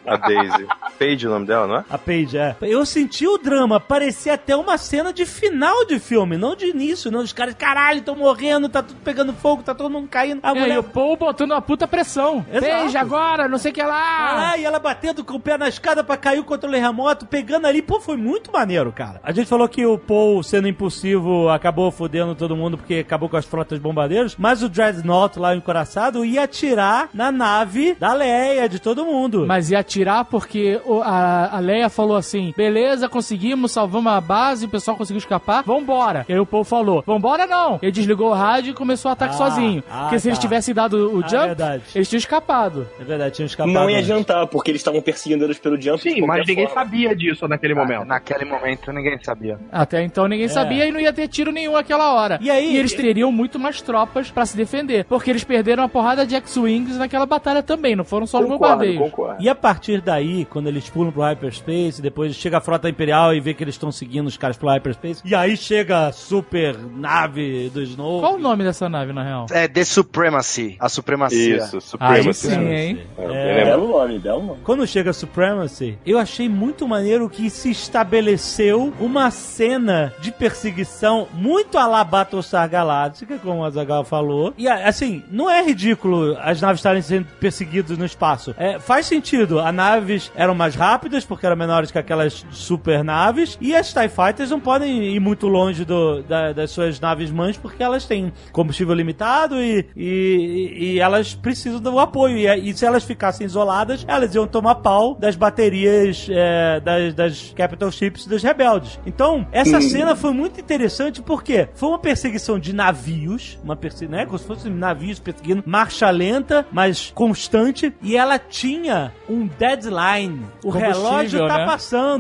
D: A Daisy. Paige o nome dela, não é?
B: A Paige, é. Eu senti o drama, parecia até uma cena de final de filme, não de início, não. Os caras, caralho, estão morrendo, tá tudo pegando fogo, tá todo mundo caindo. A
H: E aí,
B: mulher
H: o Paul botando uma puta pressão.
B: Exato.
H: Beija agora, não sei o que lá.
B: Ah, e ela batendo com o pé na escada pra cair o controle remoto, pegando ali. Pô, foi muito maneiro, cara. A gente falou que o Paul, sendo impulsivo, acabou fodendo todo mundo porque acabou com as frotas de bombardeiros, mas o Dreadnought lá, o encoraçado, ia atirar na nave da Leia, de todo mundo.
H: Mas ia atirar porque a Leia falou assim: beleza, conseguimos, salvamos a base, o pessoal conseguiu escapar, vambora. E aí o Paul falou: vambora não. Ele desligou o rádio e começou o ataque
B: Ah,
H: sozinho.
B: ah,
H: porque se eles
B: tá.
H: tivessem dado o
B: Ah,
H: jump,
B: verdade.
H: eles tinham escapado.
B: É verdade, tinha escapado.
G: Não ia
B: antes.
G: adiantar, porque eles estavam perseguindo eles pelo jump.
C: Sim, mas ninguém
G: forma.
C: sabia disso naquele momento.
F: Naquele momento ninguém sabia.
H: Até então ninguém sabia e não ia ter tiro nenhum aquela hora.
B: É. E aí-
H: eles teriam muito mais tropas pra se defender. Porque eles perderam uma porrada de X-Wings naquela batalha também, não foram só bombardeios.
G: concordo.
B: E a partir daí, quando eles pulam pro hyperspace, depois chega a frota imperial e vê que eles estão seguindo os caras pro hyperspace, e aí chega a super nave do Snow.
H: Qual o nome dessa nave, na real?
F: É The Supremacy. A supremacia.
D: Isso,
H: Aí
D: Supremacy.
H: sim, hein?
D: É,
B: É.
G: Belo nome, belo nome.
B: Quando chega a Supremacy, eu achei muito maneiro que se estabeleceu uma cena de perseguição muito a la Battlestar Galactica, como o Azaghal falou. E assim, não é ridículo as naves estarem sendo perseguidas no espaço. É, faz sentido. As naves eram mais rápidas, porque eram menores que aquelas super naves, e as TIE Fighters não podem ir muito longe do- da- das suas naves mães, porque elas têm combustível limitado e, e, e elas precisam do apoio. E, e se elas ficassem isoladas, elas iam tomar pau das baterias é, das, das Capital Ships dos rebeldes. Então, essa cena foi muito interessante porque foi uma perseguição de navios, uma perseguição, né? Como se fossem navios perseguindo, marcha lenta, mas constante, e ela tinha um deadline. O relógio tá
H: né?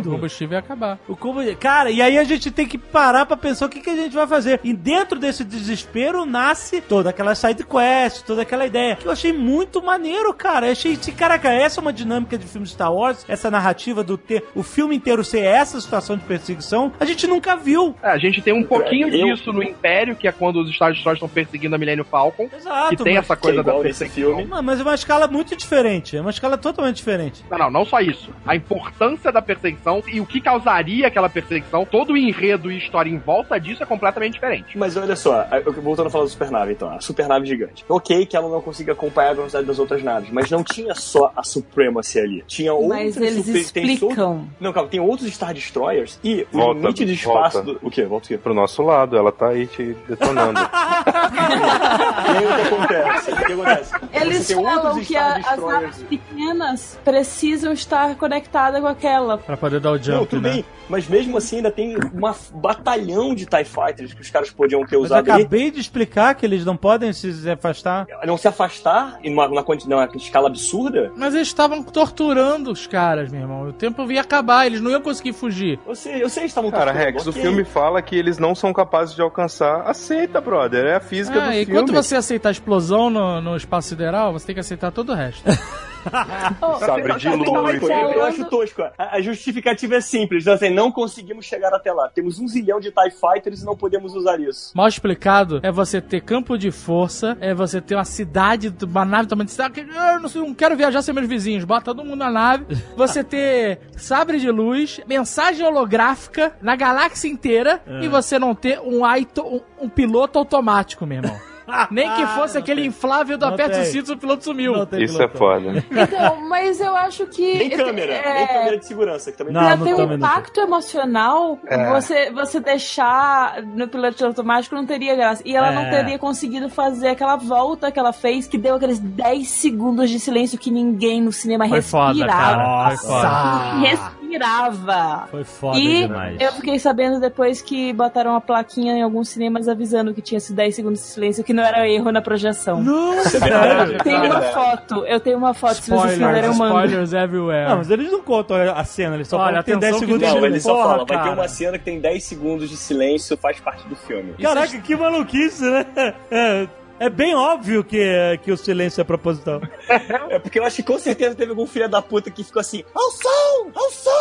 H: O combustível ia acabar.
B: O combo- Cara, e aí a gente tem que parar pra pensar o que, que a gente vai fazer. E dentro desse desespero nasce toda aquela side quest, toda aquela ideia. Que eu achei muito maneiro, cara. Eu achei, caraca, essa é uma dinâmica de filme Star Wars, essa narrativa do ter o filme inteiro ser essa situação de perseguição, a gente nunca viu.
C: É, a gente tem um pouquinho
G: Eu-
C: disso no Império, que é quando os Star Destroyers estão perseguindo a Millennium Falcon.
B: Exato.
C: que tem
B: mas-
C: essa
G: Que é
C: coisa da perseguição.
G: filme.
B: Mas é uma escala muito diferente. É uma escala totalmente diferente. diferente.
C: Não, não, não só isso. A importância da perseguição e o que causaria aquela perseguição, todo o enredo e história em volta disso é completamente diferente.
G: Mas olha só, eu- voltando a falar da supernave, então, a supernave gigante. Ok que ela não consiga acompanhar a velocidade das outras naves, mas não tinha só a Supremacy ali. Tinha
E: Mas
G: outros
E: eles
G: super- tem
E: explicam.
G: Não, calma, tem outros Star Destroyers e o
D: Volta,
G: limite de espaço
D: volta.
G: do... O quê? Volta o quê?
D: Pro nosso lado, ela tá aí te detonando.
G: E aí o que acontece? O que acontece?
E: Eles falam que a- as naves pequenas precisam estar conectadas com aquela.
H: Pra poder dar o
G: Não,
H: jump,
G: tudo
H: né?
G: bem, mas mesmo assim ainda tem uma batalhão de TIE Fighters que os caras podiam ter
B: Mas eu
G: usado ali.
B: acabei de explicar que eles não podem se afastar.
G: Não se afastar em uma, numa, quanti- numa escala absurda.
H: Mas eles estavam torturando os caras, meu irmão. O tempo ia acabar, eles não iam conseguir fugir.
G: Eu sei, eu sei que estavam
D: Cara, Rex, o
G: ok.
D: filme fala que eles não são capazes de alcançar. Aceita, brother. É a física do
H: Ah, e
D: filme.
H: quando você aceitar a explosão no, no espaço sideral, você tem que aceitar todo o resto.
E: Oh,
D: Sabre de
E: eu tava
D: luz.
G: Eu, acho tosco. A, a justificativa é simples. Assim, não conseguimos chegar até lá. Temos um zilhão de TIE Fighters e não podemos usar isso.
H: Mal explicado é você ter campo de força, é você ter uma cidade, uma nave também de cidade. que, "Ah, Eu não, sei, não quero viajar sem meus vizinhos, bota todo mundo na nave. Você ter sabre de luz, mensagem holográfica na galáxia inteira e você não ter um, um, um piloto automático, meu irmão. Nem que fosse aquele inflável do
B: Não
H: aperto
B: tem.
H: o cinto, o piloto sumiu.
B: Não tem
D: Isso é
B: piloto.
D: foda.
E: Então, mas eu acho que.
G: Nem câmera,
E: é,
G: nem câmera de segurança. Que também
B: Não, não
E: ter um
B: também não
E: impacto emocional,
F: É.
E: você, você deixar no piloto automático não teria graça. E ela não
B: É.
E: teria conseguido fazer aquela volta que ela fez, que deu aqueles 10 segundos de silêncio que ninguém no cinema
H: Foi foda,
E: respirava.
H: cara. Foi foda.
E: Respirava.
B: Foi foda
E: E
B: demais.
E: eu fiquei sabendo depois que botaram uma plaquinha em alguns cinemas avisando que tinha esses 10 segundos de silêncio, que não era erro na projeção.
G: É verdade.
E: Tem uma foto, eu tenho uma foto, se vocês
H: Spoilers,
E: quiserem eu mando.
H: spoilers everywhere.
B: Não, mas eles não contam a cena, eles só
H: Olha,
B: falam que tem 10
H: atenção que
B: segundos de
G: Não, ele só
H: Porra,
G: fala, vai ter
H: cara.
G: uma cena que tem 10 segundos de silêncio, faz parte do filme.
B: Caraca, que maluquice, né? É, é bem óbvio que, que o silêncio é proposital.
G: É porque eu acho que com certeza teve algum filho da puta que ficou assim, ao som, ao som!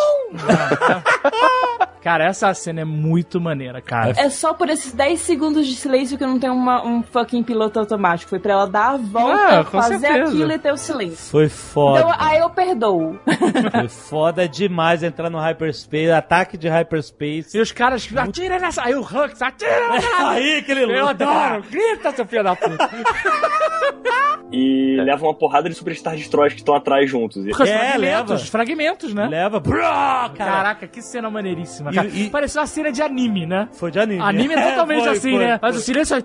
H: Cara, essa cena é muito maneira, cara.
E: É só por esses 10 segundos de silêncio que não tem uma- um fucking piloto automático. Foi pra ela dar a volta,
H: Ah,
E: fazer
H: certeza.
E: aquilo e ter o silêncio.
B: Foi foda.
E: Então, aí eu perdoo.
B: Foi foda demais entrar no hyperspace, ataque de hyperspace.
H: E os caras atira nessa. Aí o Hux atira nessa.
B: Aí, aquele
H: Eu
B: luta.
H: adoro! Grita, seu filho da puta!
G: E leva uma porrada de Superstar Destroyers que estão atrás juntos. E-
H: os
B: É,
H: fragmentos,
B: leva.
H: fragmentos, né?
B: Leva. Brrr, cara.
H: Caraca, que cena maneiríssima,
B: E- e-
H: Parecia uma cena de anime, né?
B: Foi de anime.
H: Anime é totalmente
B: foi,
H: assim,
B: foi,
H: né? Mas
B: foi.
H: o silêncio é.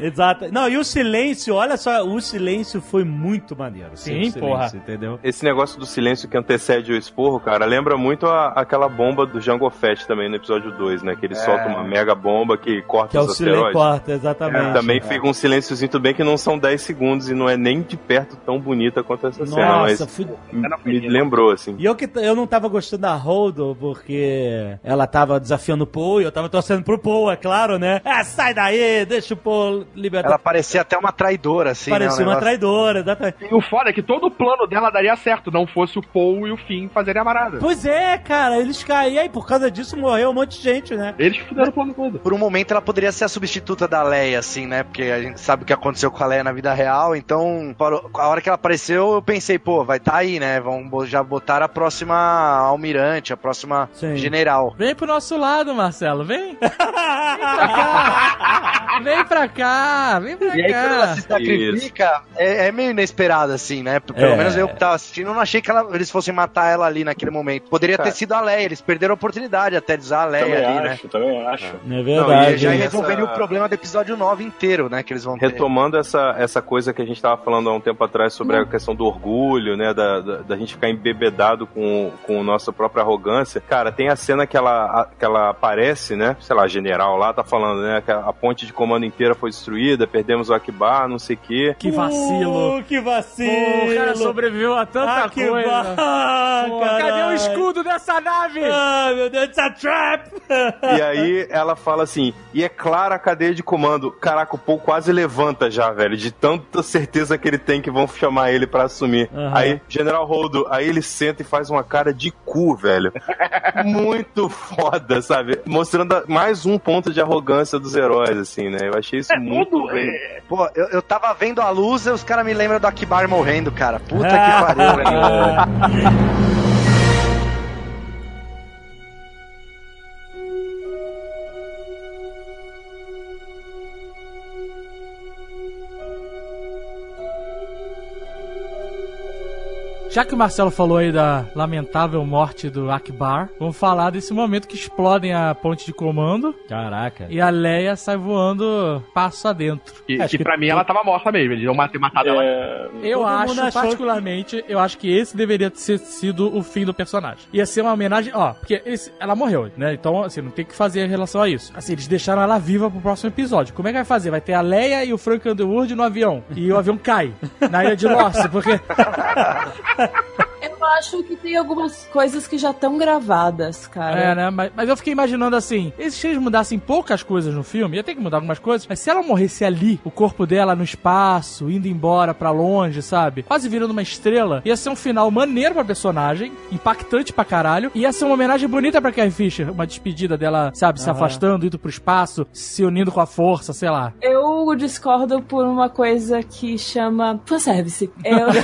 B: Exato. Não, e o silêncio, olha só, o silêncio foi muito maneiro.
H: Sim,
B: o silêncio,
H: porra.
B: Entendeu?
D: Esse negócio do silêncio que antecede o esporro, cara, lembra muito a- aquela bomba do Jango Fett também no episódio 2, né? Que ele solta uma mega bomba que corta
B: Que é o
D: os
B: silêncio
D: asteroides.
B: corta, exatamente.
D: É, também fica um silênciozinho, tudo bem que não são 10 segundos e não é nem de perto tão bonita quanto essa cena,
B: Nossa,
D: mas
B: fui...
D: me, me lembrou, assim.
B: E eu que eu não tava gostando da Holdo porque ela tava desafiando o Paul e eu tava torcendo pro Paul, é claro, né? Ah, sai daí, deixa o Paul libertar.
F: Ela parecia até uma traidora, assim,
B: Parecia
F: né? um
B: uma
F: negócio-
B: traidora, exatamente.
C: E o foda é que todo o plano dela daria certo, não fosse o Paul e o Finn fazerem a parada.
B: Pois é, cara, eles caíram e aí por causa disso morreu um monte de gente, né?
C: Eles que fizeram o plano todo.
F: Por um momento ela poderia ser a substituta da Leia, assim, né? Porque a gente sabe o que aconteceu com a Leia na vida real, então a hora que ela apareceu eu pensei, pô, vai tá aí, né? Vão já botar a próxima almirante, a próxima
B: Sim.
F: general.
H: Vem pro nosso lado, Marcelo, vem! Vem pra cá! Vem pra cá! Vem pra
F: E aí, quando ela
H: cá!
F: se sacrifica, é, é meio inesperado, assim, né? Pelo
B: É.
F: menos eu que tava assistindo, eu não achei que ela- eles fossem matar ela ali naquele momento. Poderia ter sido a Leia, eles perderam a oportunidade até de usar a Leia
G: Também
F: ali, né?
G: acho, também acho.
B: É
D: Não,
B: verdade.
D: e
F: Já
D: Essa-
F: resolveria o problema do episódio 9 inteiro, né? Que eles vão ter.
D: Retomando essa, essa coisa que a gente tava falando há um tempo atrás sobre a questão do orgulho, né? Da, da, da gente ficar embebedado com, com a nossa própria arrogância. Cara, tem a cena que ela, a- que ela aparece, né? Sei lá, general lá tá falando, né? Que a, a ponte de comando inteira foi destruída, perdemos o Akbar, não sei o quê.
H: Que vacilo!
B: Uh, que vacilo!
H: Pô, o cara sobreviveu a tanta
B: ah,
H: coisa!
B: va-
H: Pô, cadê o escudo dessa nave?
B: Ah, meu Deus, it's a trap!
D: E aí ela fala assim, e é clara a cadeia de comando. Caraca, o Paul quase levanta já, velho, de tanta certeza que ele tem que vão chamar ele pra assumir.
B: Aham.
D: Aí, General Holdo, aí ele senta e faz uma cara de cu, velho. Muito foda, sabe? Mostrando mais um ponto de arrogância dos heróis, assim, né? Eu achei isso muito
C: tudo,
D: bem.
C: é,
F: Pô, eu, eu tava vendo a luz e os caras me lembram do Akibar morrendo, cara. Puta que pariu, velho.
H: Já que o Marcelo falou aí da lamentável morte do Akbar, vamos falar desse momento que explodem a ponte de comando
B: Caraca.
H: e a Leia sai voando passo adentro.
C: Que,
B: Acho
C: que
B: que
C: pra mim ela tava morta mesmo. Eles iam ter matado ela.
G: É,
H: Eu
B: Todo
H: acho, particularmente, eu acho que esse deveria ter sido o fim do personagem. Ia ser uma homenagem, ó, porque esse- ela morreu, né? Então, assim, não tem o que fazer em relação a isso. Assim, eles deixaram ela viva pro próximo episódio. Como é que vai fazer? Vai ter a Leia e o Frank Underwood no avião. E o avião cai na ilha de Lost, porque
E: Eu acho que tem algumas coisas que já estão gravadas, cara.
H: É, né? Mas, mas eu fiquei imaginando assim: e se eles mudassem poucas coisas no filme, ia ter que mudar algumas coisas, mas se ela morresse ali, o corpo dela no espaço, indo embora pra longe, sabe? Quase virando uma estrela, ia ser um final maneiro pra personagem, impactante pra caralho, ia ser uma homenagem bonita pra Carrie Fisher, uma despedida dela, sabe, se afastando, indo pro espaço, se unindo com a força, sei lá.
E: Eu discordo por uma coisa que chama fanservice. Eu,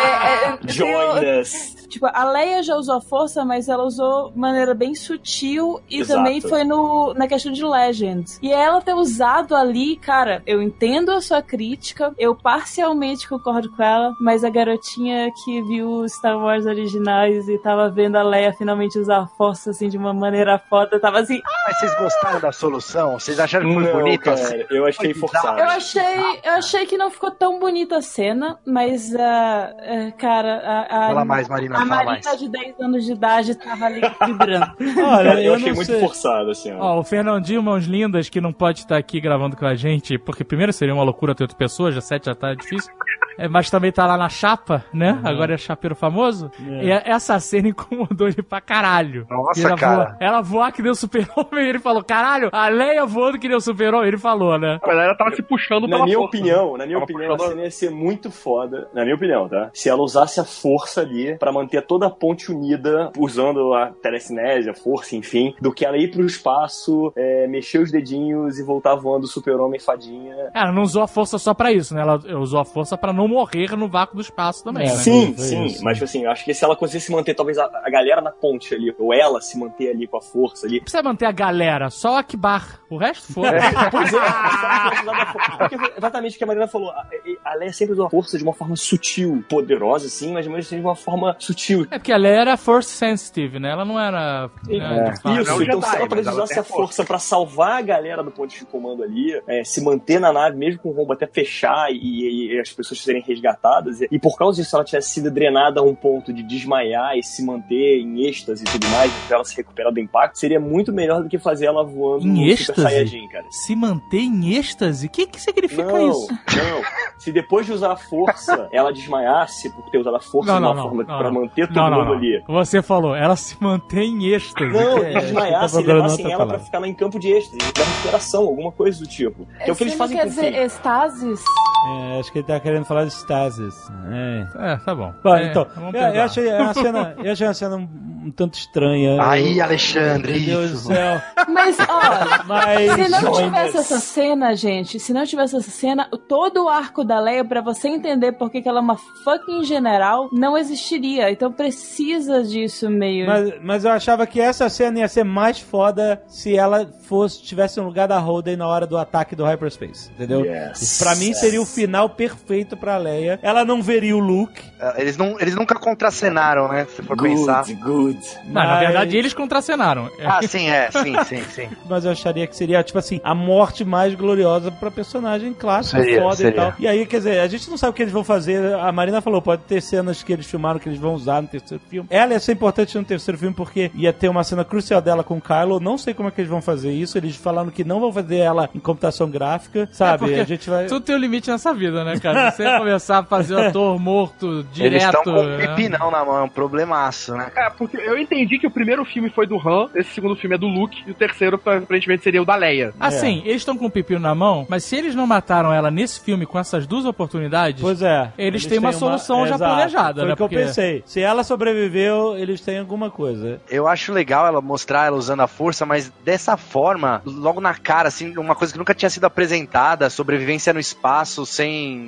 E: é, é, doing
G: this.
E: Tipo, a Leia já usou a força, mas ela usou de maneira bem sutil e
G: Exato.
E: também foi no, na questão de Legends. E ela ter usado ali, cara, eu entendo a sua crítica, eu parcialmente concordo com ela, mas a garotinha que viu os Star Wars originais e tava vendo a Leia finalmente usar a força assim de uma maneira foda, tava assim,
F: Mas vocês gostaram da solução? Vocês acharam que foi assim?
G: cara, eu achei forçado.
E: Eu achei, eu achei que não ficou tão bonita a cena, mas, ah, ah, cara, a, a,
F: Fala mais, Marina,
E: a Marina
F: mais.
E: de 10 anos de idade tava ali vibrando.
B: Olha,
G: eu,
B: eu,
G: achei muito
B: sei.
G: forçado, assim, ó.
H: Ó, o Fernandinho Mãos Lindas, que não pode estar aqui gravando com a gente, porque primeiro seria uma loucura ter outra pessoa, já sete já tá difícil. É, mas também tá lá na chapa, né? Agora é chapeiro famoso. E a- essa cena incomodou ele pra caralho.
F: Nossa,
H: E ela
F: cara.
H: Voa, ela voar que deu super-homem e ele falou, caralho, a Leia voando que deu super-homem. Ele falou, né?
C: Mas ela tava se puxando
G: Na
C: pela
G: minha
C: força.
G: opinião, na minha
C: Tava
G: opinião, a
C: puxando-
G: cena ia ser muito foda, na minha opinião, tá? Se ela usasse a força ali pra manter toda a ponte unida, usando a telecinésia, a força, enfim, do que ela ir pro espaço, é, mexer os dedinhos e voltar voando super-homem fadinha.
H: Ela não usou a força só pra isso, né? Ela usou a força pra não morrer no vácuo do espaço também,
B: É.
H: né?
G: Sim,
B: foi
G: sim,
B: isso.
G: mas tipo assim, eu acho que se ela conseguisse manter talvez a, a galera na ponte ali, ou ela se manter ali com a força ali.
H: Não precisa manter a galera, só o Akbar. O resto, foda
G: Pois é, a força- porque foi exatamente o que a Marina falou. A, a Leia sempre usou a força de uma forma sutil, poderosa, sim, mas mesmo assim de uma forma sutil.
H: É porque a Leia era force sensitive, né? Ela não era. né.
G: Isso, então
C: Jedi,
G: se ela talvez usasse a força pra salvar a galera do ponto de comando ali, é, se manter na nave, mesmo com o rombo até fechar e, e as pessoas serem resgatadas, e, e por causa disso ela tivesse sido drenada a um ponto de desmaiar e se manter em êxtase e tudo mais, pra ela se recuperar do impacto, seria muito melhor do que fazer ela voando
H: Em
G: no
H: êxtase?
G: Super Saiyajin, cara.
H: Se manter em êxtase? O que, que significa
G: Não,
H: isso?
G: não. Se depois de usar a força, ela desmaiasse por ter usado a força
H: Não,
G: de uma
H: não,
G: forma
H: não,
G: pra
H: não.
G: manter todo mundo
H: não.
G: ali.
H: Você falou, ela se mantém em êxtase.
G: Não,
B: É,
G: desmaiasse
B: tá
G: e levassem ela pra
B: palavra.
G: ficar lá em campo de êxtase, da recuperação, alguma coisa do tipo. Que é o que eles fazem com
E: quer
G: o
E: dizer
G: filho.
E: estasis?
B: É, acho que ele tá querendo falar de stasis. É.
H: É, tá bom.
B: Bom,
H: É,
B: então, eu,
H: pensar.
B: eu achei uma cena, eu achei uma cena um, um tanto estranha.
F: Aí,
B: Eu-
F: Alexandre,
B: Meu Deus do céu.
E: Mas, ó,
B: Mas.
E: Se não tivesse essa cena, gente, se não tivesse essa cena, todo o arco da Leia, pra você entender por que ela é uma fucking general, não existiria. Então precisa disso meio.
B: Mas, mas eu achava que essa cena ia ser mais foda se ela fosse tivesse no lugar da Holden na hora do ataque do Hyperspace, entendeu?
G: Yes.
B: Pra mim seria o final perfeito pra Leia. Ela não veria o Luke.
F: É, Eles, não, eles nunca contracenaram, né? Se for pensar.
G: Good, good.
H: Não, na
B: mas-
H: verdade, eles contracenaram. É.
F: Ah, sim, é, sim, sim, sim.
B: Mas eu acharia que seria, tipo assim, a morte mais gloriosa pra personagem clássico,
F: Seria,
B: foda e
F: seria.
B: tal. E aí, quer dizer, a gente não sabe o que eles vão fazer. A Marina falou, pode ter cenas que eles filmaram que eles vão usar no terceiro filme. Ela ia ser importante no terceiro filme porque ia ter uma cena crucial dela com o Kylo. Não sei como é que eles vão fazer isso. Eles falaram que não vão fazer ela em computação gráfica, sabe?
H: porque
B: a gente vai.
H: Tudo tem um limite nessa vida, né, cara? Se você começar a fazer o ator morto
F: Eles estão
H: direto.
F: com um
H: né?
F: pepinão na mão, é um problemaço, né?
C: É, porque eu entendi que o primeiro filme foi do Han, esse segundo filme é do Luke, e o terceiro aparentemente seria o da Leia.
H: Assim, eles estão com o pepino na mão, mas se eles não mataram ela nesse filme com essas duas oportunidades,
B: Pois é.
H: Eles têm uma solução já planejada,
B: Foi
H: né?
B: o que eu pensei. Se ela sobreviveu, eles têm alguma coisa.
F: Eu acho legal ela mostrar ela usando a força, mas dessa forma, logo na cara, assim, uma coisa que nunca tinha sido apresentada, sobrevivência no espaço, sem,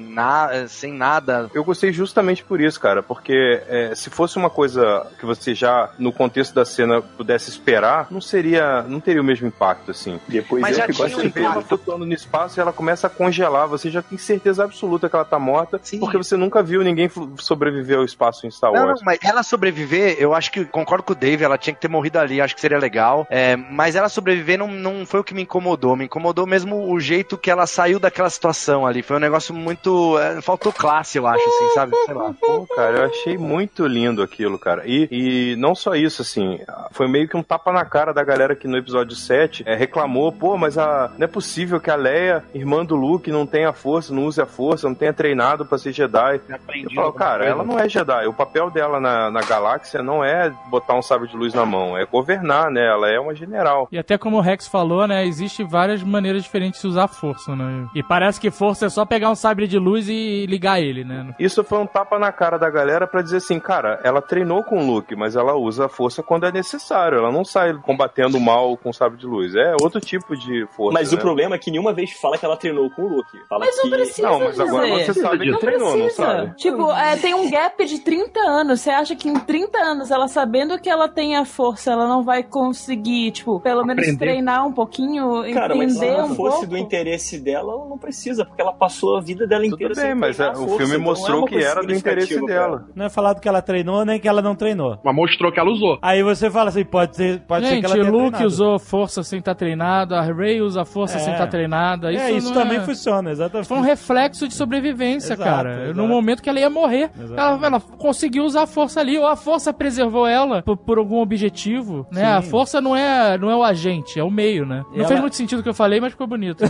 F: na, sem nada.
D: Eu gostei justamente por isso, cara, porque é, se fosse uma coisa que você já, no contexto da cena, pudesse esperar, não seria, não teria o mesmo impacto, assim.
G: Depois
F: Mas
G: eu
F: já
G: que gosto de
D: Você vê ela flutuando no espaço e ela começa a congelar, você já tem certeza absoluta que ela tá morta,
F: Sim.
D: porque você nunca viu ninguém sobreviver ao espaço em Star
F: Não, não,
D: Wars.
F: mas ela sobreviver, eu acho que concordo com o Dave, ela tinha que ter morrido ali, acho que seria legal. É, mas ela sobreviver não, não foi o que me incomodou. Me incomodou mesmo o jeito que ela saiu daquela situação ali. Foi um negócio muito. Faltou classe, eu acho, assim, sabe? Sei lá.
D: Pô, cara, eu achei muito lindo aquilo, cara. E, e não só isso, assim, foi meio que um tapa na cara da galera que no episódio 7 é, reclamou, pô, mas a, não é possível que a Leia, irmã do Luke, não tenha força, não use a força, não tenha treinado pra ser Jedi. Eu falo, cara, ela não é Jedi. O papel dela na, na galáxia não é botar um sabre de luz na mão, é governar, né? Ela é uma general.
H: E até como o Rex falou, né, existe várias maneiras diferentes de usar força, né? E parece que força é só pegar um sabre de luz e ligar ele, né?
D: Isso foi um tapa na cara da galera pra dizer assim, cara, ela treinou com o Luke, mas ela usa a força quando é necessário. Ela não sai combatendo o mal com sabre de luz. É outro tipo de força.
G: Mas
D: né?
G: o problema é que nenhuma vez fala que ela treinou com o Luke. Fala
E: Mas não
G: que...
E: precisa
D: Não, mas agora
E: dizer.
D: você sabe que
E: Não
D: treinou, não
E: precisa.
D: sabe?
E: Tipo, é, tem um gap de 30 anos. Você acha que em 30 anos, ela sabendo que ela tem a força, ela não vai conseguir, tipo, pelo menos
C: Aprender.
E: treinar um pouquinho,
G: Cara, mas se
E: entender
G: não
E: um
G: fosse
E: pouco?
G: do interesse dela, ela não precisa, porque ela passou a vida dela inteira
D: Tudo bem,
G: sem
D: mas é,
G: a
D: o filme
G: então é
D: mostrou que era do interesse dela.
B: Não é falado que ela treinou nem que ela não treinou.
C: Mas mostrou que ela usou.
B: Aí você fala assim, pode ser, pode ser que
H: Gente,
B: ela
H: o
B: tenha
H: Luke
B: treinado.
H: usou força sem estar treinado, a Rey usa força
B: É.
H: sem estar treinada. Isso,
B: é, isso também
H: é...
B: funciona, exatamente.
H: Foi um reflexo de sobrevivência,
B: Exato,
H: cara.
B: exato.
H: No momento que ela ia morrer, ela, ela conseguiu usar a força ali, ou a força preservou ela por, por algum objetivo, né? A força não é, não é o agente, é o meio, né?
B: E
H: Não
B: ela-
H: fez muito sentido o que eu falei, mas ficou bonito.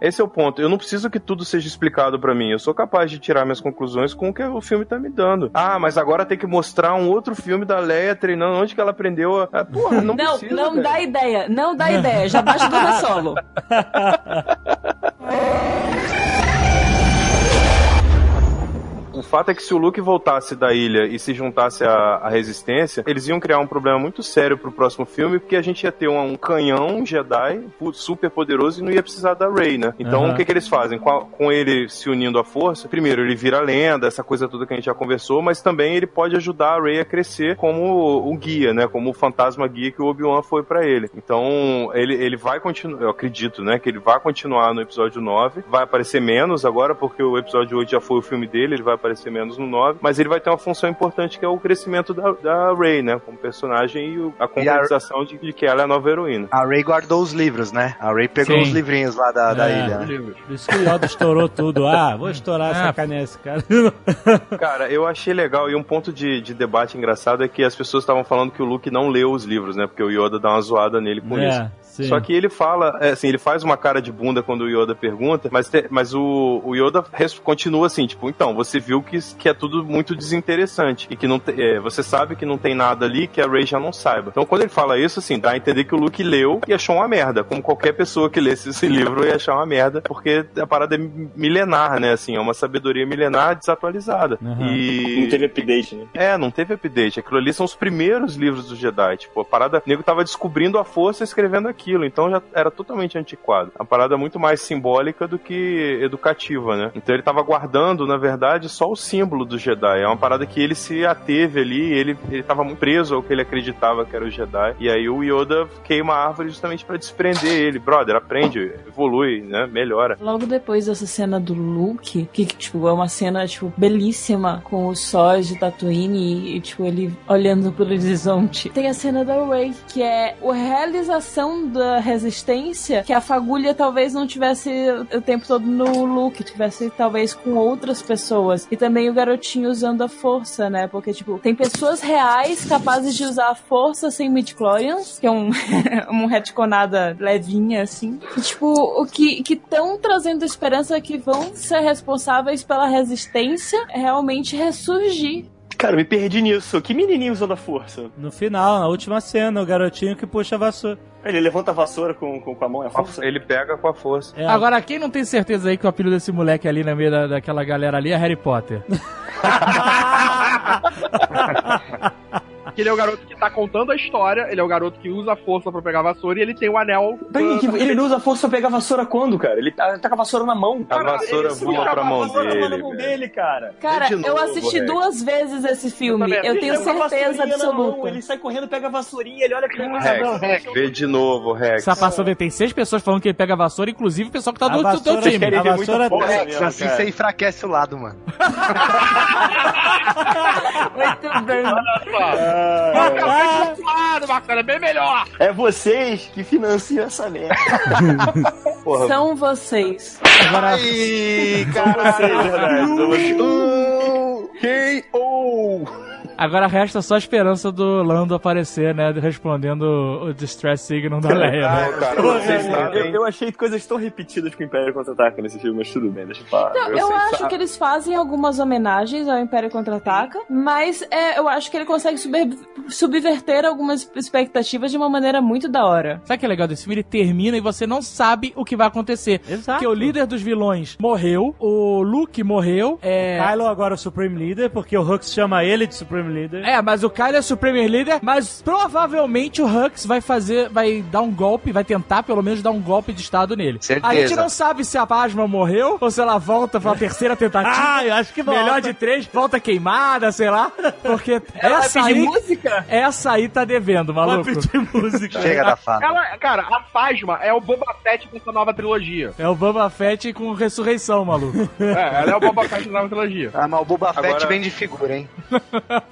D: Esse é o ponto. Eu não preciso que tudo seja explicado pra mim. Eu sou capaz de tirar minhas conclusões com o que o filme tá me dando. Ah, mas agora tem que mostrar um outro filme da Leia treinando onde que ela aprendeu a. Ah, porra, não,
E: Não,
D: precisa.
E: não dá ideia, não dá ideia. Já baixa do Solo.
D: O fato é que se o Luke voltasse da ilha e se juntasse à, resistência, eles iam criar um problema muito sério pro próximo filme, porque a gente ia ter um, um canhão Jedi super poderoso e não ia precisar da Rey, né? Então
B: Aham.
D: o que, que eles fazem? Com, a- com ele se unindo à força, primeiro ele vira lenda, essa coisa toda que a gente já conversou, mas também ele pode ajudar a Rey a crescer como o, guia, né? Como o fantasma guia que o Obi-Wan foi pra ele. Então ele, ele vai continuar, eu acredito, né? Que ele vai continuar no episódio 9, vai aparecer menos agora, porque o episódio 8 já foi o filme dele, ele vai aparecer menos no 9, mas ele vai ter uma função importante que é o crescimento da, da Rey, né? Como personagem e a concretização de, de que ela é a nova heroína.
F: A Ray guardou os livros, né? A Ray pegou
H: Sim.
F: os livrinhos lá da, da
B: É.
F: ilha. né?
B: Por isso que o Yoda estourou tudo. Ah, vou estourar,
H: Ah,
B: sacanear esse cara.
D: Cara, eu achei legal e um ponto de, de debate engraçado é que as pessoas estavam falando que o Luke não leu os livros, né? Porque o Yoda dá uma zoada nele com isso.
B: Sim.
D: Só que ele fala, é, assim, ele faz uma cara de bunda quando o Yoda pergunta, mas, te- mas o, o Yoda continua assim, tipo, então, você viu que, que é tudo muito desinteressante e que não te- é, você sabe que não tem nada ali que a Rey já não saiba. Então, quando ele fala isso, assim, dá a entender que o Luke leu e achou uma merda, como qualquer pessoa que lesse esse livro ia achar uma merda, porque a parada é milenar, né, assim, é uma sabedoria milenar desatualizada.
B: Uhum.
D: E...
G: Não teve update, né?
D: É, não teve update. Aquilo ali são os primeiros livros do Jedi. Tipo, a parada. O nego tava descobrindo a força e escrevendo aquilo. Então já era totalmente antiquado. A parada é muito mais simbólica do que educativa, né? Então ele tava guardando, na verdade, só o símbolo do Jedi. É uma parada que ele se ateve ali. Ele, ele tava muito preso ao que ele acreditava que era o Jedi. E aí o Yoda queima a árvore justamente pra desprender ele. Brother, aprende, evolui, né? Melhora.
E: Logo depois dessa cena do Luke, que, tipo, é uma cena, tipo, belíssima, com os sóis de Tatooine e, tipo, ele olhando pelo horizonte. Tem a cena da Rey, que é a realização da resistência, que a fagulha talvez não tivesse o tempo todo no Luke, tivesse talvez com outras pessoas. E também o garotinho usando a força, né? Porque, tipo, tem pessoas reais capazes de usar a força sem midichlorians, que é um, um retconada levinha, assim. E, tipo, o que que estão trazendo esperança que vão ser responsáveis pela resistência realmente ressurgir.
G: Cara, eu me perdi nisso. Que menininho usando a força?
B: No final, na última cena, o garotinho que puxa a vassoura.
G: Ele levanta a vassoura com, com, com a mão e a força?
D: Ele pega com a força.
B: É,
H: Agora, quem não tem certeza aí que o apelido desse moleque ali no meio da, daquela galera ali é Harry Potter?
C: Que ele é o garoto que tá contando a história, ele é o garoto que usa a força pra pegar a vassoura e ele tem o anel.
G: Peraí, que ele não usa a força pra pegar a vassoura quando, cara? Ele tá, tá com a vassoura na mão.
D: A vassoura
G: Ele
D: voa pra mão
G: A vassoura
D: dele.
G: na mão dele, cara.
E: Cara,
D: de novo,
E: eu assisti
D: Rex.
E: duas vezes esse filme. Eu
G: Ele
E: tenho certeza
G: mão,
E: absoluta.
G: Ele sai correndo, pega a vassourinha, ele olha pra mim.
D: Rex, vê de novo, Rex.
H: Essa passou ver, tem seis pessoas falando que ele pega a vassoura, inclusive o pessoal que tá do, do teu
B: vassoura
H: time.
B: A vassoura
G: força
B: tem-
G: mesmo,
F: assim
G: cara.
F: você enfraquece o lado, mano.
E: Muito bem.
C: Marca lado, Marcelo, é bem melhor.
G: É vocês que financiam essa merda.
D: Porra,
E: São vocês.
H: Agora,
F: Ai,
G: São vocês, verdade. São vocês.
F: K.O.
H: agora resta só a esperança do Lando aparecer, né? Respondendo o Distress Signal da Leia. né?
D: Não, cara, vocês
G: Eu,
D: sabem.
G: eu achei coisas tão repetidas com o Império Contra-Ataca nesse filme, mas tudo bem, deixa eu falar.
E: Então, eu
D: Vocês
E: acho
D: sabem.
E: que eles fazem algumas homenagens ao Império Contra-Ataca, mas é, eu acho que ele consegue subver- subverter algumas expectativas de uma maneira muito da hora.
H: Sabe o que é legal desse filme? Ele termina e você não sabe o que vai acontecer.
B: Exato.
H: Porque o líder dos vilões morreu, o Luke morreu, é...
B: Kylo agora é o Supreme Leader, porque o Hux chama ele de Supreme Leader.
H: É, mas o Kylo é Supreme Leader, mas provavelmente o Hux vai fazer, vai dar um golpe, vai tentar pelo menos dar um golpe de estado nele.
F: Certeza.
H: A gente não sabe se a Pasma morreu ou se ela volta pra terceira tentativa.
B: Ah, eu acho que volta.
H: Melhor de três, volta queimada, sei lá. Porque essa aí,
G: música?
H: essa aí tá devendo,
B: Vai
H: maluco.
B: pedir música.
F: Chega da fada.
C: Ela, cara, a Fasma é o Boba Fett dessa nova trilogia.
H: É o Boba Fett com ressurreição, maluco.
C: É, ela é o Boba Fett da nova trilogia.
F: Ah, mas o Boba Fett
D: Agora-
F: vem de figura, hein?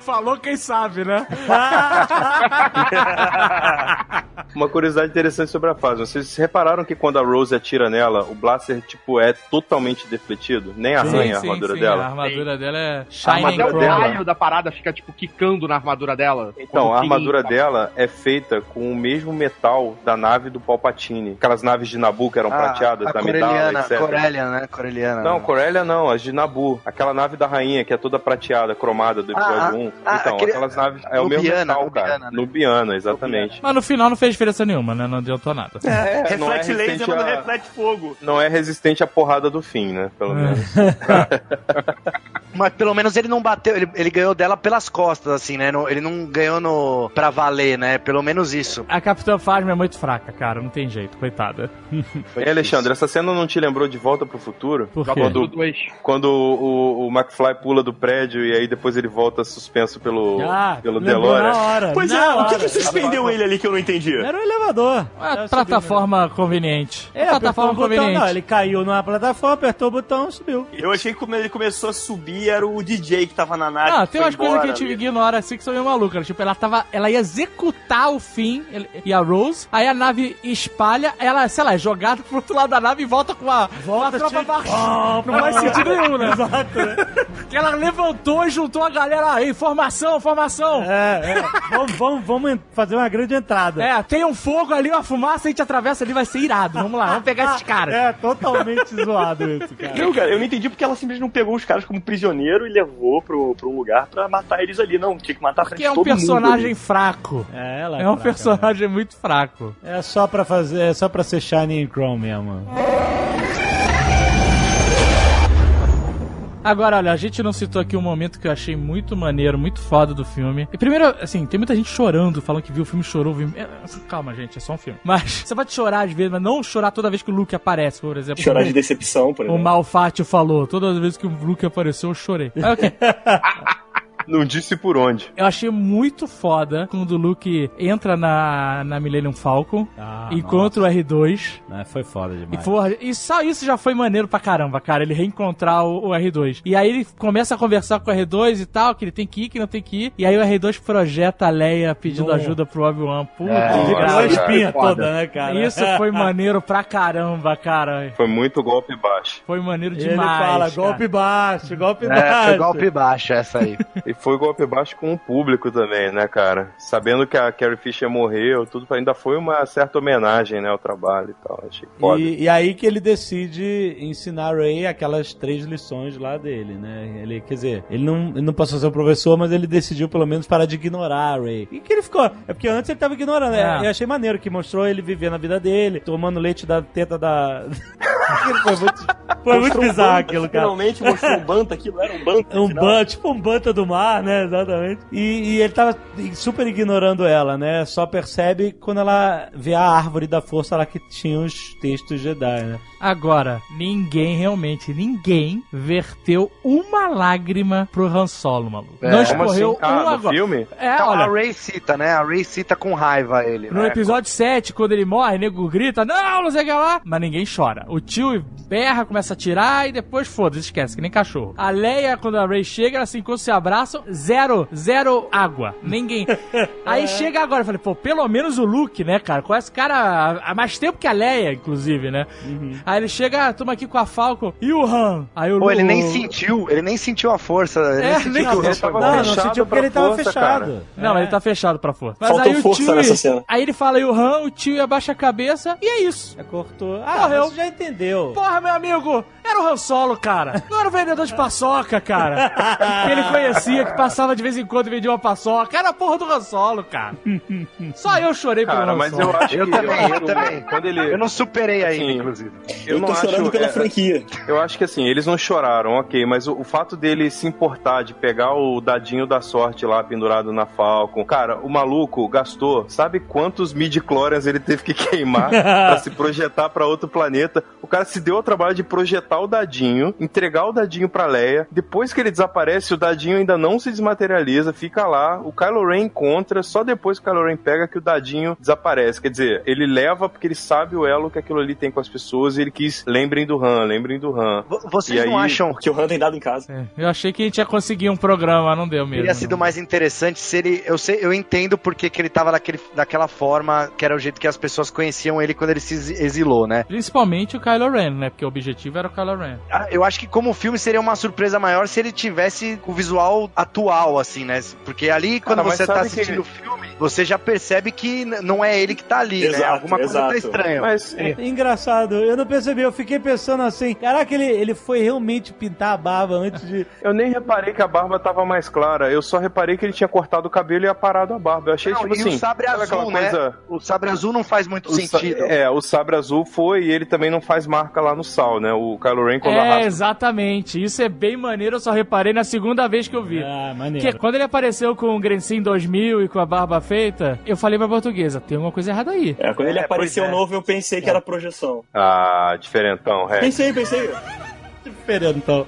H: Falou quem sabe, né?
D: Uma curiosidade interessante sobre a fase. Vocês repararam que quando a Rose atira nela, o blaster, tipo, é totalmente defletido? Nem arranha a armadura
H: A
D: dela?
H: armadura dela é
D: A
H: Shining
C: Até o raio da parada fica, tipo, quicando na armadura dela.
D: Então, a armadura dela é feita com o mesmo metal da nave do Palpatine. Aquelas naves de Nabu que eram prateadas,
F: Ah, a
D: da
F: Corelliana,
D: etc.
F: Corellian, né? Corelliana.
D: Não, Corellia não, as de Nabu. Aquela nave da rainha que é toda prateada, cromada do episódio
F: Ah,
D: 1.
F: ah,
D: então,
F: aquele-
D: aquelas naves. É o mesmo metal, cara.
F: Nubiana, né?
D: Nubiana, exatamente.
H: Mas no final não fez diferença nenhuma, né? Não adiantou nada.
D: É, não é
G: reflete laser,
D: resistente
G: mas não
D: a-
G: reflete fogo.
D: Não é resistente à porrada do fim, né? Pelo menos.
F: Mas pelo menos ele não bateu, ele, ele ganhou dela pelas costas, assim, né? No- ele não ganhou no pra valer, né? Pelo menos isso.
H: A Capitã Phasma é muito fraca, cara. Não tem jeito, coitada.
D: E Alexandre, essa cena não te lembrou de Volta pro Futuro?
H: Por quê?
C: dois.
D: Quando o, o McFly pula do prédio e aí depois ele volta suspenso pelo,
B: Ah,
D: pelo
B: lembrou
D: Delore.
B: na hora.
G: Pois
B: na
G: é, o que,
B: hora.
G: que suspendeu ele ali que eu não entendi?
B: Era um elevador.
H: Uma
B: Era
H: plataforma conveniente.
B: É,
H: plataforma
B: o botão,
H: conveniente.
B: não, ele caiu numa plataforma, apertou o botão e subiu.
G: Eu achei que quando ele começou a subir era o DJ que tava na nave.
H: Ah, tem umas coisas que a gente ignora assim que são meio malucas. Tipo, ela tava. Ela ia executar o fim e a Rose. Aí a nave espalha, ela, sei lá, é jogada pro outro lado da nave e volta com a,
B: Volta,
H: com a tropa
B: tipo,
H: marchando. Não faz sentido nenhum, né?
B: Exato, né?
H: Porque ela levantou e juntou a galera aí. Formação, formação.
B: É, é. Vamos, vamos, vamos fazer uma grande entrada.
H: É, tem um fogo ali, uma fumaça, a gente atravessa ali, vai ser irado. Vamos lá, vamos pegar esses caras.
B: É, totalmente zoado isso, cara.
G: Não, cara, eu não entendi porque ela simplesmente não pegou os caras como prisioneiro e levou pro, pro um lugar pra matar eles ali. Não, tinha que matar frente
H: Porque é um
G: todo
H: personagem fraco.
B: É, ela
H: É um
B: fraca,
H: personagem muito fraco.
B: né? É só pra fazer, é só pra ser Shining Chrome mesmo.
H: Agora, olha, a gente não citou aqui um momento que eu achei muito maneiro, muito foda do filme. E primeiro, assim, tem muita gente chorando, falando que viu o filme chorou. Viu... É, calma, gente, é só um filme. Mas você pode chorar às vezes, mas não chorar toda vez que o Luke aparece, por exemplo.
G: Chorar
H: O-
G: de decepção, por
H: O
G: exemplo.
H: Malfátio falou, todas as vezes que o Luke apareceu, eu chorei. Ok.
D: Não disse por onde.
H: Eu achei muito foda quando o Luke entra na, na Millennium Falcon,
B: Ah,
H: encontra o R2.
B: nossa. Foi foda
H: E,
B: demais.
H: porra, e só isso já foi maneiro pra caramba, cara. Ele reencontrar o, o R2. E aí ele começa a conversar com o R2 e tal, que ele tem que ir, que não tem que ir. E aí o R2 projeta a Leia pedindo
B: Nossa.
H: ajuda pro Obi-Wan. Puta
F: É,
H: que
B: Ficou
H: graça.
B: a espinha toda, né, cara?
H: Isso foi maneiro pra caramba, cara.
D: Foi muito golpe baixo.
H: Foi maneiro
B: Ele
H: demais.
B: fala,
H: cara.
B: golpe baixo, golpe
F: É,
B: baixo.
F: foi golpe baixo essa aí.
D: E E foi golpe baixo com o público também, né, cara? Sabendo que a Carrie Fisher morreu, tudo ainda foi uma certa homenagem, né, ao trabalho e tal. Achei foda.
B: E, e aí que ele decide ensinar a Ray aquelas três lições lá dele, né? Ele, quer dizer, ele não, ele não passou a ser o professor, mas ele decidiu pelo menos parar de ignorar a Ray. E que ele ficou. É porque antes ele tava ignorando.
H: É.
B: Eu achei maneiro que mostrou ele vivendo a vida dele, tomando leite da teta da. Aquilo foi muito, foi muito
G: Mostrou um
B: bizarro
G: banta,
B: aquilo, cara.
G: Finalmente mostrou um banta, aquilo era um banta.
B: Um
G: no final.
B: ban, tipo um banta do mar, né? Exatamente. E, e ele tava super ignorando ela, né? Só percebe quando ela vê a árvore da força lá que tinha os textos Jedi, né?
H: Agora, ninguém realmente, ninguém verteu uma lágrima pro Han Solo, maluco.
F: É,
H: não escorreu
D: assim? Ah,
H: um
D: no
H: agora.
D: filme?
H: É,
F: Então,
H: olha,
F: a Ray cita, né? A Ray cita com raiva ele.
H: No
F: né?
H: episódio 7, quando ele morre, o nego grita, não, não sei o que lá. Mas ninguém chora. O tio berra, começa a tirar e depois foda-se, esquece, que nem cachorro. A Leia, quando a Ray chega, assim, quando se abraçam, zero, zero água. Ninguém. Aí chega agora, eu falei, pô, pelo menos o Luke, né, cara? Conhece o cara há- há mais tempo que a Leia, inclusive, né? Aí ele chega, ah, toma aqui com a Falcon e o Han. Aí o
F: Pô, ele nem sentiu, ele nem sentiu a força. Ele
H: É,
F: nem sentiu. Han foi
D: Não,
B: Não, sentiu porque ele tava
D: força,
B: fechado.
H: Não, mas ele tá fechado pra força. Mas
G: Faltou
H: aí o
G: força
H: tio.
G: nessa cena.
H: Aí ele fala aí o Han, o tio abaixa a cabeça e é isso.
B: Já cortou. Ah,
H: Morreu.
B: você já entendeu.
H: Porra, meu amigo, era o Han Solo, cara. Não era o vendedor de paçoca, cara. que ele conhecia, que passava de vez em quando e vendia uma paçoca. Era a porra do Han Solo, cara. Só eu chorei pelo
D: Cara,
H: Han
D: mas
H: Solo.
D: eu acho
F: Eu
D: que.
F: também, eu
D: acho-
F: também.
D: Quando ele.
F: Eu não superei ainda, inclusive.
G: Eu,
D: não
G: tô chorando
D: acho-
G: pela
D: é,
G: franquia.
D: Eu acho que assim, eles não choraram, ok, mas o, o fato dele se importar de pegar o dadinho da sorte lá pendurado na Falcon, cara, o maluco gastou, sabe quantos midi-chlorians ele teve que queimar pra se projetar pra outro planeta? O cara se deu ao trabalho de projetar o dadinho, entregar o dadinho pra Leia, depois que ele desaparece, o dadinho ainda não se desmaterializa, fica lá, o Kylo Ren encontra, só depois que o Kylo Ren pega que o dadinho desaparece. Quer dizer, ele leva porque ele sabe o elo que aquilo ali tem com as pessoas e ele quis, lembrem do Han, lembrem do Han.
F: V- Vocês
D: E
F: não
D: aí-
F: acham
G: Porque o Han tem dado em casa.
H: É, eu achei que a gente ia conseguir um programa, não deu
F: que
H: mesmo.
F: teria sido mais interessante se ele. Eu, sei, eu entendo porque que ele tava daquele, daquela forma, que era o jeito que as pessoas conheciam ele quando ele se exi- exilou, né?
H: Principalmente o Kylo Ren, né? Porque o objetivo era o Kylo Ren.
F: Ah, Eu acho que como filme seria uma surpresa maior se ele tivesse o visual atual, assim, né? Porque ali, quando
D: mas
F: você tá
D: que-
F: assistindo o filme, você já percebe que não é ele que tá ali, né?
G: Exato,
F: Alguma coisa tá
G: exato.
F: estranha.
D: Mas
B: É Engraçado, eu não percebi, eu fiquei pensando assim, caraca, ele, ele foi realmente pintar a barba antes de.
D: eu nem reparei que a barba tava mais clara. Eu só reparei que ele tinha cortado o cabelo e aparado a barba. Eu achei
F: Não,
D: tipo
F: e
D: assim.
F: o sabre azul,
D: aquela
F: né?
D: coisa-
F: O sabre azul não faz muito
D: o sa-
F: sentido.
D: É, o sabre azul foi e ele também não faz marca lá no sal, né? O Kylo Ren quando
H: É,
D: arrasta.
H: exatamente. Isso é bem maneiro, eu só reparei na segunda vez que eu vi.
B: Ah, maneiro.
H: Porque quando ele apareceu com o Grensin 2000 e com a barba feita, eu falei pra portuguesa, tem alguma coisa errada aí.
G: É, quando ele
F: É,
G: apareceu
F: é.
G: novo, eu pensei que era projeção.
D: Ah, diferentão, é.
G: Pensei, pensei.
B: Diferentão.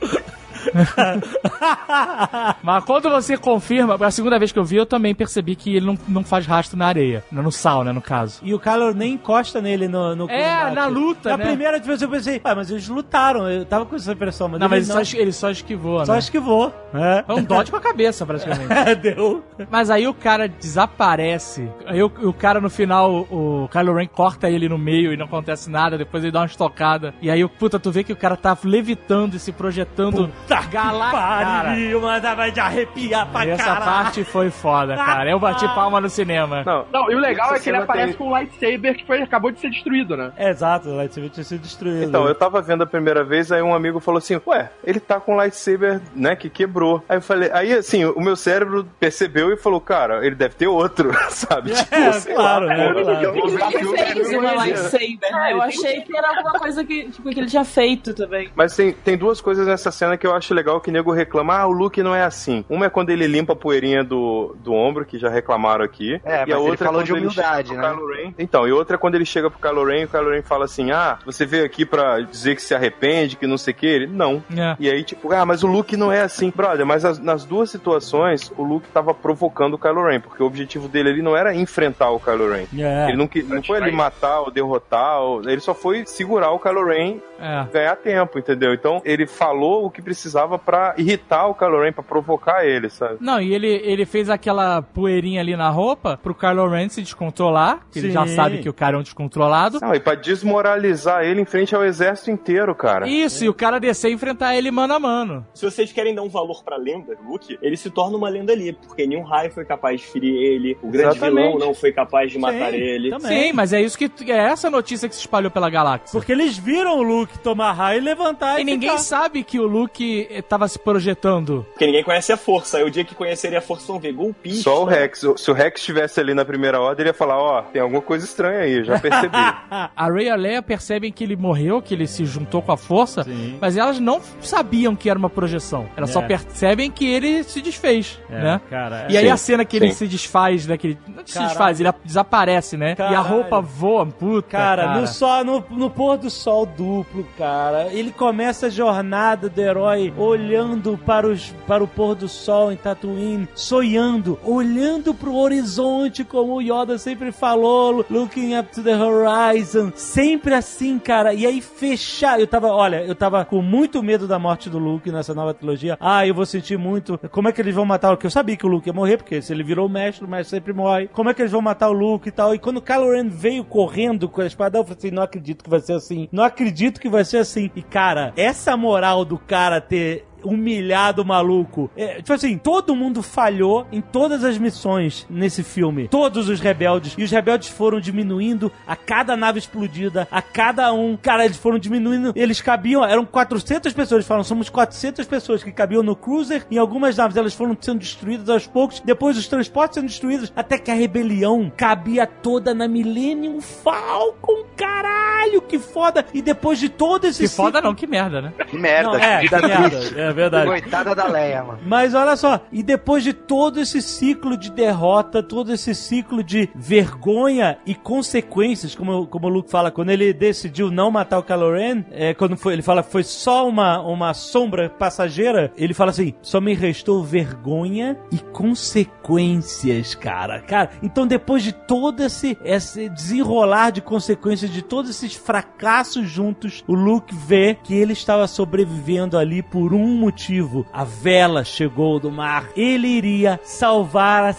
H: Mas quando você confirma, a segunda vez que eu vi, eu também percebi que ele não, não faz rastro na areia. No sal, né, no caso.
B: E o Kylo nem encosta nele no, no
H: É,
B: combate.
H: na luta,
B: Na
H: né?
B: primeira vez eu pensei, ah, mas eles lutaram, eu tava com essa impressão, mas
H: Não, mas ele
B: não.
H: só, ele só esquivou,
B: Só
H: né?
B: esquivou. É.
H: É um dodge com a cabeça, praticamente.
B: Deu.
H: Mas aí o cara desaparece. Aí o, o cara no final, o, Kylo Ren corta ele no meio e não acontece nada. Depois ele dá uma estocada. E aí, puta, tu vê que o cara tá levitando e se projetando galáctico. Cara,
B: Pariu, mas vai de arrepiar pra
H: e essa
B: caralho.
H: parte foi foda, cara. Eu bati palma no cinema.
D: Não,
C: Não, e o legal
D: Essa
C: é que ele aparece
D: tem-
C: com um lightsaber que foi, acabou de ser destruído, né?
B: É, exato, o lightsaber tinha sido destruído.
D: Então, eu tava vendo a primeira vez, aí um amigo falou assim, ué, ele tá com um lightsaber, né, que quebrou. Aí eu falei, aí assim, o meu cérebro percebeu e falou, cara, ele deve ter outro, sabe? Tipo,
B: É,
D: sei
B: claro,
D: lá,
B: né, claro.
G: Eu eu
E: né? Eu achei que era alguma coisa que, tipo, que ele tinha feito também.
D: Mas tem, tem duas coisas nessa cena que eu acho legal que o nego reclama, ah, o Luke não é assim. Uma é quando ele limpa a poeirinha do, do ombro, que já reclamaram aqui.
F: É,
D: e a outra
F: falou
D: é
F: de
D: quando ele
F: humildade,
D: chega
F: né?
D: pro Kylo Ren. Então, e outra é quando ele chega pro Kylo Ren e o Kylo Ren fala assim, ah, você veio aqui pra dizer que se arrepende, que não sei o que. Ele, não.
H: É.
D: E aí, tipo, ah, mas o Luke não é assim. Brother, mas as- nas duas situações, o Luke tava provocando o Kylo Ren, porque o objetivo dele ali não era enfrentar o Kylo Ren.
B: É.
D: Ele não, que- não foi ali matar ou derrotar, ou- ele só foi segurar o Kylo Ren
H: É.
D: ganhar tempo, entendeu? Então ele falou o que precisava pra irritar o Kylo Ren, pra provocar ele, sabe?
H: Não, e ele, ele fez aquela poeirinha ali na roupa pro Kylo Ren se descontrolar. que Ele já sabe que o cara é um descontrolado.
D: Não, e pra desmoralizar ele em frente ao exército inteiro, cara.
H: Isso, e o cara descer e enfrentar ele mano a mano.
G: Se vocês querem dar um valor pra lenda Luke, ele se torna uma lenda ali, porque nenhum raio foi capaz de ferir ele, o grande
D: Exatamente.
G: vilão não foi capaz de matar
B: Sim,
G: ele.
B: também.
H: Sim, mas é isso que é essa notícia que se espalhou pela galáxia.
B: Porque eles viram o Luke tomar raio e levantar e,
H: E ninguém
B: ficar.
H: sabe que o Luke eh, tava se projetando.
G: Porque ninguém conhece a força. Aí o dia que conhecerem a força vão ver golpista.
D: Só o Rex. Se o Rex estivesse ali na primeira ordem, ele ia falar, ó, tem alguma coisa estranha aí, já percebi.
H: A Rey e a Leia percebem que ele morreu, que ele se juntou com a força,
B: Sim.
H: mas elas não sabiam que era uma projeção. Elas só
B: É.
H: percebem que ele se desfez,
B: É,
H: né?
B: cara,
H: E aí
D: Sim,
H: a cena que ele
D: sim.
H: se desfaz, né? Que ele não se
B: Caralho.
H: desfaz, ele desaparece, né? E a
B: Caralho.
H: roupa voa, puta.
B: Cara,
H: Cara,
B: No, só, no, no pôr do sol duplo, cara. Ele começa a jornada do herói olhando para, os, para o pôr do sol em Tatooine, sonhando, olhando pro horizonte, como o Yoda sempre falou, looking up to the horizon. Sempre assim, cara. E aí fechar. Eu tava, olha, eu tava com muito medo da morte do Luke nessa nova trilogia. Ah, eu vou sentir muito. Como é que eles vão matar o Luke? Eu sabia que o Luke ia morrer, porque se ele virou o mestre, o mestre sempre morre. Como é que eles vão matar o Luke e tal? E quando o Kylo Ren veio correndo com a espada, eu falei assim: não acredito que vai ser assim. Não acredito que vai ser assim. E cara, essa moral do cara ter humilhado maluco. É, tipo assim, todo mundo falhou em todas as missões nesse filme. Todos os rebeldes. E os rebeldes foram diminuindo a cada nave explodida, a cada um. Cara, eles foram diminuindo. Eles cabiam, eram 400 pessoas. Eles falam, somos 400 pessoas que cabiam no cruiser. Em algumas naves elas foram sendo destruídas aos poucos. Depois os transportes sendo destruídos. Até que a rebelião cabia toda na Millennium Falcon. Caralho, que foda. E depois de todo esse
H: que foda
B: ciclo-
H: não, que merda, né?
F: Que merda.
B: Não, é,
F: que
B: da
F: vida
B: merda. É verdade.
F: Coitada da Leia, mano.
B: Mas olha só, e depois de todo esse ciclo de derrota, todo esse ciclo de vergonha e consequências, como, como o Luke fala, quando ele decidiu não matar o Kylo Ren, é, quando foi, ele fala que foi só uma, uma sombra passageira, ele fala assim, só me restou vergonha e consequências, cara. Cara, então depois de todo esse, esse desenrolar de consequências, de todos esses fracassos juntos, o Luke vê que ele estava sobrevivendo ali por um motivo. A vela chegou do mar. Ele iria salvar a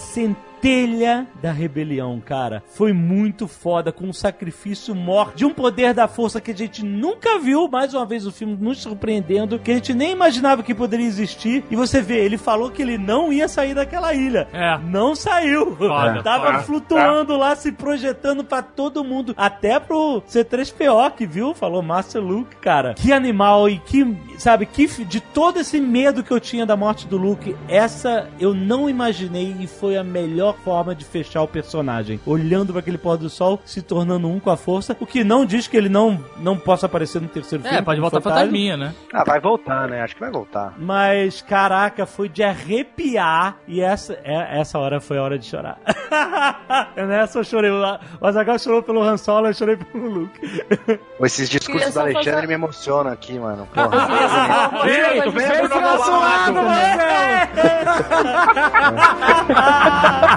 B: centelha da rebelião, cara. Foi muito foda, com um sacrifício maior de um poder da força que a gente nunca viu. Mais uma vez o filme nos surpreendendo, que a gente nem imaginava que poderia existir. E você vê, ele falou que ele não ia sair daquela ilha.
H: É.
B: Não saiu.
H: Foda,
B: Tava
H: foda.
B: flutuando lá, se projetando pra todo mundo. Até pro C3PO que viu, falou Master Luke, cara. Que animal e que, sabe, que de todo esse medo que eu tinha da morte do Luke, essa eu não imaginei e foi a melhor forma de fechar o personagem. Olhando pra aquele pôr do sol, se tornando um com a força, o que não diz que ele não, não possa aparecer no terceiro filme.
H: É, pode voltar
B: fantasma.
H: fantasminha, né?
F: Ah, vai voltar, né? Acho que vai voltar.
B: Mas, caraca, foi de arrepiar. E essa, é- essa hora foi a hora de chorar. Nessa eu chorei. O Azaghal chorou pelo Han Solo, eu chorei pelo Luke.
F: Esses discursos do Alexandre
E: fazer-
F: me emocionam aqui, mano. Porra.
E: só falar uma
C: Vem,
E: coisa
C: vem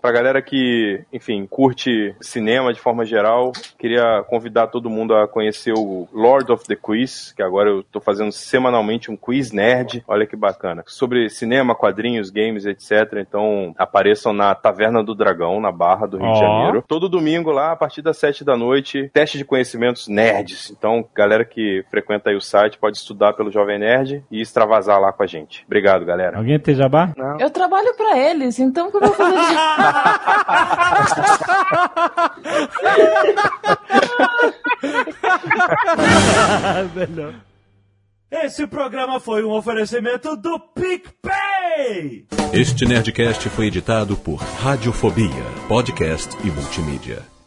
E: pra
D: galera que, enfim, curte cinema de forma geral, queria convidar todo mundo a conhecer o Lord of the Quiz, que agora eu tô fazendo semanalmente um quiz nerd. Olha que bacana. Sobre cinema, quadrinhos, games, etc. Então, apareçam na Taverna do Dragão, na Barra do Rio de
B: Ó.
D: Janeiro. Todo domingo lá, a partir das sete da noite, teste de conhecimentos nerds. Então, galera que frequenta aí o site pode estudar pelo Jovem Nerd e extravasar lá com a gente. Obrigado, galera.
B: Alguém tem jabá?
E: Eu trabalho pra eles, então como eu vou fazer?
B: Esse programa foi um oferecimento do PicPay!
A: Este Nerdcast foi editado por Radiofobia, podcast e multimídia.